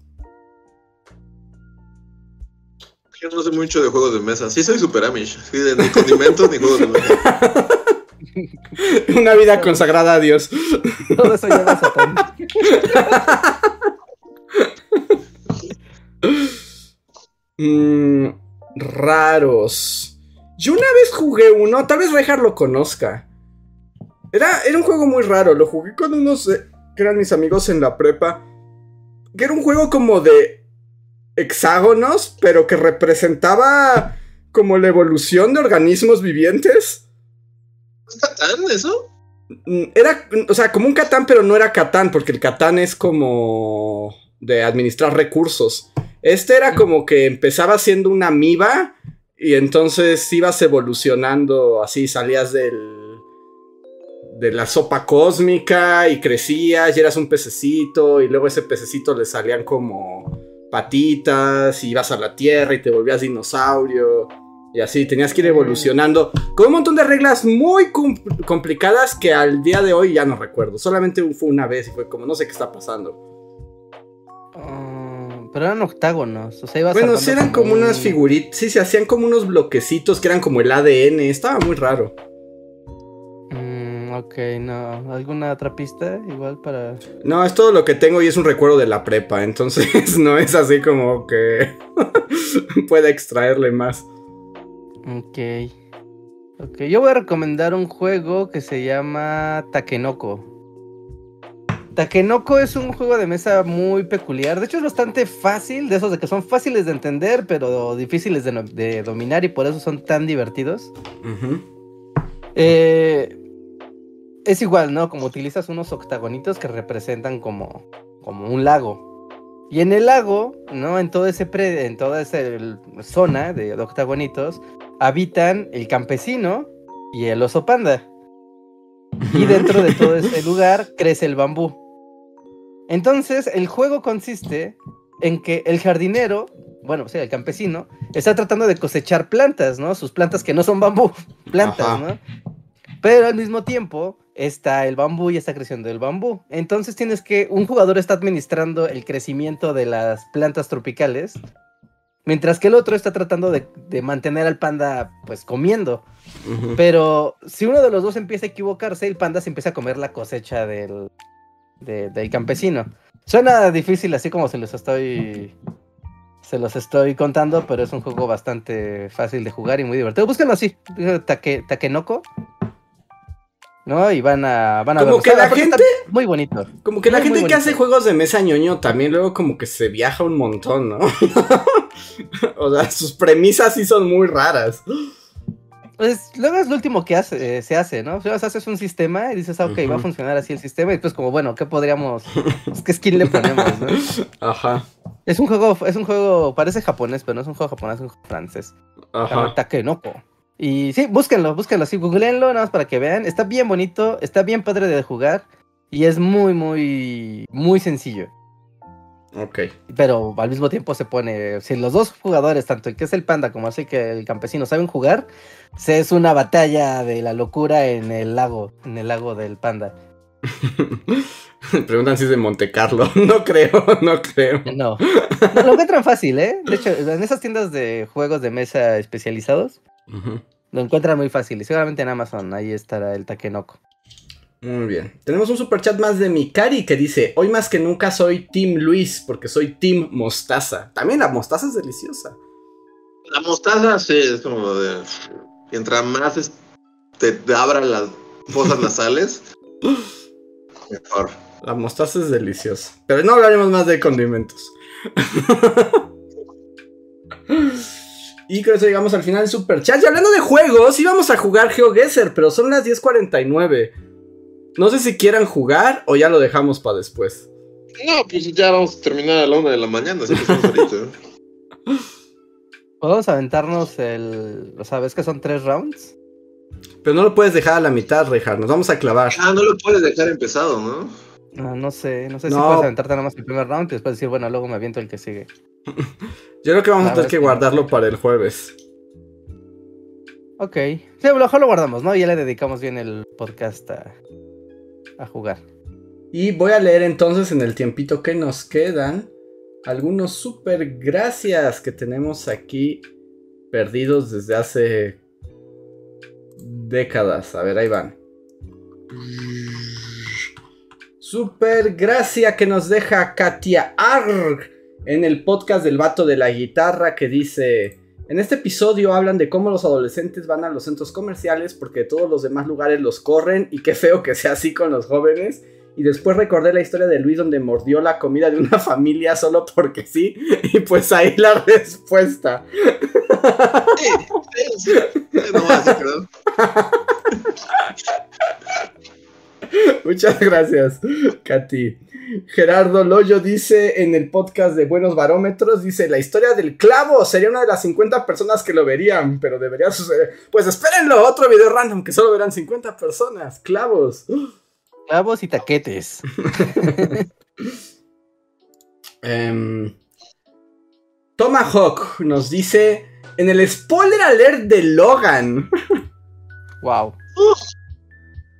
Speaker 3: Yo no sé mucho de juegos de mesa. Sí soy super Amish. Sí, de ni condimentos ni juegos de mesa. (laughs)
Speaker 2: Una vida consagrada a Dios.
Speaker 4: Todo eso lleva a Satán. (laughs)
Speaker 2: Mm, raros. Yo una vez jugué uno, tal vez Rejar lo conozca. Era, era un juego muy raro, lo jugué con unos eh, que eran mis amigos en la prepa. Que era un juego como de hexágonos, pero que representaba como la evolución de organismos vivientes.
Speaker 3: ¿Es Catán eso?
Speaker 2: Mm, Era, o sea, como un Catán, pero no era Catán, porque el Catán es como de administrar recursos. Este era como que empezaba siendo una amiba y entonces ibas evolucionando así, salías del de la sopa cósmica y crecías y eras un pececito y luego ese pececito le salían como patitas y ibas a la tierra y te volvías dinosaurio y así tenías que ir evolucionando con un montón de reglas muy com- complicadas que al día de hoy ya no recuerdo. Solamente fue una vez y fue como no sé qué está pasando.
Speaker 4: Ah, pero eran octágonos. O sea, ibas
Speaker 2: Bueno, sí eran como
Speaker 4: un-
Speaker 2: unas figuritas, sí, se hacían como unos bloquecitos que eran como el ADN, estaba muy raro.
Speaker 4: Mm, ok, no. ¿Alguna otra pista? Igual para.
Speaker 2: No, es todo lo que tengo y es un recuerdo de la prepa, (laughs) entonces no es así como que (laughs) pueda extraerle más.
Speaker 4: Ok. Ok, yo voy a recomendar un juego que se llama Takenoko. Takenoko es un juego de mesa muy peculiar. De hecho, es bastante fácil, de esos de que son fáciles de entender, pero difíciles de, dominar y por eso son tan divertidos. Eh, es igual, ¿no? Como utilizas unos octagonitos que representan como, como un lago. Y en el lago, ¿no? En todo ese pre- en toda esa zona de, de octagonitos, habitan el campesino y el oso panda. Y dentro de todo (laughs) ese lugar crece el bambú. Entonces, el juego consiste en que el jardinero, bueno, o sea, el campesino, está tratando de cosechar plantas, ¿no? Sus plantas que no son bambú, (laughs) plantas,
Speaker 2: Ajá.
Speaker 4: ¿no? Pero al mismo tiempo está el bambú y está creciendo el bambú. Entonces tienes que, un jugador está administrando el crecimiento de las plantas tropicales, mientras que el otro está tratando de, de mantener al panda, pues, comiendo. Pero si uno de los dos empieza a equivocarse, el panda se empieza a comer la cosecha del, de- del campesino. Suena difícil así como se los estoy se los estoy contando, pero es un juego bastante fácil de jugar y muy divertido. Búsquenlo así, Take, Takenoko. ¿No? Y van a van a
Speaker 2: Como
Speaker 4: verlo.
Speaker 2: que la gente-
Speaker 4: muy bonito.
Speaker 2: Como que la
Speaker 4: Muy, muy
Speaker 2: gente que hace juegos de mesa ñoño también luego como que se viaja un montón, ¿no? (laughs) o sea, sus premisas sí son muy raras.
Speaker 4: Pues luego es lo último que hace, eh, se hace, ¿no? O sea, haces un sistema y dices, ah, ok, va a funcionar así el sistema. Y pues como, bueno, ¿qué podríamos? pues, ¿Qué skin le ponemos, no? (laughs)
Speaker 2: Ajá,
Speaker 4: Es un juego, es un juego, parece japonés, pero no es un juego japonés, es un juego francés.
Speaker 2: Ajá.
Speaker 4: Takenoko. Y sí, búsquenlo, búsquenlo, sí, googleenlo nada más para que vean. Está bien bonito, está bien padre de jugar y es muy, muy, muy sencillo.
Speaker 2: Ok.
Speaker 4: Pero al mismo tiempo se pone, si los dos jugadores, tanto el que es el panda como así que el campesino saben jugar, se es una batalla de la locura en el lago, en el lago del panda. (laughs)
Speaker 2: Preguntan si es de Monte Carlo. (laughs) No creo, no creo.
Speaker 4: No, no, lo encuentran fácil, ¿eh? De hecho, en esas tiendas de juegos de mesa especializados,
Speaker 2: Ujú.
Speaker 4: Lo encuentran muy fácil y seguramente en Amazon ahí estará el Takenoko.
Speaker 2: Muy bien. Tenemos un super chat más de Mikari que dice: Hoy más que nunca soy Team Luis porque soy Team Mostaza. También la mostaza es deliciosa.
Speaker 3: La mostaza sí, es como de. Mientras más es- te, te abran las fosas nasales, (laughs) mejor.
Speaker 2: La mostaza es deliciosa. Pero no hablaremos más de condimentos. (laughs) y con eso llegamos al final del super chat. Y hablando de juegos, íbamos a jugar GeoGuessr, pero son las 10:49. No sé si quieran jugar o ya lo dejamos para después.
Speaker 3: No, pues ya vamos a terminar a la una de la mañana, así que estamos ahorita. (laughs)
Speaker 4: Podemos aventarnos el. O sea, ¿ves que son tres rounds?
Speaker 2: Pero no lo puedes dejar a la mitad, Rejar. Nos vamos a clavar.
Speaker 3: Ah, no lo puedes dejar empezado, ¿no?
Speaker 4: Ah, no sé, no sé si puedes aventarte nada más el primer round y después decir, bueno, luego me aviento el que sigue. (laughs)
Speaker 2: Yo creo que vamos a tener que guardarlo para el jueves.
Speaker 4: Ok. Sí, a lo mejor lo guardamos, ¿no? Ya le dedicamos bien el podcast a, a jugar.
Speaker 2: Y voy a leer entonces en el tiempito que nos quedan algunos super gracias que tenemos aquí perdidos desde hace décadas. A ver, ahí van. Super gracia que nos deja Katia Arg en el podcast del vato de la guitarra que dice... En este episodio hablan de cómo los adolescentes van a los centros comerciales porque todos los demás lugares los corren y qué feo que sea así con los jóvenes. Y después recordé la historia de Luis donde mordió la comida de una (laughs) familia solo porque sí. Y pues ahí la respuesta.
Speaker 3: Sí, sí, sí. No, así, perdón. (laughs) (laughs)
Speaker 2: Muchas gracias, Katy. Gerardo Loyo dice en el podcast de Buenos Barómetros, dice, la historia del clavo sería una de las 50 personas que lo verían, pero debería suceder. Pues espérenlo, otro video random que solo verán 50 personas, clavos.
Speaker 4: Clavos y taquetes. (laughs)
Speaker 2: Em, Tomahawk nos dice, en el spoiler alert de Logan.
Speaker 4: Wow.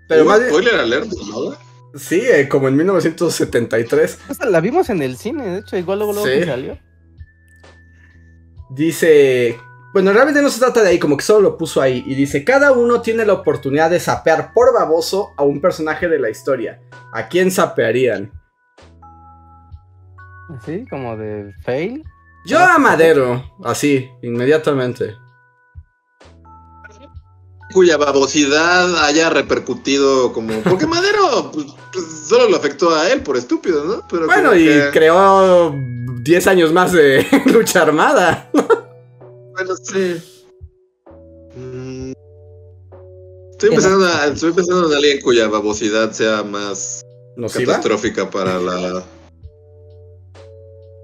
Speaker 2: Pero
Speaker 3: ¿Hubo
Speaker 2: más bien-
Speaker 3: spoiler alert, ¿no?
Speaker 2: Sí, eh, como en 1973.
Speaker 4: Esa la vimos en el cine, de hecho, igual luego, luego
Speaker 2: Sí.
Speaker 4: que salió.
Speaker 2: Dice. Bueno, realmente no se trata de ahí, como que solo lo puso ahí. Y dice: Cada uno tiene la oportunidad de sapear por baboso a un personaje de la historia. ¿A quién sapearían?
Speaker 4: Así, como de fail.
Speaker 2: Yo a Madero, así, inmediatamente.
Speaker 3: Cuya babosidad haya repercutido como. Porque (laughs) Madero pues, pues, solo lo afectó a él por estúpido, ¿no? Pero
Speaker 2: Bueno, y
Speaker 3: que-
Speaker 2: creó 10 años más de (laughs) lucha armada.
Speaker 3: Bueno, sí. Mm. Estoy pensando, en- estoy pensando en alguien cuya babosidad sea más
Speaker 2: ¿Nos iba?
Speaker 3: catastrófica para la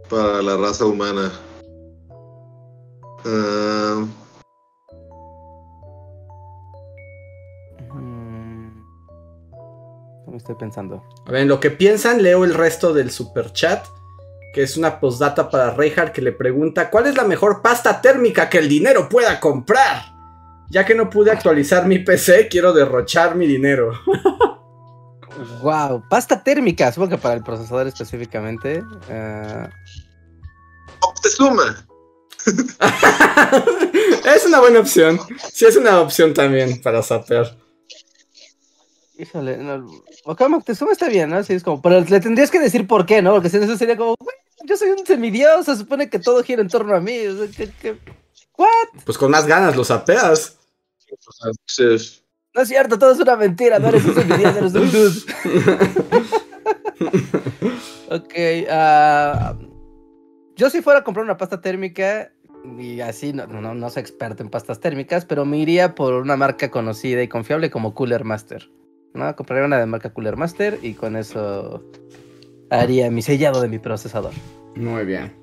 Speaker 3: para la raza humana. Ah,
Speaker 4: estoy pensando.
Speaker 2: A ver, en lo que piensan, leo el resto del super chat. Que es una postdata para Reinhardt que le pregunta: ¿Cuál es la mejor pasta térmica que el dinero pueda comprar? Ya que no pude actualizar mi PC, quiero derrochar mi dinero. (laughs)
Speaker 4: Wow, pasta térmica, supongo que para el procesador específicamente. Uh... (laughs)
Speaker 2: Es una buena opción. Sí, es una opción también para saber.
Speaker 4: Híjole, no, Moctezuma está bien, ¿no? Sí, es como, pero le tendrías que decir por qué, ¿no? Porque si no, eso sería como, yo soy un semidios, se supone que todo gira en torno a mí. O ¿What?
Speaker 2: Pues con más ganas lo sapeas.
Speaker 4: No es cierto, todo es una mentira, no eres un semidios, eres un dude. (laughs) ok, uh, yo si fuera a comprar una pasta térmica, y así no, no, no soy experto en pastas térmicas, pero me iría por una marca conocida y confiable como Cooler Master. ¿No? Compraría una de marca Cooler Master y con eso haría mi sellado de mi procesador.
Speaker 2: Muy bien.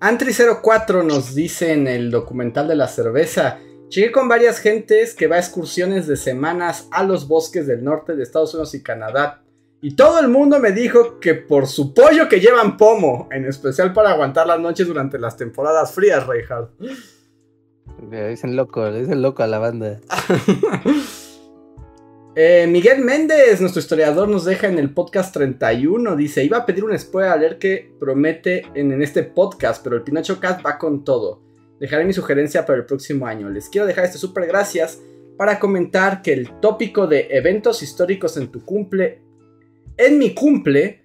Speaker 2: Antri04 nos dice en el documental de la cerveza. Llegué con varias gentes que va a excursiones de semanas a los bosques del norte de Estados Unidos y Canadá. Y todo el mundo me dijo que por su pollo que llevan pomo, en especial para aguantar las noches durante las temporadas frías, Reinhardt.
Speaker 4: Le dicen loco, le dicen loco a la banda. (laughs)
Speaker 2: eh, Miguel Méndez, nuestro historiador, nos deja en el podcast 31. Dice: Iba a pedir un spoiler que promete en, en este podcast, pero el Pinocho Cat va con todo. Dejaré mi sugerencia para el próximo año. Les quiero dejar este súper gracias para comentar que el tópico de eventos históricos en tu cumple en mi cumple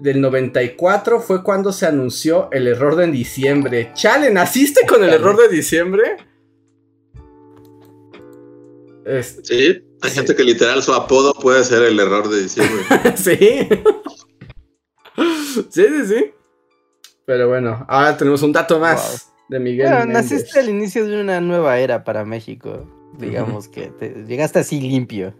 Speaker 2: del 94 fue cuando se anunció el error de diciembre. Chale, ¿naciste con el error de diciembre?
Speaker 3: Sí, hay gente que literal su apodo puede ser el error de diciembre. (laughs)
Speaker 2: sí. sí, sí, sí. Pero bueno, ahora tenemos un dato más de Miguel. Bueno,
Speaker 4: naciste al inicio de una nueva era para México. Digamos que llegaste así limpio.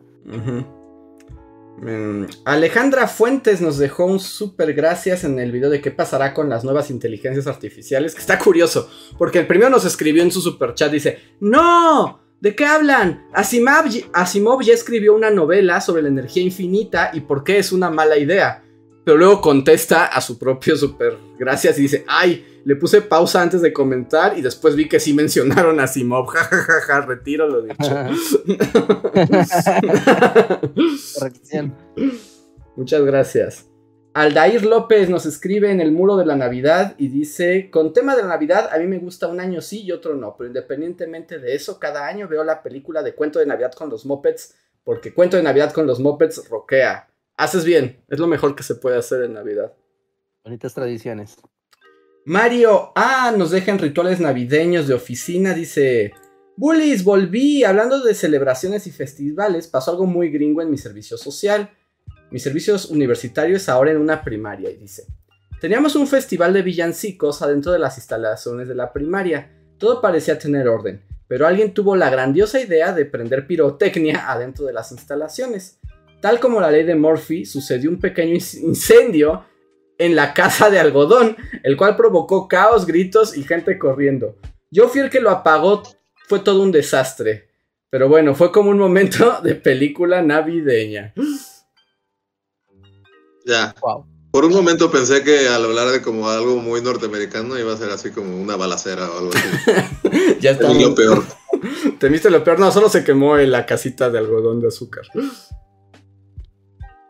Speaker 2: Mm, Alejandra Fuentes nos dejó un súper gracias en el video de qué pasará con las nuevas inteligencias artificiales, que está curioso, porque el primero nos escribió en su super chat, dice, no, ¿de qué hablan? Asimov, Asimov ya escribió una novela sobre la energía infinita y por qué es una mala idea, pero luego contesta a su propio super gracias y dice, ay, le puse pausa antes de comentar y después vi que sí mencionaron a Simov. (laughs) Ja, retiro lo dicho. (laughs) (laughs) Muchas gracias. Aldair López nos escribe en el muro de la Navidad y dice, con tema de la Navidad, a mí me gusta un año sí y otro no, pero independientemente de eso, cada año veo la película de Cuento de Navidad con los Muppets, porque Cuento de Navidad con los Muppets roquea. Haces bien, es lo mejor que se puede hacer en Navidad.
Speaker 4: Bonitas tradiciones.
Speaker 2: Mario Ah nos dejan rituales navideños de oficina. Dice: Bullies, volví. Hablando de celebraciones y festivales, pasó algo muy gringo en mi servicio social. Mi servicio universitario es ahora en una primaria. Y dice: Teníamos un festival de villancicos adentro de las instalaciones de la primaria. Todo parecía tener orden, pero alguien tuvo la grandiosa idea de prender pirotecnia (laughs) adentro de las instalaciones. Tal como la ley de Murphy, sucedió un pequeño incendio en la casa de algodón, el cual provocó caos, gritos y gente corriendo. Yo fui el que lo apagó, fue todo un desastre. Pero bueno, fue como un momento (laughs) de película navideña.
Speaker 3: Ya. Por un momento pensé que al hablar de como algo muy norteamericano iba a ser así como una balacera o algo así. (laughs)
Speaker 2: ya está.
Speaker 3: lo peor.
Speaker 2: Temiste lo peor. No, solo se quemó en la casita de algodón de azúcar.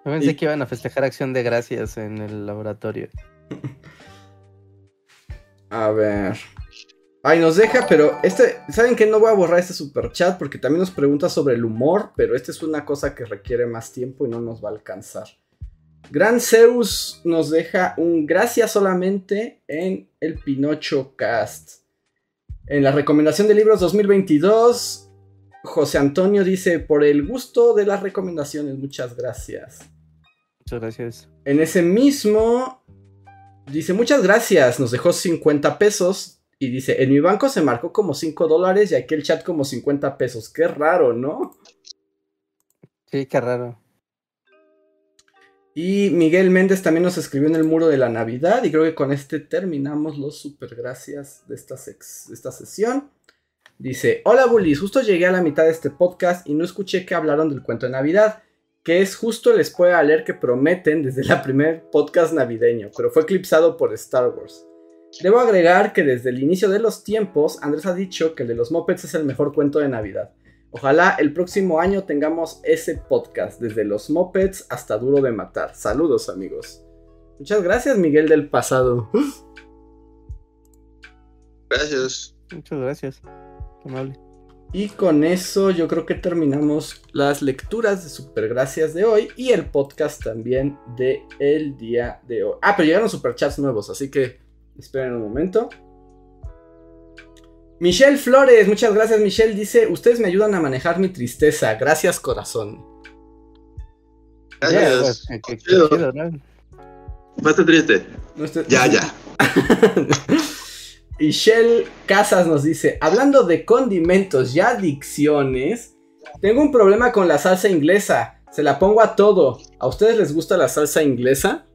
Speaker 4: Pensé que iban a festejar acción de gracias en el laboratorio. (laughs)
Speaker 2: A ver. Ay, nos deja, pero este, ¿saben que No voy a borrar este super chat porque también nos pregunta sobre el humor, pero esta es una cosa que requiere más tiempo y no nos va a alcanzar. Gran Zeus nos deja un gracias solamente en el Pinocho Cast. En la recomendación de libros 2022, José Antonio dice, por el gusto de las recomendaciones, muchas gracias.
Speaker 4: Muchas gracias.
Speaker 2: En ese mismo, dice, muchas gracias, nos dejó 50 pesos. Y dice, en mi banco se marcó como 5 dólares y aquí el chat como 50 pesos. Qué raro, ¿no?
Speaker 4: Sí, qué raro.
Speaker 2: Y Miguel Méndez también nos escribió en el muro de la Navidad. Y creo que con este terminamos los super gracias de esta, esta sesión. Dice, hola bullies, justo llegué a la mitad de este podcast y no escuché que hablaron del cuento de Navidad. que es justo el spoiler alert que prometen desde la primer podcast navideño, pero fue eclipsado por Star Wars. Debo agregar que desde el inicio de los tiempos, Andrés ha dicho que el de los Muppets es el mejor cuento de Navidad. Ojalá el próximo año tengamos ese podcast, desde los Muppets hasta Duro de Matar. Saludos amigos. Muchas gracias Miguel del pasado.
Speaker 3: Gracias.
Speaker 4: Muchas gracias. Amable.
Speaker 2: Y con eso yo creo que terminamos las lecturas de Supergracias de hoy y el podcast también de el día de hoy. Ah, pero llegaron superchats nuevos, así que esperen un momento. Michelle Flores, muchas gracias Michelle, dice, ustedes me ayudan a manejar mi tristeza, gracias corazón.
Speaker 3: Gracias. Chido,
Speaker 4: ¿no?
Speaker 3: Esté triste.
Speaker 2: No estoy-
Speaker 3: Ya, ya. (laughs)
Speaker 2: Y Shell Casas nos dice, hablando de condimentos y adicciones, tengo un problema con la salsa inglesa. Se la pongo a todo. ¿A ustedes les gusta la salsa inglesa?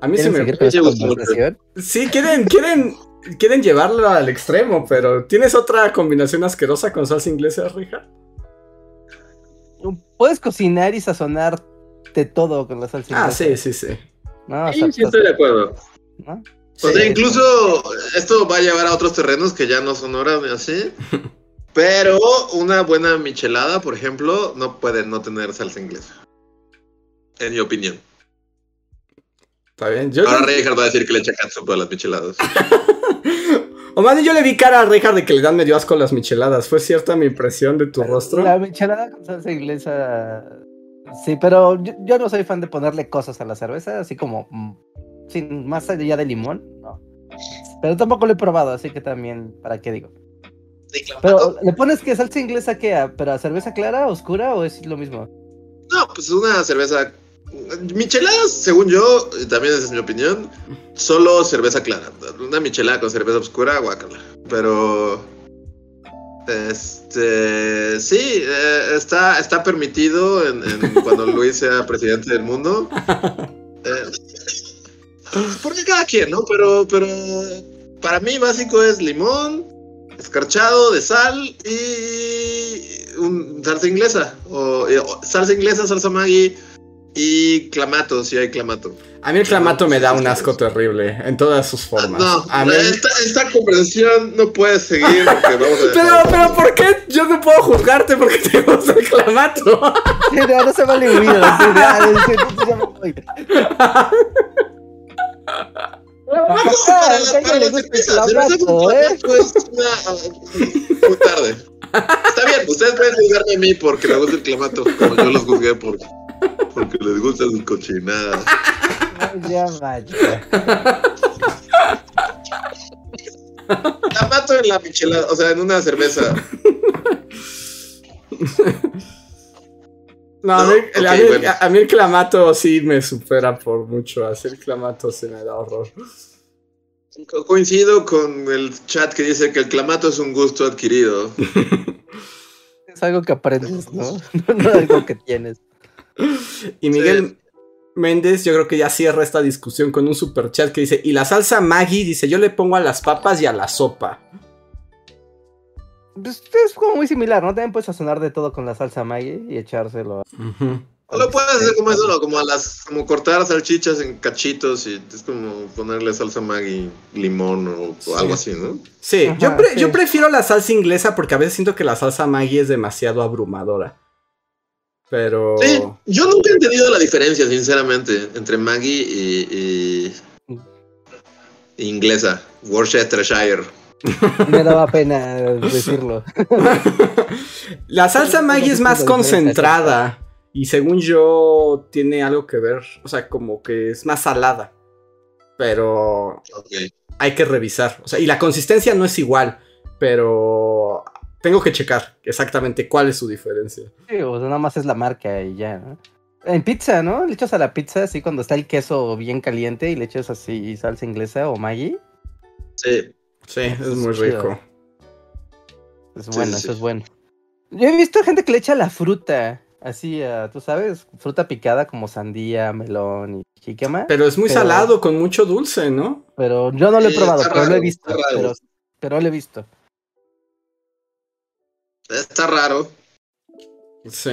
Speaker 2: A mí
Speaker 4: ¿Quieren
Speaker 2: me...
Speaker 3: gusta?
Speaker 2: Sí, quieren, quieren, quieren llevarlo al extremo, pero ¿tienes otra combinación asquerosa con salsa inglesa, Rija?
Speaker 4: Puedes cocinar y sazonar de todo con la salsa
Speaker 2: Ah,
Speaker 4: inglesa.
Speaker 2: sí, sí, sí.
Speaker 4: No,
Speaker 3: Sí, estoy de acuerdo.
Speaker 4: ¿no?
Speaker 3: O sea,
Speaker 2: Sí.
Speaker 3: incluso esto va a llevar a otros terrenos que ya no son hora de así. (laughs) Pero una buena michelada, por ejemplo, no puede no tener salsa inglesa. En mi opinión.
Speaker 2: Está bien. Yo
Speaker 3: Ahora Reinhardt va a decir que le echa catsup a las micheladas. (laughs)
Speaker 2: O más bien yo le vi cara a Reinhardt de que le dan medio asco las micheladas. ¿Fue cierta mi impresión de tu rostro?
Speaker 4: La michelada con salsa inglesa. Sí, pero yo, yo no soy fan de ponerle cosas a la cerveza, así como mm, sin más allá de limón, no. Pero tampoco lo he probado, así que también, ¿para qué digo? Pero, ¿le pones que salsa inglesa qué? ¿A- ¿Pero a cerveza clara, oscura o es lo mismo?
Speaker 3: No, pues una cerveza. Micheladas, según yo, y también esa es mi opinión, solo cerveza clara. Una michelada con cerveza oscura, guácala. Pero. Este. Sí, eh, está, está permitido en, en (laughs) cuando Luis sea presidente del mundo. (laughs) Eh, porque cada quien, ¿no? Pero, pero. Para mí, básico es limón, escarchado de sal y un salsa inglesa. O, eh, o salsa inglesa, salsa Maggi y clamato, si hay clamato.
Speaker 2: A mí el clamato me da un asco terrible en todas sus formas.
Speaker 3: No,
Speaker 2: a mí...
Speaker 3: esta, esta conversación no puede seguir porque vamos a (laughs)
Speaker 2: Pero, pero, ¿por qué yo no puedo juzgarte porque (laughs) te gusta el clamato?
Speaker 4: Sí, no, no se vale sí, sí, Ah,
Speaker 3: para la,
Speaker 4: ¿a
Speaker 3: para
Speaker 4: quién le
Speaker 3: la
Speaker 4: gusta el
Speaker 3: cerveza. Cerveza
Speaker 4: clamato,
Speaker 3: con
Speaker 4: eh?
Speaker 3: ah, muy tarde. Está bien, ustedes pueden juzgarme a mí porque me gusta el clamato, como yo los juzgué por, porque les gustan sus cochinadas.
Speaker 4: No, (laughs) Ya vaya.
Speaker 3: Clamato en la michelada, o sea, en una cerveza.
Speaker 2: No, a,
Speaker 3: No,
Speaker 2: mí, a mí-
Speaker 3: bueno.
Speaker 2: a mí el clamato sí me supera por mucho. El clamato se me da horror.
Speaker 3: Co- Coincido con el chat que dice que el clamato es un gusto adquirido.
Speaker 4: Es algo que aprendes, ¿no? (laughs) No algo que tienes. (laughs)
Speaker 2: Y Miguel Méndez, yo creo que ya cierra esta discusión con un super chat que dice: Y la salsa Maggi, dice: Yo le pongo a las papas y a la sopa.
Speaker 4: Pues es como muy similar, ¿no? También puedes sazonar de todo con la salsa Maggi y echárselo.
Speaker 2: Ujú.
Speaker 3: O lo puedes hacer como eso, ¿no? como a las, como cortar salchichas en cachitos y es como ponerle salsa Maggi, limón o, o
Speaker 2: Sí.
Speaker 3: algo así, ¿no?
Speaker 2: Sí,
Speaker 4: Ajá,
Speaker 2: yo, pre-
Speaker 4: sí.
Speaker 2: yo prefiero la salsa inglesa porque a veces siento que la salsa Maggi es demasiado abrumadora. Pero.
Speaker 3: Sí, yo nunca he entendido la diferencia, sinceramente, entre Maggi y, inglesa, Worcestershire. (laughs)
Speaker 4: Me daba pena decirlo. (laughs)
Speaker 2: la salsa Maggi es más concentrada. Y según yo, tiene algo que ver. O sea, como que es más salada. Pero
Speaker 3: Ok.
Speaker 2: hay que revisar. O sea, y la consistencia no es igual. Pero tengo que checar exactamente cuál es su diferencia.
Speaker 4: Sí, o sea, nada más es la marca y ya, ¿no? En pizza, ¿no? Le echas a la pizza así cuando está el queso bien caliente y le echas así salsa inglesa o Maggi.
Speaker 3: Sí.
Speaker 2: Sí, es
Speaker 4: Es
Speaker 2: muy
Speaker 4: chido.
Speaker 2: rico.
Speaker 4: Es bueno,
Speaker 3: sí,
Speaker 4: eso es bueno. Yo he visto gente que le echa la fruta, así, a, tú sabes, fruta picada como sandía, melón y jícama.
Speaker 2: Pero es muy
Speaker 4: Pero-
Speaker 2: salado, con mucho dulce, ¿no?
Speaker 4: Pero yo no lo he
Speaker 3: Sí,
Speaker 4: probado, pero lo he visto. pero lo he visto.
Speaker 3: Está raro.
Speaker 2: Sí.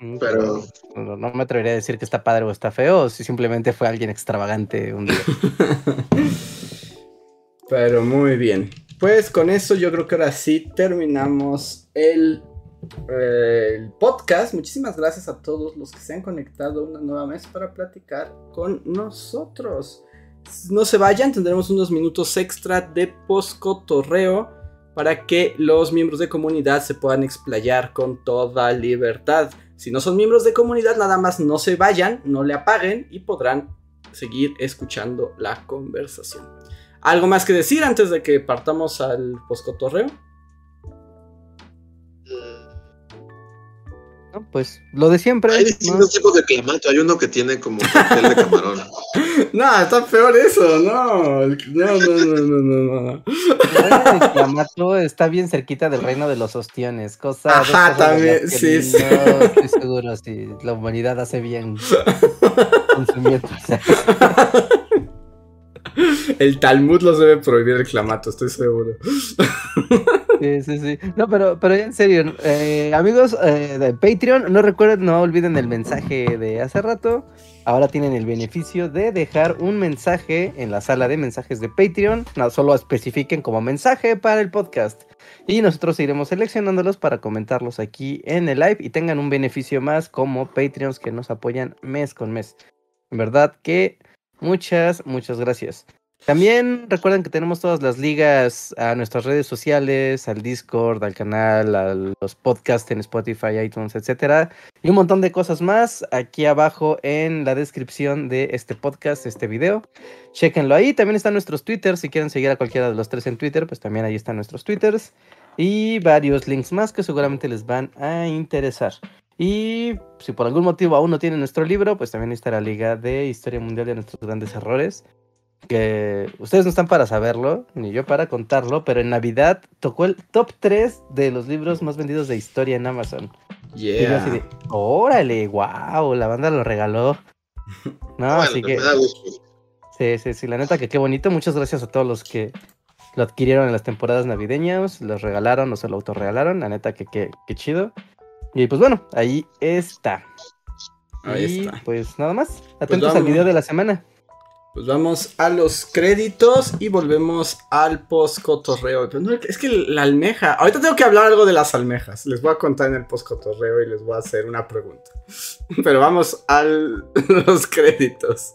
Speaker 4: Mm,
Speaker 3: Pero-
Speaker 4: No, no me atrevería a decir que está padre o está feo, o si simplemente fue alguien extravagante un día. (laughs)
Speaker 2: Pero muy bien. Pues con eso yo creo que ahora sí terminamos el, eh, el podcast. Muchísimas gracias a todos los que se han conectado una nueva vez para platicar con nosotros. No se vayan, tendremos unos minutos extra de poscotorreo para que los miembros de comunidad se puedan explayar con toda libertad. Si no son miembros de comunidad, nada más no se vayan, no le apaguen y podrán seguir escuchando la conversación. ¿Algo más que decir antes de que partamos al poscotorreo?
Speaker 4: ¿No? Pues lo de siempre.
Speaker 3: Hay
Speaker 4: ¿no?
Speaker 3: distintos tipos de clamato. Hay uno que tiene como papel de camarón. (laughs)
Speaker 2: No, está peor eso, no. No, no, no, no, no, no.
Speaker 4: El clamato está bien cerquita del reino de los ostiones. Cosa,
Speaker 2: Ajá, también, sí, sí.
Speaker 4: No estoy seguro si la humanidad hace bien (laughs) consumiendo.
Speaker 2: El Talmud los debe prohibir el clamato, estoy seguro.
Speaker 4: Sí, sí, sí. No, pero, pero en serio, eh, amigos eh, de Patreon, no recuerden, no olviden el mensaje de hace rato. Ahora tienen el beneficio de dejar un mensaje en la sala de mensajes de Patreon. No, solo especifiquen como mensaje para el podcast. Y nosotros iremos seleccionándolos para comentarlos aquí en el live y tengan un beneficio más como Patreons que nos apoyan mes con mes. En verdad que muchas, muchas gracias. También recuerden que tenemos todas las ligas a nuestras redes sociales, al Discord, al canal, a los podcasts en Spotify, iTunes, etcétera, y un montón de cosas más aquí abajo en la descripción de este podcast, este video. Chequenlo ahí. También están nuestros Twitters. Si quieren seguir a cualquiera de los tres en Twitter, pues también ahí están nuestros Twitters y varios links más que seguramente les van a interesar. Y si por algún motivo aún no tienen nuestro libro, pues también está la Liga de Historia Mundial de nuestros grandes errores que ustedes no están para saberlo, ni yo para contarlo, pero en Navidad tocó el top 3 de los libros más vendidos de historia en Amazon. Y yo así de,
Speaker 2: Yeah.
Speaker 4: órale, wow, la banda lo regaló. (laughs) No,
Speaker 3: Bueno,
Speaker 4: así que,
Speaker 3: da gusto.
Speaker 4: sí, sí, sí, la neta que qué bonito. Muchas gracias a todos los que lo adquirieron en las temporadas navideñas, los regalaron o se lo autorregalaron, la neta que qué qué chido. Y pues bueno, ahí está.
Speaker 2: Ahí
Speaker 4: y
Speaker 2: está.
Speaker 4: pues nada más, atentos al video de la semana.
Speaker 2: Pues vamos a los créditos y volvemos al post-cotorreo. Pero no, es que la almeja. Ahorita tengo que hablar algo de las almejas. Les voy a contar en el post-cotorreo y les voy a hacer una pregunta. (laughs) Pero vamos a (laughs) los créditos.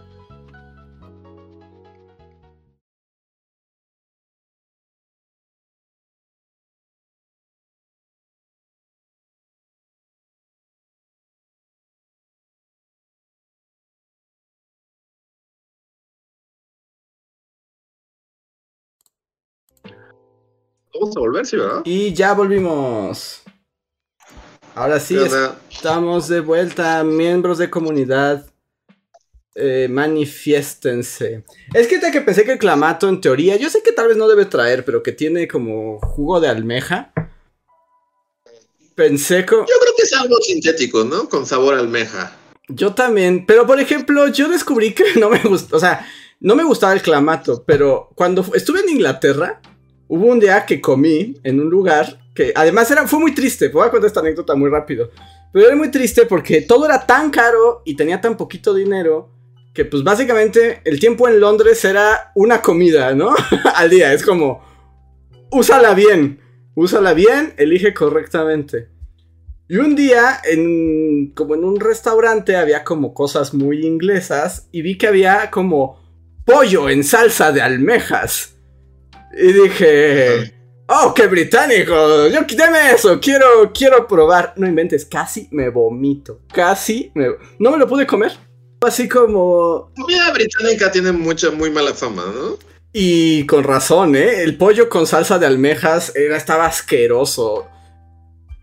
Speaker 3: Vamos a volver, sí, ¿verdad?
Speaker 2: Y ya volvimos. Ahora sí, estamos de vuelta, miembros de comunidad. Eh, manifiéstense. Es que te que pensé que el clamato, en teoría, yo sé que tal vez no debe traer, pero que tiene como jugo de almeja. Pensé como.
Speaker 3: Yo creo que es algo sintético, ¿no? Con sabor a almeja.
Speaker 2: Yo también, pero por ejemplo, yo descubrí que (laughs) no me gustó, o sea, no me gustaba el clamato, pero cuando estuve en Inglaterra, hubo un día que comí en un lugar que además era, fue muy triste, voy a contar esta anécdota muy rápido, pero era muy triste porque todo era tan caro y tenía tan poquito dinero que pues básicamente el tiempo en Londres era una comida, ¿no? (laughs) Al día, es como, úsala bien, úsala bien, elige correctamente. Y un día, en, como en un restaurante, había como cosas muy inglesas y vi que había como pollo en salsa de almejas. Y dije, oh, qué británico, yo deme eso, quiero, quiero probar. No inventes, casi me vomito, casi me... No me lo pude comer. Así como...
Speaker 3: La comida británica tiene mucha, muy mala fama, ¿no?
Speaker 2: Y con razón, ¿eh? El pollo con salsa de almejas era, estaba asqueroso.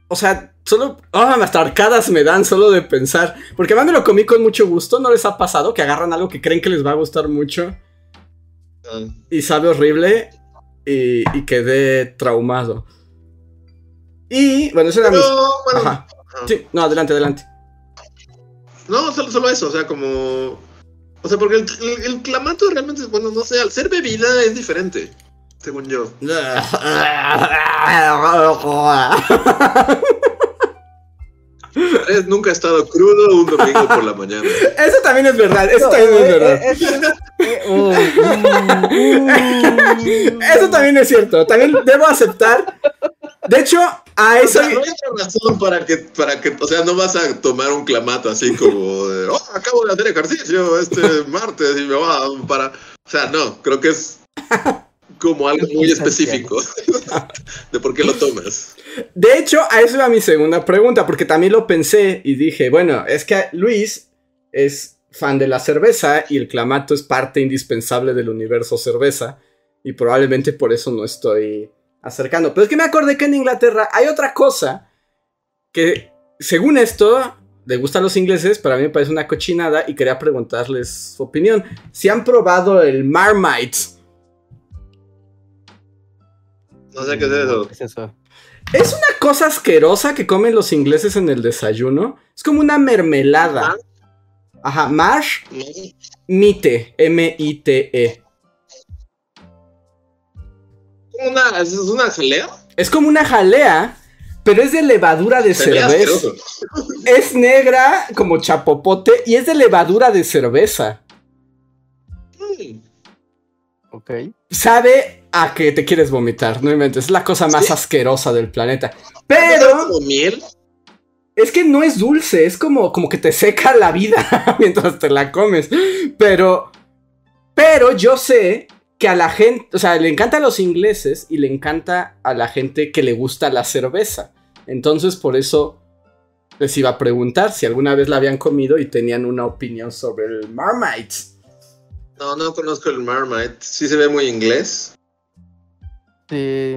Speaker 2: O sea, solo... Ah, hasta arcadas me dan solo de pensar. Porque además me lo comí con mucho gusto. ¿No les ha pasado que agarran algo que creen que les va a gustar mucho?
Speaker 3: Ah.
Speaker 2: y sabe horrible y, y quedé traumado. Y bueno, eso era mi...
Speaker 3: Pero, bueno,
Speaker 2: ajá. Sí, no, adelante, adelante.
Speaker 3: No, solo, solo eso, o sea, como. O sea, porque el, el- el clamato realmente, bueno, no sé, al ser bebida es diferente, según yo. Andrés nunca ha estado crudo un domingo por la mañana. (laughs)
Speaker 2: Eso también es verdad, eso
Speaker 4: No,
Speaker 2: también es
Speaker 4: eh,
Speaker 2: verdad.
Speaker 4: eh, eso- (laughs) eh, uh, uh,
Speaker 2: Eso también es cierto, también debo aceptar. De hecho, a
Speaker 3: O
Speaker 2: eso...
Speaker 3: sea, no hay razón para que, para que, o sea, no vas a tomar un clamato así como de, oh, acabo de hacer ejercicio este martes y me va para, o sea, no, creo que es como algo muy específico (laughs) de por qué lo tomas.
Speaker 2: De hecho, a eso iba mi segunda pregunta, porque también lo pensé y dije, bueno, es que Luis es fan de la cerveza y el clamato es parte indispensable del universo cerveza y probablemente por eso no estoy acercando. Pero es que me acordé que en Inglaterra hay otra cosa que, según esto, le gusta a los ingleses, pero a mí me parece una cochinada y quería preguntarles su opinión. Si han probado el Marmite.
Speaker 3: No sé qué es eso.
Speaker 4: ¿qué es eso?
Speaker 2: Es una cosa asquerosa que comen los ingleses en el desayuno. Es como una mermelada. Ajá, mash mite, M-I-T-E.
Speaker 3: Una, ¿Es una jalea?
Speaker 2: Es como una jalea, pero es de levadura de cerveza.
Speaker 3: asqueroso.
Speaker 2: Es negra como chapopote y es de levadura de cerveza. Sabe a que te quieres vomitar, no inventes. Es la cosa más
Speaker 3: ¿Sí?
Speaker 2: asquerosa del planeta.
Speaker 3: ¿Es
Speaker 2: Pero es que no es dulce, es como, como que te seca la vida (laughs) mientras te la comes. Pero, pero yo sé que a la gente, o sea, le encanta a los ingleses y le encanta a la gente que le gusta la cerveza. Entonces, por eso les iba a preguntar si alguna vez la habían comido y tenían una opinión sobre el Marmite.
Speaker 3: No, no conozco el Marmite. Sí se ve muy inglés,
Speaker 4: Sí.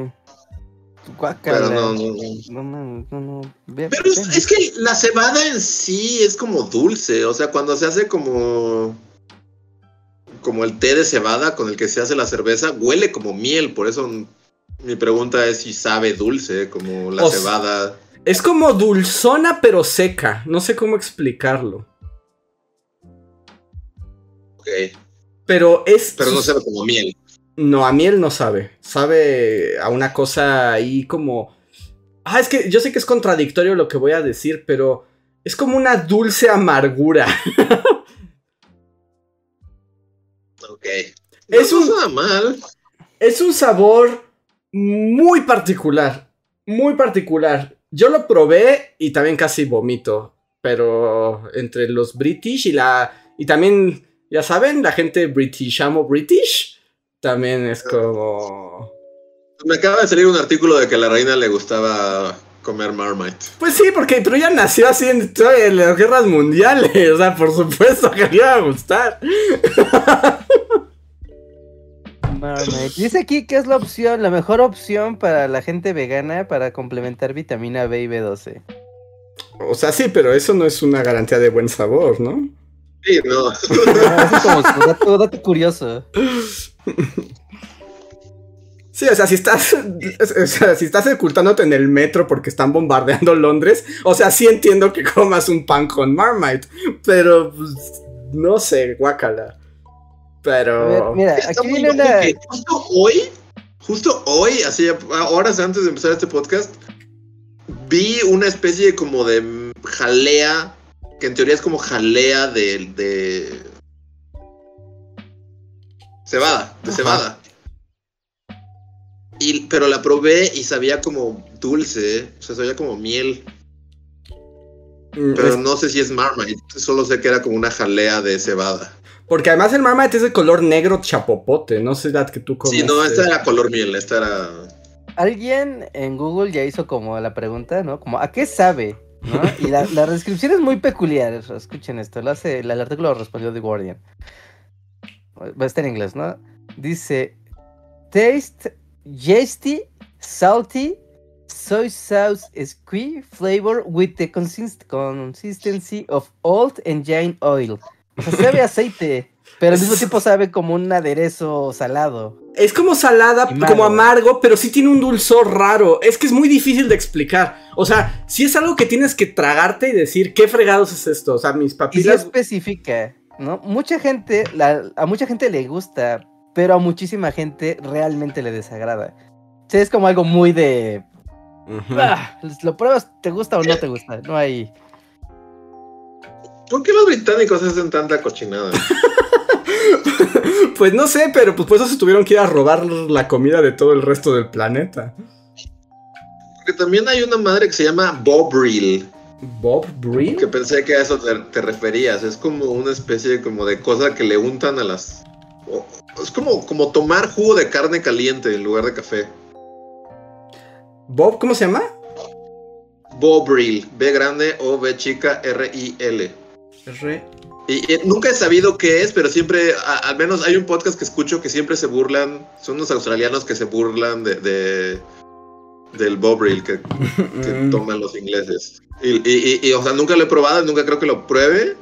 Speaker 4: Guácala.
Speaker 3: pero no, no, no.
Speaker 4: No, no, no, no. Ve-
Speaker 3: Pero es, que la cebada en sí es como dulce, o sea, cuando se hace como como el té de cebada con el que se hace la cerveza, huele como miel, por eso mi pregunta es si sabe dulce, como la
Speaker 2: O
Speaker 3: cebada.
Speaker 2: Es como dulzona pero seca. No sé cómo explicarlo.
Speaker 3: Ok,
Speaker 2: Pero es...
Speaker 3: pero no sabe como miel.
Speaker 2: No, a miel no sabe. Sabe a una cosa ahí como. Ah, es que yo sé que es contradictorio lo que voy a decir, pero es como una dulce amargura. (laughs)
Speaker 3: Ok.
Speaker 2: Es un-
Speaker 3: mal.
Speaker 2: Es un sabor muy particular. Muy particular. Yo lo probé y también casi vomito. Pero entre los British y la. Y también, ya saben, la gente British, amo British. También es como.
Speaker 3: Me acaba de salir un artículo de que a la reina le gustaba comer Marmite.
Speaker 2: Pues sí, porque Troya nació así en, en las guerras mundiales. (laughs) O sea, por supuesto que le iba a gustar.
Speaker 4: Marmite. Dice aquí que es la opción, la mejor opción para la gente vegana para complementar vitamina B y B12.
Speaker 2: O sea, sí, pero eso no es una garantía de buen sabor, ¿no?
Speaker 3: Sí, no. (laughs)
Speaker 4: Ah, Así (laughs) como su dato, dato curioso.
Speaker 2: Sí, o sea, si estás, o sea, si estás ocultándote en el metro porque están bombardeando Londres, o sea, sí entiendo que comas un pan con Marmite, pero pues, no sé, guácala. Pero
Speaker 4: ver, mira,
Speaker 3: Está
Speaker 4: aquí viene una.
Speaker 3: que justo hoy, justo hoy, así horas antes de empezar este podcast, vi una especie de como de jalea, que en teoría es como jalea de, de cebada, de
Speaker 2: Ajá.
Speaker 3: cebada. Y, pero la probé y sabía como dulce, ¿eh? o sea, sabía como miel,
Speaker 2: mm,
Speaker 3: pero
Speaker 2: es-
Speaker 3: no sé si es Marmite, solo sé que era como una jalea de cebada.
Speaker 2: porque además el Marmite es de color negro chapopote, no sé la que tú comes.
Speaker 3: Sí, no, esta era color miel, esta era...
Speaker 4: Alguien en Google ya hizo como la pregunta, ¿no? Como, ¿a qué sabe? Y la, la descripción es muy peculiar. Escuchen esto, lo hace, el artículo lo respondió The Guardian. Va a estar en inglés, ¿no? Dice, taste tasty, salty, soy sauce squee flavor with the consist- consistency of old engine oil. O sea, sabe aceite. Pero al mismo tiempo sabe como un aderezo salado.
Speaker 2: Es como salada, como
Speaker 4: amargo.
Speaker 2: pero sí tiene un dulzor raro. Es que es muy difícil de explicar. O sea, si es algo que tienes que tragarte y decir, ¿qué fregados es esto? O sea, mis
Speaker 4: Y sí
Speaker 2: papilas.
Speaker 4: especifica, ¿no? Mucha gente, la- a mucha gente le gusta, pero a muchísima gente realmente le desagrada. O sea, es como algo muy de... "Ah, lo pruebas, te gusta o no te gusta. No hay...
Speaker 3: ¿Por qué los británicos hacen tanta cochinada? (laughs)
Speaker 2: Pues no sé, pero pues por eso se tuvieron que ir a robar la comida de todo el resto del planeta.
Speaker 3: Porque también hay una madre que se llama Bobril,
Speaker 2: Bob Breen.
Speaker 3: que pensé que a eso te, te referías. Es como una especie como de cosa que le untan a las... Es como, como tomar jugo de carne caliente en lugar de café.
Speaker 2: Bob, ¿cómo se llama?
Speaker 3: Bobril, B grande O B chica R I L.
Speaker 2: R.
Speaker 3: Y, y nunca he sabido qué es, pero siempre, a- al menos hay un podcast que escucho que siempre se burlan, son unos australianos que se burlan de, de- del Bobril que, que (laughs)
Speaker 2: Mm,
Speaker 3: toman los ingleses. Y, y- y- y, o sea, nunca lo he probado, nunca creo que lo pruebe.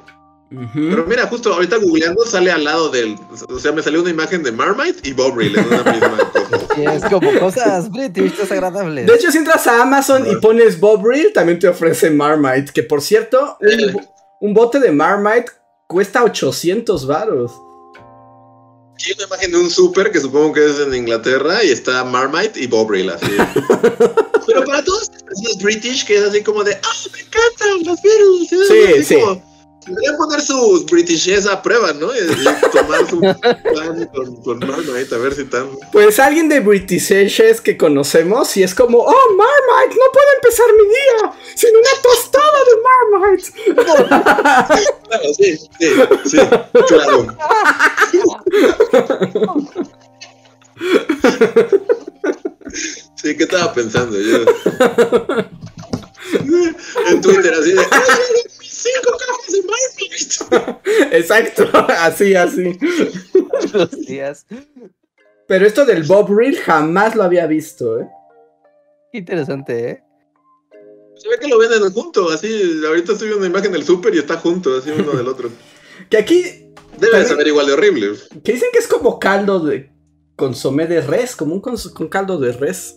Speaker 2: ujú.
Speaker 3: Pero mira, justo ahorita googleando sale al lado del, o sea, me salió una imagen de Marmite y Bobril en una misma (laughs) cosa.
Speaker 4: Y es como cosas british desagradables.
Speaker 2: De hecho, si entras a Amazon y pones Bob Reel, también te ofrece Marmite. Que por cierto, un, un bote de Marmite cuesta 800 varos.
Speaker 3: Aquí hay una imagen de un súper que supongo que es en Inglaterra y está Marmite y Bobril así. (laughs) Pero para todos los British que es así como de, ah, me encantan los Beatles. es
Speaker 2: Sí,
Speaker 3: así
Speaker 2: sí.
Speaker 3: como- Deberían poner sus Britishes a prueba, ¿no? Y, y tomar su pan con, con Marmite a ver si están.
Speaker 2: Pues alguien de Britishes que conocemos y es como, oh, Marmite, no puedo empezar mi día sin una tostada de Marmite.
Speaker 3: Claro, sí, sí, sí, claro. Sí, ¿qué estaba pensando yo? En Twitter, así de. ¡Ay, mis cinco cajas de Marmite! (laughs)
Speaker 2: Exacto, (laughs) así, así.
Speaker 4: Los días.
Speaker 2: Pero esto del Bob Reel jamás lo había visto, ¿eh?
Speaker 4: Qué interesante, ¿eh?
Speaker 3: Se ve que lo venden junto, así. Ahorita estoy viendo una imagen del súper y está junto, así uno del otro. (laughs)
Speaker 2: Que aquí,
Speaker 3: Debe de saber igual de horrible.
Speaker 2: que dicen que es como caldo de consomé de res, como un cons- con caldo de res.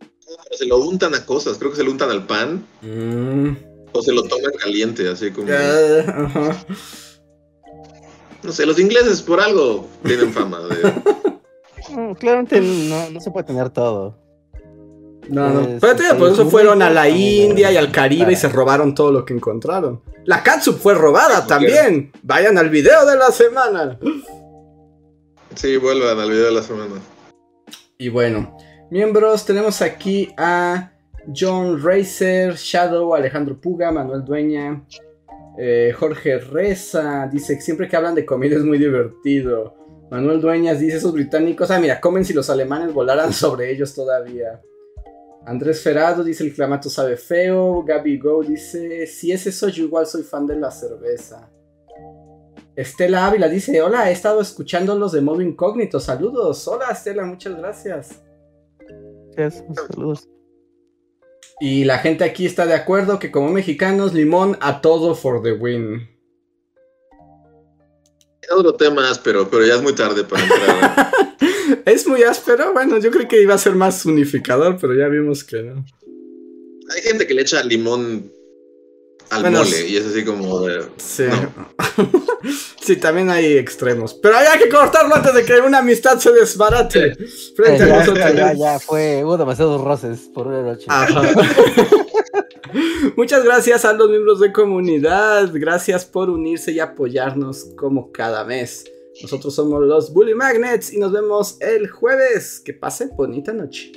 Speaker 3: Pero se lo untan a cosas, creo que se lo untan al pan
Speaker 2: Mm,
Speaker 3: o se lo toman caliente, así como.
Speaker 2: ajá.
Speaker 3: No sé, los ingleses por algo tienen fama de.
Speaker 4: Claramente no, no se puede tener todo.
Speaker 2: No, no. Pero te por eso fueron a la India y al Caribe y se robaron todo lo que encontraron. La catsup fue robada también. Vayan al video de la semana.
Speaker 3: Sí, vuelvan al video de la semana.
Speaker 2: Y bueno, miembros, tenemos aquí a John Racer, Shadow, Alejandro Puga, Manuel Dueña, eh, Jorge Reza, dice que siempre que hablan de comida es muy divertido. Manuel Dueñas dice, esos británicos, ah, mira, comen si los alemanes volaran sobre ellos todavía. Andrés Ferado dice, el clamato sabe feo. Gaby Go dice, si es eso, yo igual soy fan de la cerveza. Estela Ávila dice, hola, he estado escuchándolos de modo incógnito, saludos. Hola Estela, muchas gracias.
Speaker 4: Gracias, Saludos.
Speaker 2: Y la gente aquí está de acuerdo que como mexicanos, limón a todo for the win.
Speaker 3: Otro tema áspero, pero ya es muy tarde para entrar. (laughs)
Speaker 2: Es muy áspero, bueno, yo creí que iba a ser más unificador, pero ya vimos que no.
Speaker 3: Hay gente que le echa limón al
Speaker 2: Bueno,
Speaker 3: mole y es así como de.
Speaker 2: Sí.
Speaker 3: No. (laughs)
Speaker 2: sí, también hay extremos. Pero hay que cortarlo antes de que una amistad se desbarate frente a
Speaker 4: ya,
Speaker 2: nosotros.
Speaker 4: ya, ya, fue, hubo demasiados roces por una noche.
Speaker 2: Ajá. (laughs) (laughs) Muchas gracias a los miembros de comunidad. Gracias por unirse y apoyarnos como cada mes. Nosotros somos los Bully Magnets y nos vemos el jueves. Que pasen bonita noche.